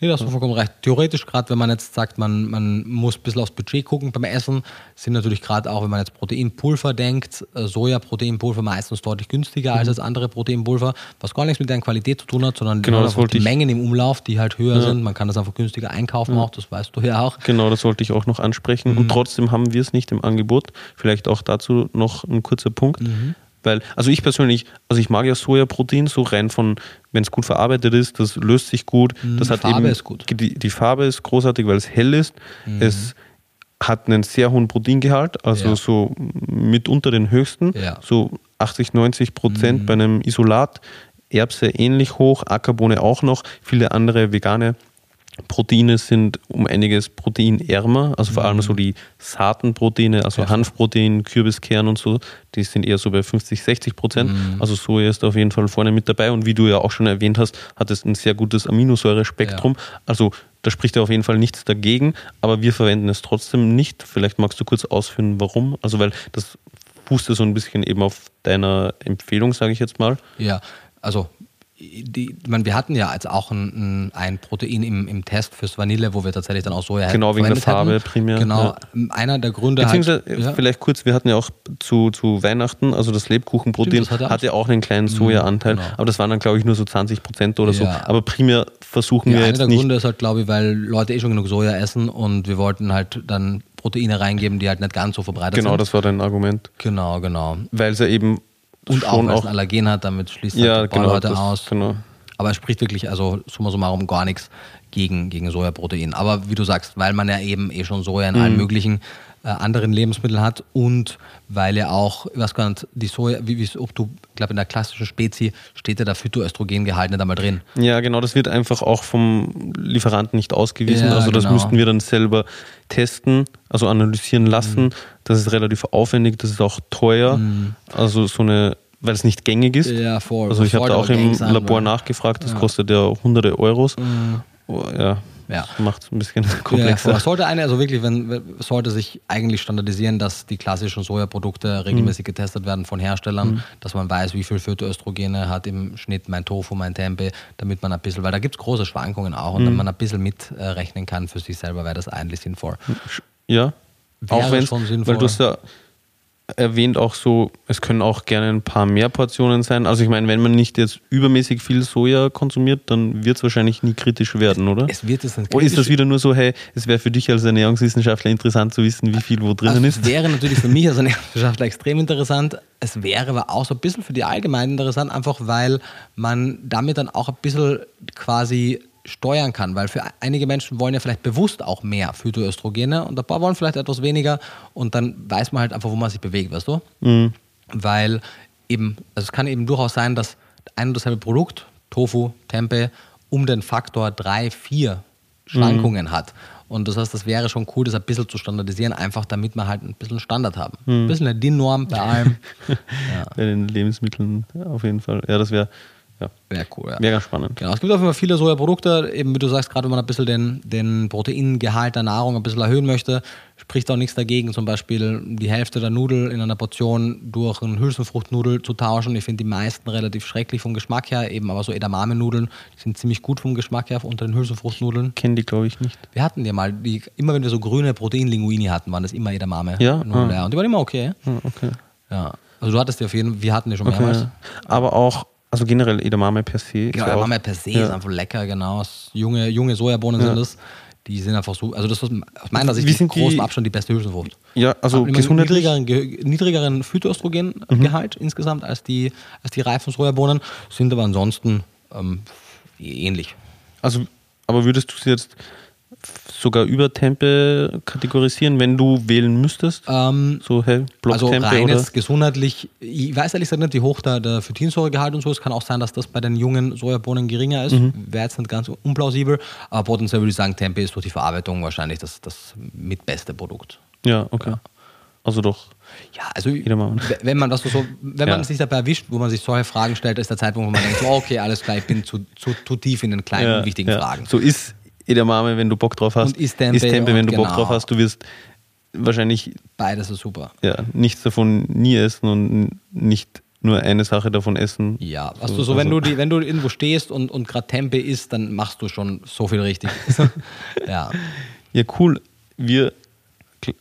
Nee, das hast vollkommen recht. Theoretisch, gerade wenn man jetzt sagt, man, man muss ein bisschen aufs Budget gucken beim Essen, sind natürlich gerade auch, wenn man jetzt Proteinpulver denkt, äh, Soja-Proteinpulver meistens deutlich günstiger mhm. als das andere Proteinpulver, was gar nichts mit deren Qualität zu tun hat, sondern genau, einfach die Mengen im Umlauf, die halt höher ja. sind. Man kann das einfach günstiger einkaufen ja. auch, das weißt du ja auch. Genau, das wollte ich auch noch ansprechen. Mhm. Und trotzdem haben wir es nicht im Angebot. Vielleicht auch dazu noch ein kurzer Punkt. Mhm. Weil, also ich persönlich, also ich mag ja Sojaprotein so rein von, wenn es gut verarbeitet ist, das löst sich gut. Mhm, das hat Farbe eben, ist gut. Die, die, Farbe ist großartig, weil es hell ist. Mhm. Es hat einen sehr hohen Proteingehalt, also ja. so mitunter den höchsten, ja. so 80, 90 Prozent mhm. bei einem Isolat. Erbse ähnlich hoch, Ackerbohne auch noch, viele andere vegane Proteine sind um einiges proteinärmer, also vor allem mhm. so die Saatenproteine, also Hanfprotein, Kürbiskern und so, die sind eher so bei 50, 60 Prozent. Mhm. Also Soja ist auf jeden Fall vorne mit dabei und wie du ja auch schon erwähnt hast, hat es ein sehr gutes Aminosäurespektrum. Ja. Also da spricht ja auf jeden Fall nichts dagegen, aber wir verwenden es trotzdem nicht. Vielleicht magst du kurz ausführen, warum? Also weil das fußt ja so ein bisschen eben auf deiner Empfehlung, sage ich jetzt mal. Ja, also die, meine, wir hatten ja als auch ein, ein Protein im, im Test fürs Vanille, wo wir tatsächlich dann auch Soja Genau, wegen der Farbe hatten. primär. Genau, ja. einer der Gründe Beziehungsweise, halt, ja. vielleicht kurz, wir hatten ja auch zu, zu Weihnachten, also das Lebkuchenprotein Stimmt, das hatte, ja auch einen kleinen mhm, Sojaanteil, genau. aber das waren dann, glaube ich, nur so 20 Prozent oder so. Aber primär versuchen wir jetzt nicht... Einer der Gründe ist halt, glaube ich, weil Leute eh schon genug Soja essen und wir wollten halt dann Proteine reingeben, die halt nicht ganz so verbreitet genau, sind. Genau, das war dein Argument. Genau, genau. Weil es ja eben und auch, weil es ein Allergen hat, damit schließt ja, halt genau, Leute aus. Genau. Aber es spricht wirklich, also summa summarum, gar nichts gegen, gegen Sojaprotein. Aber wie du sagst, weil man ja eben eh schon Soja in mhm. allen möglichen anderen Lebensmitteln hat und weil ja auch, ich weiß gar nicht, die Soja, wie, wie ob du, ich glaube in der klassischen Spezie steht ja der Phytoöstrogengehalt nicht einmal drin. Ja, genau, das wird einfach auch vom Lieferanten nicht ausgewiesen. Ja, also das genau. müssten wir dann selber testen, also analysieren lassen. Mhm. Das ist relativ aufwendig, das ist auch teuer. Mhm. Also so eine weil es nicht gängig ist. Ja, voll. Also ich habe da auch im Labor nachgefragt, das kostet ja hunderte Euros. Oh, ja, Ja. das macht es ein bisschen Ja, komplexer. voll. sollte eine, also wirklich, wenn, sollte sich eigentlich standardisieren, dass die klassischen Sojaprodukte regelmäßig getestet werden von Herstellern, dass man weiß, wie viel Phytoöstrogene hat im Schnitt mein Tofu, mein Tempeh, damit man ein bisschen, weil da gibt es große Schwankungen auch und wenn man ein bisschen mitrechnen kann für sich selber, wäre das eigentlich sinnvoll. Ja, Wäre auch wenn schon sinnvoll. weil du hast ja erwähnt auch so, es können auch gerne ein paar mehr Portionen sein. Also ich meine, wenn man nicht jetzt übermäßig viel Soja konsumiert, dann wird es wahrscheinlich nie kritisch werden, oder? Es wird es nicht Oder ist das kritisch- wieder nur so, hey, es wäre für dich als Ernährungswissenschaftler interessant zu wissen, wie viel wo drinnen Also ist? es wäre natürlich für mich als Ernährungswissenschaftler extrem interessant. Es wäre aber auch so ein bisschen für die Allgemeinheit interessant, einfach weil man damit dann auch ein bisschen quasi steuern kann, weil für einige Menschen wollen ja vielleicht bewusst auch mehr Phytoöstrogene und ein paar wollen vielleicht etwas weniger und dann weiß man halt einfach, wo man sich bewegt, weißt du? Weil eben, also es kann eben durchaus sein, dass ein und dasselbe Produkt, Tofu, Tempeh, um den Faktor 3, 4 Schwankungen hat. Und das heißt, das wäre schon cool, das ein bisschen zu standardisieren, einfach damit wir halt ein bisschen Standard haben. Ein bisschen eine DIN-Norm bei allem. Bei den Lebensmitteln ja, auf jeden Fall. Ja, das wäre ja, Wäre cool, ja. ganz spannend. Genau, es gibt auf jeden Fall viele Sojaprodukte, eben wie du sagst, gerade wenn man ein bisschen den, den Proteingehalt der Nahrung ein bisschen erhöhen möchte, spricht auch nichts dagegen, zum Beispiel die Hälfte der Nudel in einer Portion durch einen Hülsenfruchtnudel zu tauschen. Ich finde die meisten relativ schrecklich vom Geschmack her, eben aber so Edamame-Nudeln sind ziemlich gut vom Geschmack her unter den Hülsenfruchtnudeln. Kennen die, glaube ich, nicht. Wir hatten ja mal, die, immer wenn wir so grüne Proteinlinguini hatten, waren das immer Edamame. Ja? Ah. ja. Und die waren immer okay. Ah, okay. Ja. Also du hattest die auf jeden Fall, wir hatten die schon mehrmals. okay. Aber auch, also generell Edamame per se. Genau, ja auch- Edamame per se ja. ist einfach lecker, genau. Es- Junge, junge Sojabohnen sind das. Die sind einfach so, also das ist aus meiner Sicht mit großem Abstand die beste Hülsenfrucht. Ja, also gesundheitlich. niedrigeren, Ge- niedrigeren Phytoöstrogengehalt insgesamt als die, als die reifen Sojabohnen, sind aber ansonsten ähm, ähnlich. Also, aber würdest du sie jetzt sogar über Tempe kategorisieren, wenn du wählen müsstest? Ähm, so, hey, also Blocktempe rein oder? jetzt gesundheitlich, ich weiß ehrlich gesagt nicht, wie hoch der, der Phytinsäuregehalt und so ist. Es kann auch sein, dass das bei den jungen Sojabohnen geringer ist. Mhm. Wäre jetzt nicht ganz unplausibel. Aber potenziell würde ich sagen, Tempe ist durch die Verarbeitung wahrscheinlich das, das mitbeste Produkt. Ja, okay. Also doch. Ja, also wenn man das so, wenn Ja. man sich dabei erwischt, wo man sich solche Fragen stellt, ist der Zeitpunkt, wo man denkt, so, okay, alles klar, ich bin zu, zu, zu tief in den kleinen, Ja, wichtigen ja. Fragen. So ist Edamame, wenn du Bock drauf hast. Und ist Tempe wenn du Bock genau. drauf hast. Du wirst wahrscheinlich Beides ist super. ja, nichts davon nie essen und nicht nur eine Sache davon essen. Ja, weißt du, so wenn du die, wenn du irgendwo stehst und, und gerade Tempe isst, dann machst du schon so viel richtig. ja. Ja, cool. Wir,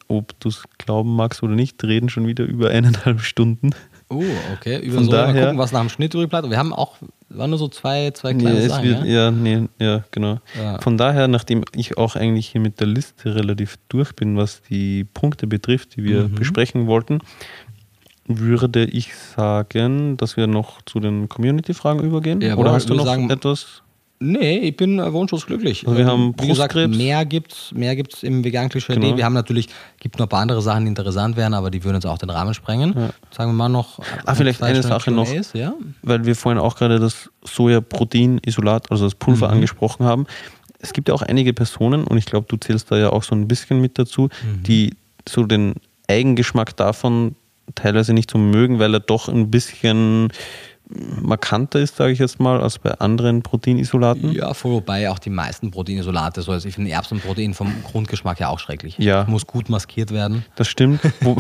ob du es glauben magst oder nicht, reden schon wieder über eineinhalb Stunden. Oh, okay. Über Von so, mal daher- gucken, was nach dem Schnitt übrig bleibt. Wir haben auch, waren nur so zwei, zwei Nee, kleine es Sachen. wird, ja? ja, nee, ja, genau. Ja. Von daher, nachdem ich auch eigentlich hier mit der Liste relativ durch bin, was die Punkte betrifft, die Mhm. wir besprechen wollten, würde ich sagen, dass wir noch zu den Community-Fragen übergehen. Ja, Oder hast du noch sagen- etwas? Nee, ich bin äh, wunschlos glücklich. Also wir Ähm, haben Wie gesagt, mehr gibt's, mehr gibt's im vegan-klischee Genau. Wir haben natürlich, gibt noch ein paar andere Sachen, die interessant wären, aber die würden uns auch den Rahmen sprengen. Sagen wir mal noch. Ah, vielleicht eine Sache noch. Ja? weil wir vorhin auch gerade das Soja-Protein-Isolat, also das Pulver Mhm. angesprochen haben. Es gibt ja auch einige Personen, und ich glaube, du zählst da ja auch so ein bisschen mit dazu, Mhm. die so den Eigengeschmack davon teilweise nicht so mögen, weil er doch ein bisschen markanter ist, sage ich jetzt mal, als bei anderen Proteinisolaten. Ja, wobei auch die meisten Proteinisolate, so also ich finde Erbsenprotein vom Grundgeschmack ja auch schrecklich. Ja. Muss gut maskiert werden. Das stimmt.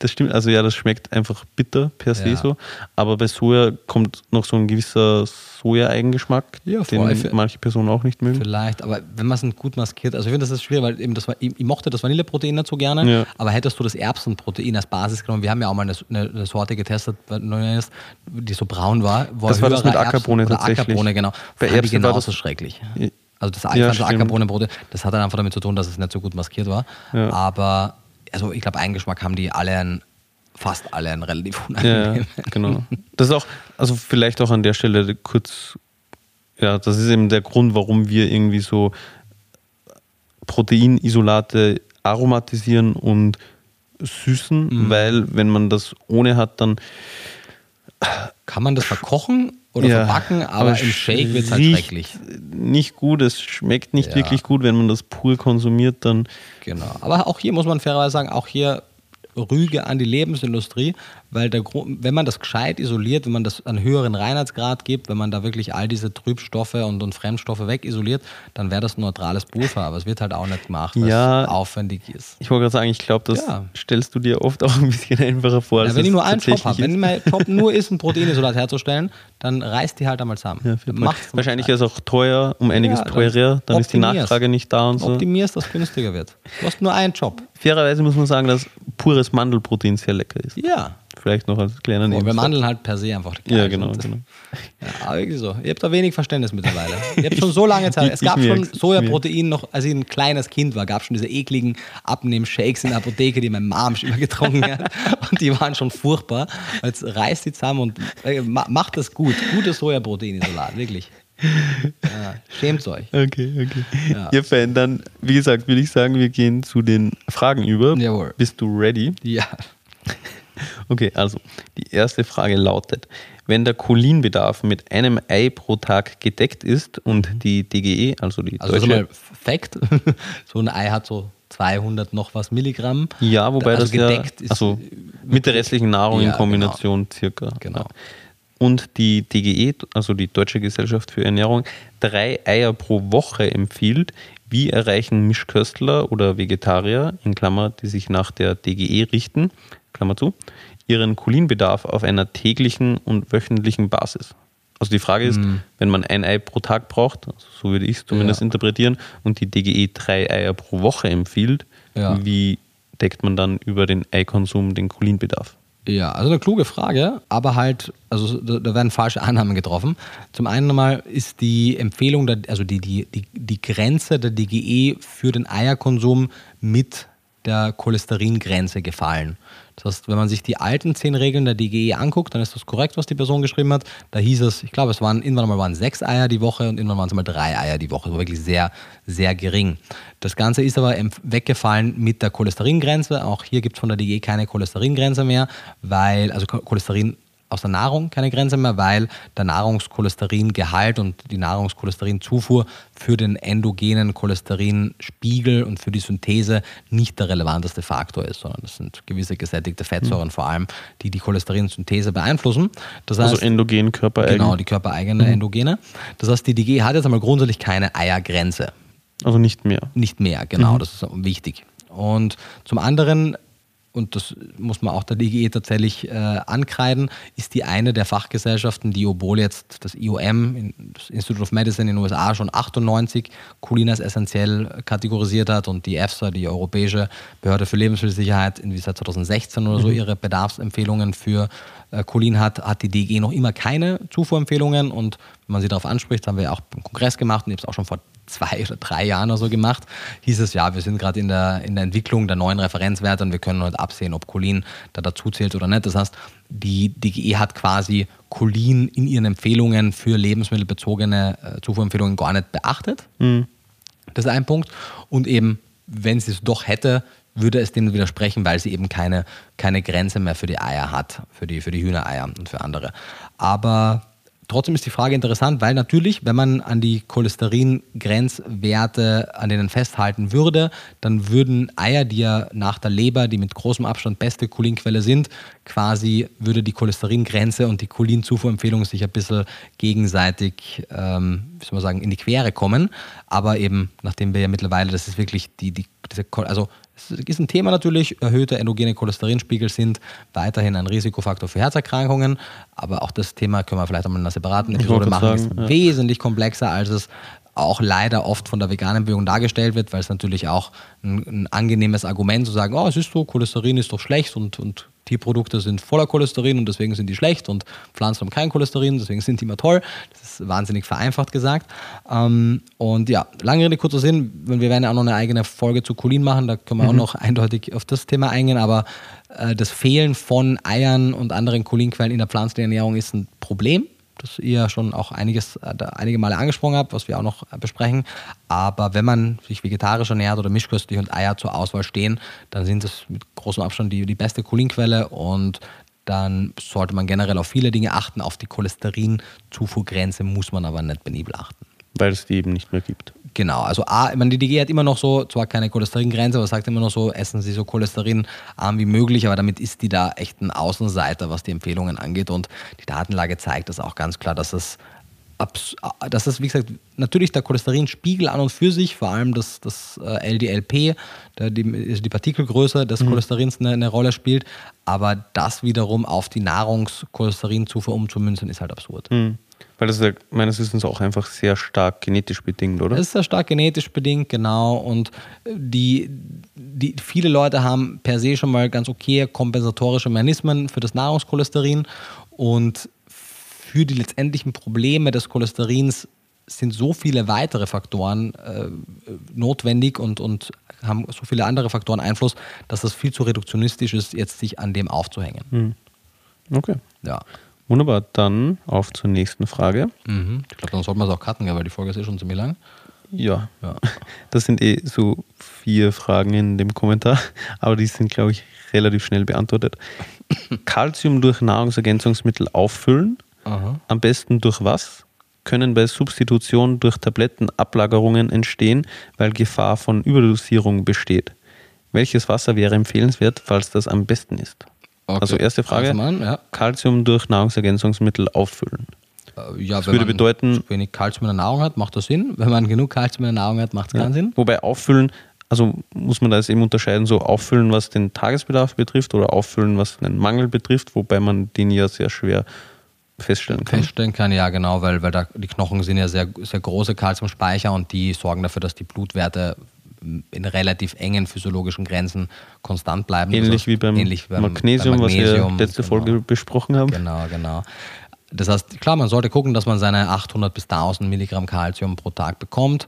Das stimmt. Also ja, das schmeckt einfach bitter per se Ja. so. Aber bei Soja kommt noch so ein gewisser Soja-Eigengeschmack, Ja, den manche Personen auch nicht mögen. Vielleicht, aber wenn man es gut maskiert, also ich finde das ist schwierig, weil eben das war, ich, ich mochte das Vanilleprotein nicht so gerne, Ja. aber hättest du das Erbsenprotein als Basis genommen, wir haben ja auch mal eine, eine, Sorte getestet, die so braun war. Wo Das war das mit Ackerbohne Erbsen- tatsächlich. Ackerbohne, genau. Bei Erbsen war genauso das- schrecklich. Also das, Ja. Ackerbohnenbrot, das hat dann einfach damit zu tun, dass es nicht so gut maskiert war. Ja. Aber also ich glaube, Eingeschmack haben die alle einen, fast alle einen relativ Ja, ja, genau. Das ist auch, also vielleicht auch an der Stelle kurz, ja, das ist eben der Grund, warum wir irgendwie so Proteinisolate aromatisieren und süßen, Mhm. weil wenn man das ohne hat, dann Kann man das verkochen oder Ja, verbacken, aber, aber im Shake wird es halt schrecklich. nicht gut, es schmeckt nicht Ja. wirklich gut, wenn man das pur konsumiert, dann Genau. Aber auch hier muss man fairerweise sagen, auch hier Rüge an die Lebensindustrie, weil der, wenn man das gescheit isoliert, wenn man das einen höheren Reinheitsgrad gibt, wenn man da wirklich all diese Trübstoffe und, und Fremdstoffe wegisoliert, dann wäre das ein neutrales Pulver. Aber es wird halt auch nicht gemacht, weil Ja. es aufwendig ist. Ich wollte gerade sagen, ich glaube, das Ja. stellst du dir oft auch ein bisschen einfacher vor. Ja, wenn ich nur einen Job habe, wenn mein Job nur ist, ein Proteinisolat herzustellen, dann reißt die halt einmal zusammen. Ja. Wahrscheinlich ist es auch teuer, um einiges teurer, dann ist die. Nachfrage nicht da und so. optimierst, dass es günstiger wird. Du hast nur einen Job. Fairerweise muss man sagen, dass pures Mandelprotein sehr lecker ist. Ja. Vielleicht noch als kleiner Und wir Nebenfakt. Mandeln halt per se einfach Ja, genau, sind. genau. Ja, aber so. Ihr habt da wenig Verständnis mittlerweile. Ihr habt schon so lange Zeit. Es gab schon Sojaprotein noch, als ich ein kleines Kind war, gab es schon diese ekligen Abnehm-Shakes in der Apotheke, die mein Mom schon immer getrunken hat. Und die waren schon furchtbar. Jetzt reißt die zusammen und äh, ma- macht das gut. Gutes Sojaprotein-Isolat, wirklich. Ja, schämt euch. Okay, okay. Ja. Ja, Fan, dann, wie gesagt, würde ich sagen, wir gehen zu den Fragen über. Jawohl. Bist du ready? Ja. Okay, also die erste Frage lautet, wenn der Cholinbedarf mit einem Ei pro Tag gedeckt ist und die DGE, also die Mhm. Also deutsche... mal Fact. So ein Ei hat so 200 noch was Milligramm. ja, wobei also das ja, gedeckt ist also mit der restlichen Nahrung Ja, in Kombination circa. Genau. Ja. Und die DGE, also die Deutsche Gesellschaft für Ernährung, drei Eier pro Woche empfiehlt. Wie erreichen Mischköstler oder Vegetarier, in Klammer, die sich nach der DGE richten, Klammer zu, ihren Cholinbedarf auf einer täglichen und wöchentlichen Basis? Also die Frage ist, wenn man ein Ei pro Tag braucht, also so würde ich es zumindest Mhm. Ja. interpretieren, und die DGE drei Eier pro Woche empfiehlt, Ja. wie deckt man dann über den Eikonsum den Cholinbedarf? Ja, also eine kluge Frage, aber halt, also da, da werden falsche Annahmen getroffen. Zum einen einmal ist die Empfehlung, der, also die, die, die, die Grenze der DGE für den Eierkonsum mit der Cholesteringrenze gefallen. Das heißt, wenn man sich die alten zehn Regeln der DGE anguckt, dann ist das korrekt, was die Person geschrieben hat. Da hieß es, ich glaube, es waren irgendwann mal waren sechs Eier die Woche und irgendwann waren es mal drei Eier die Woche. Das war wirklich sehr, sehr gering. Das Ganze ist aber weggefallen mit der Cholesteringrenze. Auch hier gibt es von der DGE keine Cholesteringrenze mehr, weil, also Cho- Cholesterin aus der Nahrung keine Grenze mehr, weil der Nahrungscholesteringehalt und die Nahrungscholesterinzufuhr für den endogenen Cholesterinspiegel und für die Synthese nicht der relevanteste Faktor ist, sondern das sind gewisse gesättigte Fettsäuren vor allem, die die Cholesterinsynthese beeinflussen. Das heißt, Also endogen, körpereigen. genau, die körpereigene Endogene. Das heißt, die DG hat jetzt einmal grundsätzlich keine Eiergrenze. Also nicht mehr. Nicht mehr, genau, das ist wichtig. Und zum anderen, und das muss man auch der DGE tatsächlich äh, ankreiden, ist die eine der Fachgesellschaften, die, obwohl jetzt das IOM, das Institute of Medicine in den USA, schon 98 Cholin als essentiell kategorisiert hat und die EFSA, die Europäische Behörde für Lebensmittelsicherheit, irgendwie seit 2016 oder so ihre Bedarfsempfehlungen für äh, Cholin hat, hat die DGE noch immer keine Zufuhrempfehlungen und wenn man sie darauf anspricht, haben wir ja auch beim Kongress gemacht und ich habe es auch schon vor zwei oder drei Jahren oder so gemacht, hieß es, ja, wir sind gerade in der, in der Entwicklung der neuen Referenzwerte und wir können halt absehen, ob Cholin da dazu zählt oder nicht. Das heißt, die DGE hat quasi Cholin in ihren Empfehlungen für lebensmittelbezogene äh, Zufuhrempfehlungen gar nicht beachtet. Das ist ein Punkt. Und eben, wenn sie es doch hätte, würde es dem widersprechen, weil sie eben keine, keine Grenze mehr für die Eier hat, für die, für die Hühnereier und für andere. Aber trotzdem ist die Frage interessant, weil natürlich, wenn man an die Cholesterin-Grenzwerte an denen festhalten würde, dann würden Eier, die ja nach der Leber, die mit großem Abstand beste Cholinquelle sind, quasi würde die Cholesteringrenze und die Cholinzufuhrempfehlung sich ein bisschen gegenseitig, ähm, wie soll man sagen, in die Quere kommen. Aber eben, nachdem wir ja mittlerweile, das ist wirklich die, die diese, also es ist ein Thema natürlich, erhöhte endogene Cholesterinspiegel sind weiterhin ein Risikofaktor für Herzerkrankungen, aber auch das Thema können wir vielleicht einmal in einer separaten Episode machen, sagen, ist ja. wesentlich komplexer, als es auch leider oft von der veganen Bewegung dargestellt wird, weil es natürlich auch ein, ein angenehmes Argument zu sagen, oh, es ist so, Cholesterin ist doch schlecht und, und Tierprodukte sind voller Cholesterin und deswegen sind die schlecht und Pflanzen haben kein Cholesterin, deswegen sind die immer toll. Das ist wahnsinnig vereinfacht gesagt. Ähm, und ja, lange Rede, kurzer Sinn, wir werden ja auch noch eine eigene Folge zu Cholin machen, da können wir auch noch eindeutig auf das Thema eingehen, aber äh, das Fehlen von Eiern und anderen Cholinquellen in der pflanzlichen Ernährung ist ein Problem das ihr schon auch einiges, äh, einige Male angesprochen habt, was wir auch noch äh, besprechen. Aber wenn man sich vegetarisch ernährt oder mischköstlich und Eier zur Auswahl stehen, dann sind es mit großem Abstand die, die beste Cholinquelle und dann sollte man generell auf viele Dinge achten. Auf die Cholesterinzufuhrgrenze muss man aber nicht penibel achten. Weil es die eben nicht mehr gibt. Genau, also A, ich meine, die DG hat immer noch so, zwar keine Cholesteringrenze, aber sagt immer noch so, essen Sie so cholesterinarm wie möglich, aber damit ist die da echt ein Außenseiter, was die Empfehlungen angeht. Und die Datenlage zeigt das auch ganz klar, dass es dass das, wie gesagt, natürlich der Cholesterinspiegel an und für sich, vor allem das, das äh, LDLP, der, die, die Partikelgröße des mhm. Cholesterins eine, eine, Rolle spielt, aber das wiederum auf die Nahrungscholesterinzufuhr umzumünzen, ist halt absurd. Mhm. Weil das ist ja meines Wissens auch einfach sehr stark genetisch bedingt, oder? Das ist sehr stark genetisch bedingt, genau. Und die, die, viele Leute haben per se schon mal ganz okay kompensatorische Mechanismen für das Nahrungscholesterin und für die letztendlichen Probleme des Cholesterins sind so viele weitere Faktoren äh, notwendig und, und haben so viele andere Faktoren Einfluss, dass das viel zu reduktionistisch ist, jetzt sich an dem aufzuhängen. Hm. Okay. Ja. Wunderbar, dann auf zur nächsten Frage. Mhm. Ich glaube, dann sollten wir es auch cutten, weil die Folge ist eh schon ziemlich lang. Ja. ja, das sind eh so vier Fragen in dem Kommentar, aber die sind, glaube ich, relativ schnell beantwortet. Calcium durch Nahrungsergänzungsmittel auffüllen Aha. Am besten durch was? Können bei Substitution durch Tabletten Ablagerungen entstehen, weil Gefahr von Überdosierung besteht. Welches Wasser wäre empfehlenswert, falls das am besten ist? Okay. Also erste Frage, Calcium, ja. Calcium durch Nahrungsergänzungsmittel auffüllen. Äh, ja, das würde bedeuten, wenig Calcium in der Nahrung hat, macht das Sinn. Wenn man genug Calcium in der Nahrung hat, macht es ja. keinen Sinn. Wobei auffüllen, also muss man da jetzt eben unterscheiden, so auffüllen, was den Tagesbedarf betrifft oder auffüllen, was den Mangel betrifft, wobei man den ja sehr schwer feststellen kann. Feststellen kann, ja, genau, weil, weil da, die Knochen sind ja sehr, sehr große Kalziumspeicher und die sorgen dafür, dass die Blutwerte in relativ engen physiologischen Grenzen konstant bleiben. Ähnlich, wie, beim ähnlich wie beim Magnesium, beim Magnesium was wir letzte genau. Folge besprochen haben. Genau, genau. Das heißt, klar, man sollte gucken, dass man seine 800 bis 1000 Milligramm Kalzium pro Tag bekommt.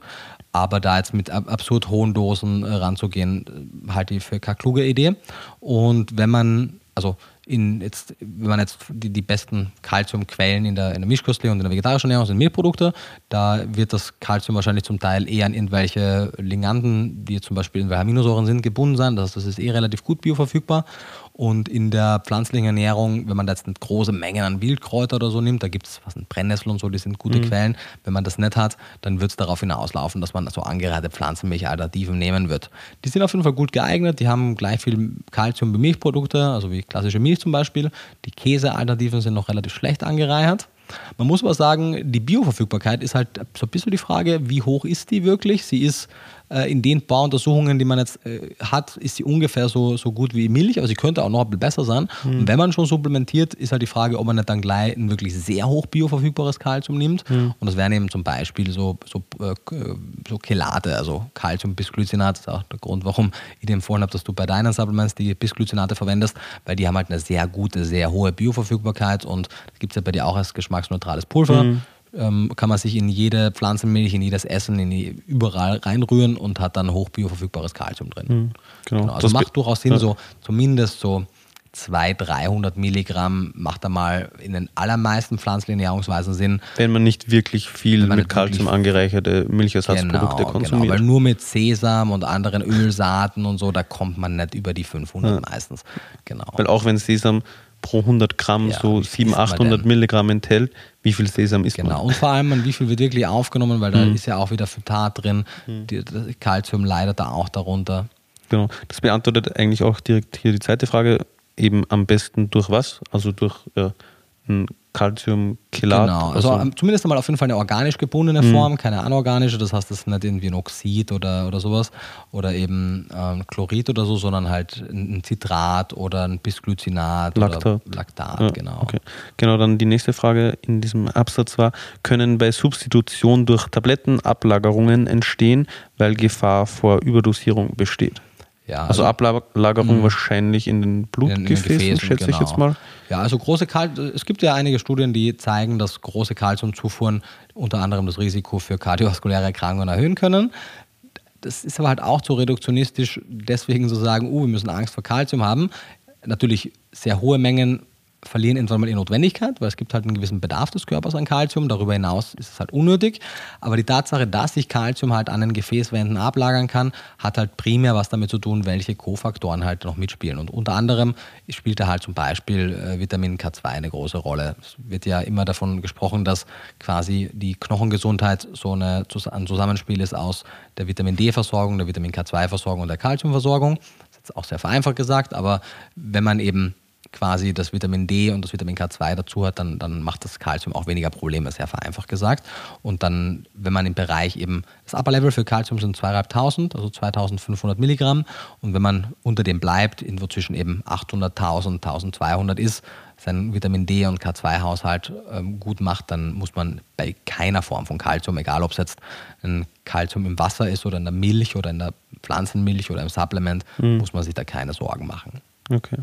Aber da jetzt mit absurd hohen Dosen äh, ranzugehen, äh, halte ich für keine kluge Idee. Und wenn man, also in jetzt, wenn man jetzt die, die besten Kalziumquellen in der, in der Mischköstliche und in der vegetarischen Ernährung sind Milchprodukte, da wird das Kalzium wahrscheinlich zum Teil eher an irgendwelche Liganden, die zum Beispiel in Aminosäuren sind, gebunden sein. Das das ist eh relativ gut bioverfügbar. Und in der pflanzlichen Ernährung, wenn man da jetzt eine große Menge an Wildkräuter oder so nimmt, da gibt es was ein Brennnessel und so, die sind gute mhm. Quellen. Wenn man das nicht hat, dann wird es darauf hinauslaufen, dass man so angereihte Pflanzenmilchalternativen nehmen wird. Die sind auf jeden Fall gut geeignet, die haben gleich viel Kalzium wie Milchprodukte, also wie klassische Milch zum Beispiel. Die Käsealternativen sind noch relativ schlecht angereichert. Man muss aber sagen, die Bioverfügbarkeit ist halt so ein bisschen die Frage, wie hoch ist die wirklich? Sie ist äh, in den Bauuntersuchungen, die man jetzt äh, hat, ist sie ungefähr so, so gut wie Milch, aber sie könnte auch noch ein bisschen besser sein. Mhm. Und wenn man schon supplementiert, ist halt die Frage, ob man nicht dann gleich ein wirklich sehr hoch bioverfügbares Kalzium nimmt. Mhm. Und das wären eben zum Beispiel so, so, äh, so Chelate, also Calcium-Bisglycinat. Das ist auch der Grund, warum ich dir empfohlen habe, dass du bei deinen Supplements die Bisglycinate verwendest, weil die haben halt eine sehr gute, sehr hohe Bioverfügbarkeit und das gibt es ja bei dir auch als geschmacksneutrales Pulver. Mhm ähm, kann man sich in jede Pflanzenmilch, in jedes Essen, in die, überall reinrühren und hat dann hochbioverfügbares Kalzium drin. Mhm, genau. genau. Also das macht durchaus Sinn, ja. so zumindest so 200, 300 Milligramm macht einmal in den allermeisten pflanzlichen Ernährungsweisen Sinn. Wenn man nicht wirklich viel mit Kalzium angereicherte Milchersatzprodukte genau, konsumiert. Genau, weil nur mit Sesam und anderen Ölsaaten und so, da kommt man nicht über die 500 ja. meistens. Genau. Weil auch wenn Sesam pro 100 Gramm ja, so 700, 800 Milligramm enthält, wie viel Sesam ist genau. man? Genau, und vor allem, wie viel wird wirklich aufgenommen, weil da mhm. ist ja auch wieder Phytat drin, mhm. die, das Calcium leidet da auch darunter. Genau, das beantwortet eigentlich auch direkt hier die zweite Frage, eben am besten durch was? Also durch ja, ein Calciumchelat. Genau, also, also, zumindest einmal auf jeden Fall eine organisch gebundene mhm. Form, keine anorganische, das heißt, das ist nicht irgendwie ein Oxid oder, oder sowas oder eben ähm, Chlorid oder so, sondern halt ein Citrat oder ein Bisglycinat Laktat. oder Laktat, ja, genau. Okay. Genau, dann die nächste Frage in diesem Absatz war, können bei Substitution durch Tabletten Ablagerungen entstehen, weil Gefahr vor Überdosierung besteht? Ja, also, also Ablagerung mh. wahrscheinlich in den Blutgefäßen, in den schätze genau. ich jetzt mal. Ja, also große Kal es gibt ja einige Studien, die zeigen, dass große Kalziumzufuhren unter anderem das Risiko für kardiovaskuläre Erkrankungen erhöhen können. Das ist aber halt auch zu reduktionistisch, deswegen zu sagen, uh, wir müssen Angst vor Kalzium haben. Natürlich sehr hohe Mengen verlieren irgendwann mal ihre Notwendigkeit, weil es gibt halt einen gewissen Bedarf des Körpers an Kalzium. Darüber hinaus ist es halt unnötig. Aber die Tatsache, dass sich Kalzium halt an den Gefäßwänden ablagern kann, hat halt primär was damit zu tun, welche Kofaktoren halt noch mitspielen. Und unter anderem spielt da halt zum Beispiel äh, Vitamin K2 eine große Rolle. Es wird ja immer davon gesprochen, dass quasi die Knochengesundheit so eine, ein Zusammenspiel ist aus der Vitamin D-Versorgung, der Vitamin K2-Versorgung und der Kalziumversorgung. Das ist jetzt auch sehr vereinfacht gesagt, aber wenn man eben quasi das Vitamin D und das Vitamin K2 dazu hat, dann, dann macht das Kalzium auch weniger Probleme, sehr vereinfacht gesagt. Und dann, wenn man im Bereich eben, das Upper Level für Kalzium sind 2.500, also 2.500 Milligramm. Und wenn man unter dem bleibt, irgendwo zwischen eben 800.000, 1.200 ist, sein Vitamin D und K2-Haushalt ähm, gut macht, dann muss man bei keiner Form von Kalzium, egal ob es jetzt ein Kalzium im Wasser ist oder in der Milch oder in der Pflanzenmilch oder im Supplement, mhm. muss man sich da keine Sorgen machen. Okay.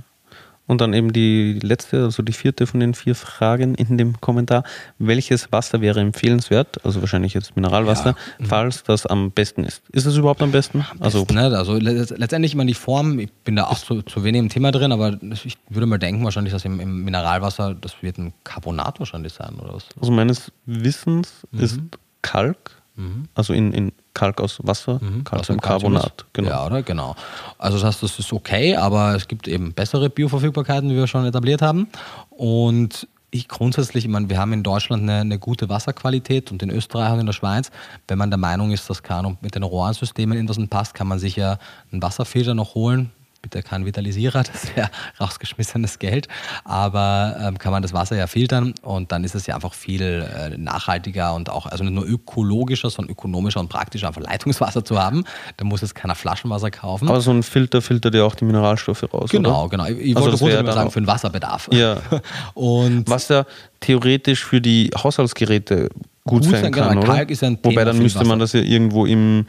Und dann eben die letzte, also die vierte von den vier Fragen in dem Kommentar. Welches Wasser wäre empfehlenswert? Also wahrscheinlich jetzt Mineralwasser, ja. falls das am besten ist. Ist es überhaupt am besten? Am also, besten, ne? also letztendlich immer die Form, ich bin da auch zu, zu wenig im Thema drin, aber ich würde mal denken, wahrscheinlich, dass im, im Mineralwasser, das wird ein Carbonat wahrscheinlich sein, oder was? Also meines Wissens mhm. ist Kalk, mhm. also in, in Kalk aus Wasser, mhm, Calciumcarbonat. Genau. Ja, oder? Genau. Also das heißt, das ist okay, aber es gibt eben bessere Bioverfügbarkeiten, wie wir schon etabliert haben. Und ich grundsätzlich, ich meine, wir haben in Deutschland eine, eine, gute Wasserqualität und in Österreich und in der Schweiz. Wenn man der Meinung ist, dass kann mit den Rohrensystemen etwas passt, kann man sich ja einen Wasserfilter noch holen bitte kein Vitalisierer, das wäre rausgeschmissenes Geld, aber ähm, kann man das Wasser ja filtern und dann ist es ja einfach viel äh, nachhaltiger und auch, also nicht nur ökologischer, sondern ökonomischer und praktischer, einfach Leitungswasser zu haben. Da muss jetzt keiner Flaschenwasser kaufen. Aber so ein Filter filtert ja auch die Mineralstoffe raus. Genau, oder? genau. Ich, ich also wollte grundsätzlich sagen, für den Wasserbedarf. Ja. und Was ja theoretisch für die Haushaltsgeräte gut, gut sein, sein kann. Genau. Kalk ist ein Thema Wobei dann müsste man das ja irgendwo im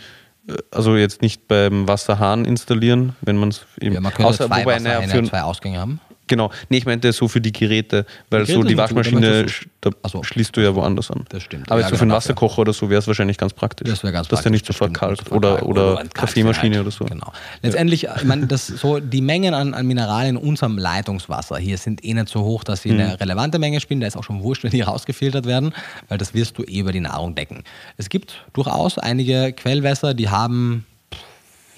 also jetzt nicht beim Wasserhahn installieren, wenn man es eben. Ja, man könnte außer, zwei wobei, naja, für, zwei Ausgänge haben. Genau. Nee, ich meinte so für die Geräte, weil Geräte so die Waschmaschine, so, da so. schließt du ja woanders an. Das stimmt. Aber ja, so für einen Wasserkocher oder so wäre es wahrscheinlich ganz praktisch. Das wäre ganz Dass praktisch. Dass der nicht sofort kalt oder, oder, oder Kaffeemaschine halt. oder so. Genau. Letztendlich, ja. ich meine, das, so die Mengen an, an Mineralien in unserem Leitungswasser hier sind eh nicht so hoch, dass sie mhm. eine relevante Menge spielen. Da ist auch schon wurscht, wenn die rausgefiltert werden, weil das wirst du eh über die Nahrung decken. Es gibt durchaus einige Quellwässer, die haben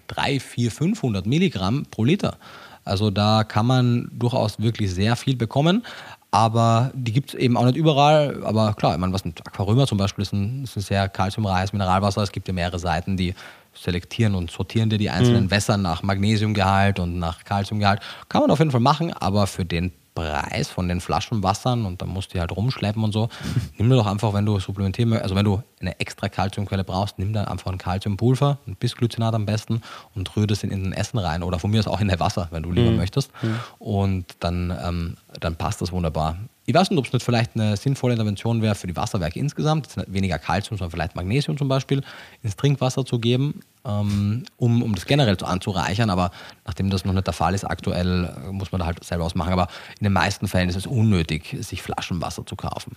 3, 4, 500 Milligramm pro Liter. Also da kann man durchaus wirklich sehr viel bekommen. Aber die gibt es eben auch nicht überall. Aber klar, ich meine, was ein Aquarömer zum Beispiel ist ein, ist ein sehr kalziumreiches Mineralwasser. Es gibt ja mehrere Seiten, die selektieren und sortieren dir die einzelnen mhm. Wässer nach Magnesiumgehalt und nach Kalziumgehalt. Kann man auf jeden Fall machen, aber für den Preis von den Flaschenwassern und dann musst du halt rumschleppen und so. nimm dir doch einfach, wenn du supplementieren also wenn du eine extra Kalziumquelle brauchst, nimm dann einfach ein Kalziumpulver, ein Bisglycinat am besten und rühre das in, in ein Essen rein oder von mir aus auch in dein Wasser, wenn du lieber mhm. möchtest. Mhm. Und dann, ähm, dann passt das wunderbar. Ich weiß nicht, ob es nicht vielleicht eine sinnvolle Intervention wäre für die Wasserwerke insgesamt, weniger Kalzium, sondern vielleicht Magnesium zum Beispiel, ins Trinkwasser zu geben, ähm, um, um das generell so anzureichern. Aber nachdem das noch nicht der Fall ist, aktuell äh, muss man da halt selber ausmachen. Aber in den meisten Fällen ist es unnötig, sich Flaschenwasser zu kaufen.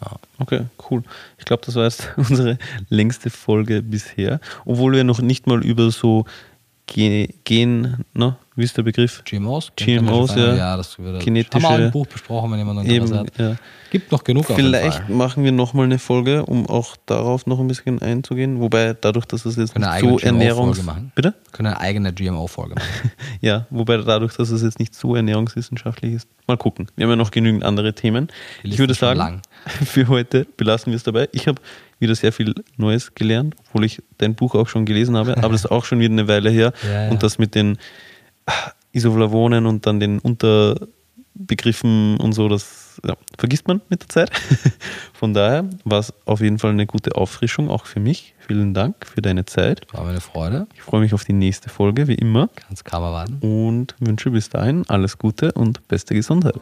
Ja. Okay, cool. Ich glaube, das war jetzt unsere längste Folge bisher, obwohl wir noch nicht mal über so Gen, ne? wie ist der Begriff? GMOs? GMOs, ja. ja das wird Genetische. Haben wir auch ein Buch besprochen, wenn jemand Interesse hat. Ja. Gibt noch genug Vielleicht machen wir nochmal eine Folge, um auch darauf noch ein bisschen einzugehen. Wobei dadurch, dass es jetzt nicht so Ernährungs... Bitte? Können eine eigene GMO-Folge machen. ja, wobei dadurch, dass es jetzt nicht so ernährungswissenschaftlich ist. Mal gucken. Wir haben ja noch genügend andere Themen. Ich würde sagen, lang. für heute belassen wir es dabei. Ich habe wieder sehr viel Neues gelernt, obwohl ich dein Buch auch schon gelesen habe, aber das ist auch schon wieder eine Weile her. Ja, ja. Und das mit den Isoflavonen und dann den Unterbegriffen und so, das ja, vergisst man mit der Zeit. Von daher war es auf jeden Fall eine gute Auffrischung, auch für mich. Vielen Dank für deine Zeit. War mir eine Freude. Ich freue mich auf die nächste Folge, wie immer. Ganz kaum erwarten. Und wünsche bis dahin alles Gute und beste Gesundheit.